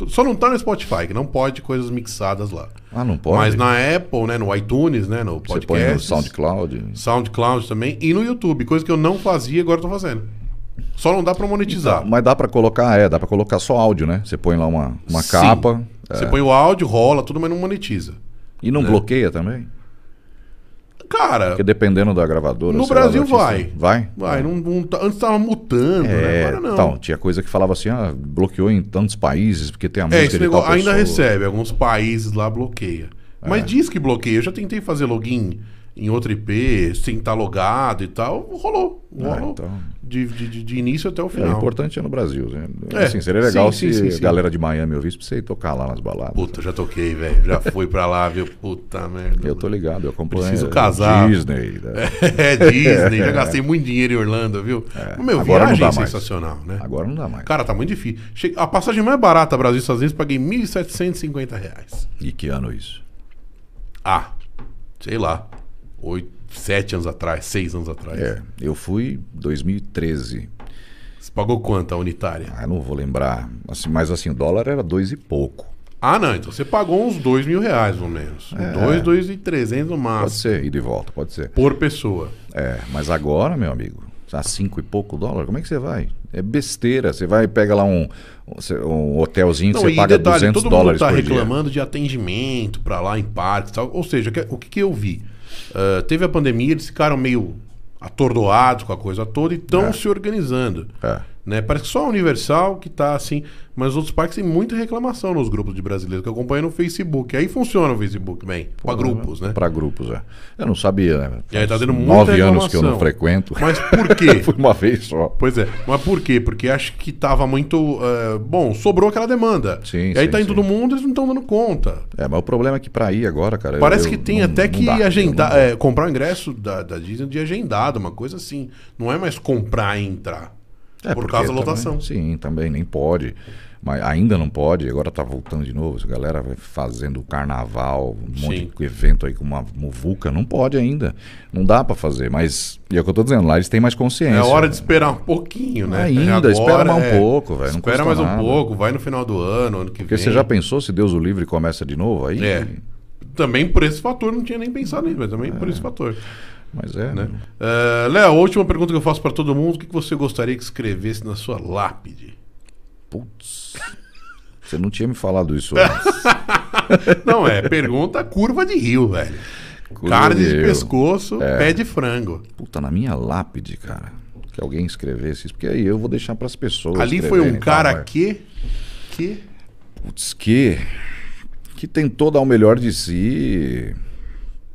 só não tá no Spotify, que não pode coisas mixadas lá. Ah, não pode? Mas na Apple, né? No iTunes, né? No Você podcast. põe no SoundCloud. SoundCloud também. E no YouTube, coisa que eu não fazia e agora eu tô fazendo. Só não dá pra monetizar. Mas dá pra colocar, é, dá pra colocar só áudio, né? Você põe lá uma, uma Sim. capa Você põe o áudio, rola, tudo, mas não monetiza. e não bloqueia também? Cara, Porque dependendo da gravadora. No lá, Brasil vai. Vai? vai, não, não tá- antes tava mutando, né? É, Agora não. então, tinha coisa que falava assim, ah, bloqueou em tantos países, porque tem a É, música esse de negócio ainda recebe, alguns países lá bloqueia. É. Mas diz que bloqueia. Eu já tentei fazer login em outro IP, sem estar logado e tal. Rolou. Rolou. então. de, de, de- início até o É, final. o importante é no Brasil. Né? É, Assim, seria legal sim, se sim, sim, a galera de Miami ouvisse pra você ir tocar lá nas baladas. Puta, já toquei, velho. Já fui pra lá, viu? Puta merda. Eu tô ligado, eu acompanho. Preciso é, casar. Disney. né? É Disney, já gastei muito dinheiro em Orlando, viu? Meu, É. Agora não viagem dá é mais. sensacional, né? Agora não dá mais. Cara, tá muito difícil. Che- A passagem mais barata Brasil Estados Unidos paguei 1.750 reais. E que ano isso? Ah, sei lá. Oito, sete anos atrás, seis anos atrás. É, eu fui 2013. Você pagou quanto a unitária? Ah, não vou lembrar. Assim, mas assim, o dólar era dois e pouco. Ah, não. Então você pagou uns 2 mil reais, ou menos. 2, 2 e 300 no Pode máximo. ser, ida e volta, pode ser. Por pessoa. É, mas agora, meu amigo, a cinco e pouco dólar, como é que você vai? É besteira. Você vai pega lá um, um hotelzinho que você e paga detalhe, 200 todo mundo dólares tá reclamando de atendimento pra lá em parques e tal. Ou seja, o que, que eu vi? Ah, teve a pandemia, eles ficaram meio atordoados com a coisa toda e estão É. se organizando. dia. Né? Parece que só a Universal que tá assim, mas os outros parques têm muita reclamação nos grupos de brasileiros que eu acompanho no Facebook. Aí funciona o Facebook bem, pra grupos, né? Para grupos, é. Eu não sabia, né? E aí tá tendo muita Nove anos que eu não reclamação. frequento. Mas por quê? Fui uma vez só. Pois é, mas por quê? Porque acho que tava muito. eh, bom, sobrou aquela demanda. Sim, e aí sim, tá sim. todo mundo, eles não estão dando conta. É, mas o problema é que para ir agora, cara. Parece eu- que tem não- até não que dá, agendar, é, comprar o ingresso da, da Disney de agendado, uma coisa assim. Não é mais comprar e entrar. É, por porque causa da também- lotação. sim, também nem pode. Mas ainda não pode, agora tá voltando de novo. Essa galera vai fazendo carnaval, um monte Sim. de evento aí com uma muvuca. Não pode ainda. Não dá para fazer. Mas, e é o que eu tô dizendo, lá eles têm mais consciência. É hora de esperar um pouquinho, né? Ainda, espera mais um é, pouco, velho, Espera mais um nada. pouco, vai no final do ano, ano que Porque vem. você já pensou se Deus o livre começa de novo aí? É. Também por esse fator, não tinha nem pensado nisso, mas também por É. esse fator. Mas é. Né? Ah, Léo, última pergunta que eu faço pra todo mundo: o que que você gostaria que escrevesse na sua lápide? Putz. Você não tinha me falado isso antes. Não, é pergunta curva de rio, velho. Curva Carne de de pescoço, É. pé de frango. Puta, na minha lápide, cara. Que alguém escrevesse isso. Porque aí eu vou deixar pras pessoas. Ali foi um tá, cara que. que. Putz, que. Que tentou dar o melhor de si.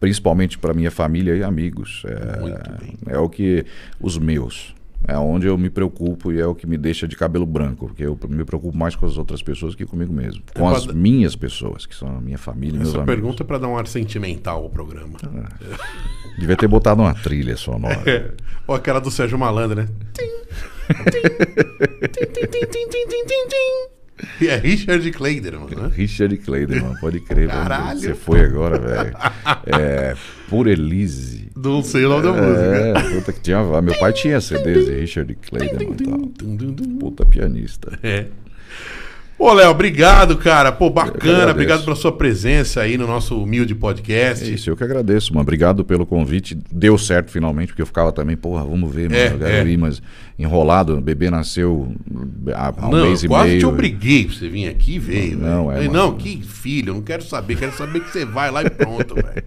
Principalmente para minha família e amigos. É, Muito bem. é o que. Os meus. É onde eu me preocupo e é o que me deixa de cabelo branco. Porque eu me preocupo mais com as outras pessoas que comigo mesmo. Com as minhas pessoas, que são a minha família e meus Essa amigos. pergunta é pra dar um ar sentimental ao programa. Devia ter botado uma trilha sonora. É. Ou aquela do Sérgio Malandro, né? Tim, tim, tim, tim, tim, tim, tim, tim, tim, tim. E é Richard Kleiderman, né? Richard Kleiderman, pode crer. Caralho. Você foi agora, velho. É, por Elise. Não sei o nome da música. É, puta que tinha. Meu pai tinha CDs de Richard Kleiderman e tal. Puta pianista. É. Ô, Léo, obrigado, cara. Pô, bacana. Obrigado pela sua presença aí no nosso humilde É podcast. isso, eu que agradeço, mano. Obrigado pelo convite. Deu certo finalmente, porque eu ficava também, porra, vamos ver, mano. É, eu quero é. ir, mas enrolado. O bebê nasceu há, há um não, mês eu e quase meio. te obriguei pra você vir aqui e veio. Não, velho. é, não, que filho, eu não quero saber. Quero saber que você vai lá e pronto, velho.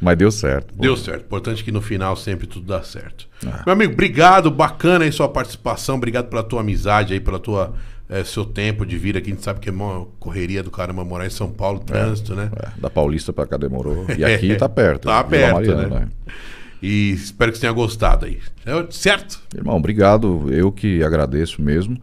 Mas deu certo. pô. Deu certo. Importante que no final sempre tudo dá certo. Ah. Meu amigo, obrigado. Bacana aí sua participação. Obrigado pela tua amizade aí, pela tua eh, seu tempo de vir aqui. A gente sabe que é uma correria do caramba morar em São Paulo, trânsito, né? É, da Paulista pra cá demorou. E aqui tá perto. Tá perto, Mariana, né? E espero que você tenha gostado aí. É, Certo? Irmão, obrigado. Eu que agradeço mesmo.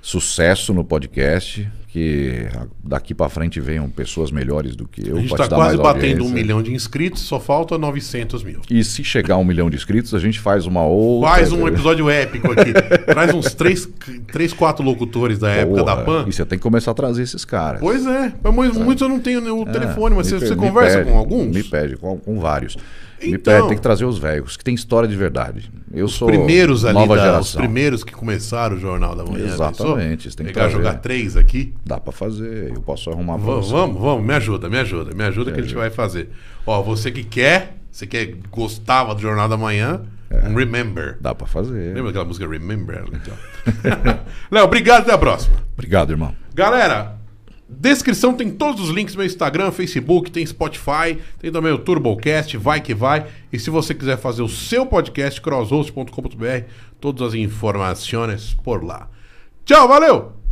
Sucesso no podcast. Que daqui pra frente venham pessoas melhores do que eu. A gente tá dar quase batendo um milhão de inscritos, só falta 900 mil. E se chegar a um milhão de inscritos, a gente faz uma outra. Faz um episódio épico aqui. Traz uns três, três, quatro locutores da época Porra, da PAN. E você tem que começar a trazer esses caras. Pois é, mas muitos eu não tenho o É, telefone, mas me você, você conversa pede, com alguns? Me pede, com, com vários. Me Então. pede, tem que trazer os velhos, que tem história de verdade. Eu sou primeiros ali, nova da- os geração. primeiros que começaram o Jornal da Manhã. Exatamente, pensou? tem que Pegar trazer. jogar três aqui. Dá pra fazer, eu posso arrumar Vamos, você. vamos, vamos, me ajuda, me ajuda, me ajuda que a gente ajuda. vai fazer. Ó, você que quer, você que gostava do Jornal da Manhã, É. um Remember. Dá pra fazer. Lembra aquela música Remember? Léo, obrigado, até a próxima. Obrigado, irmão. Galera, descrição tem todos os links meu Instagram, Facebook, tem Spotify, tem também o Turbocast, vai que vai. E se você quiser fazer o seu podcast, crosshost.com.br, todas as informações por lá. Tchau, valeu!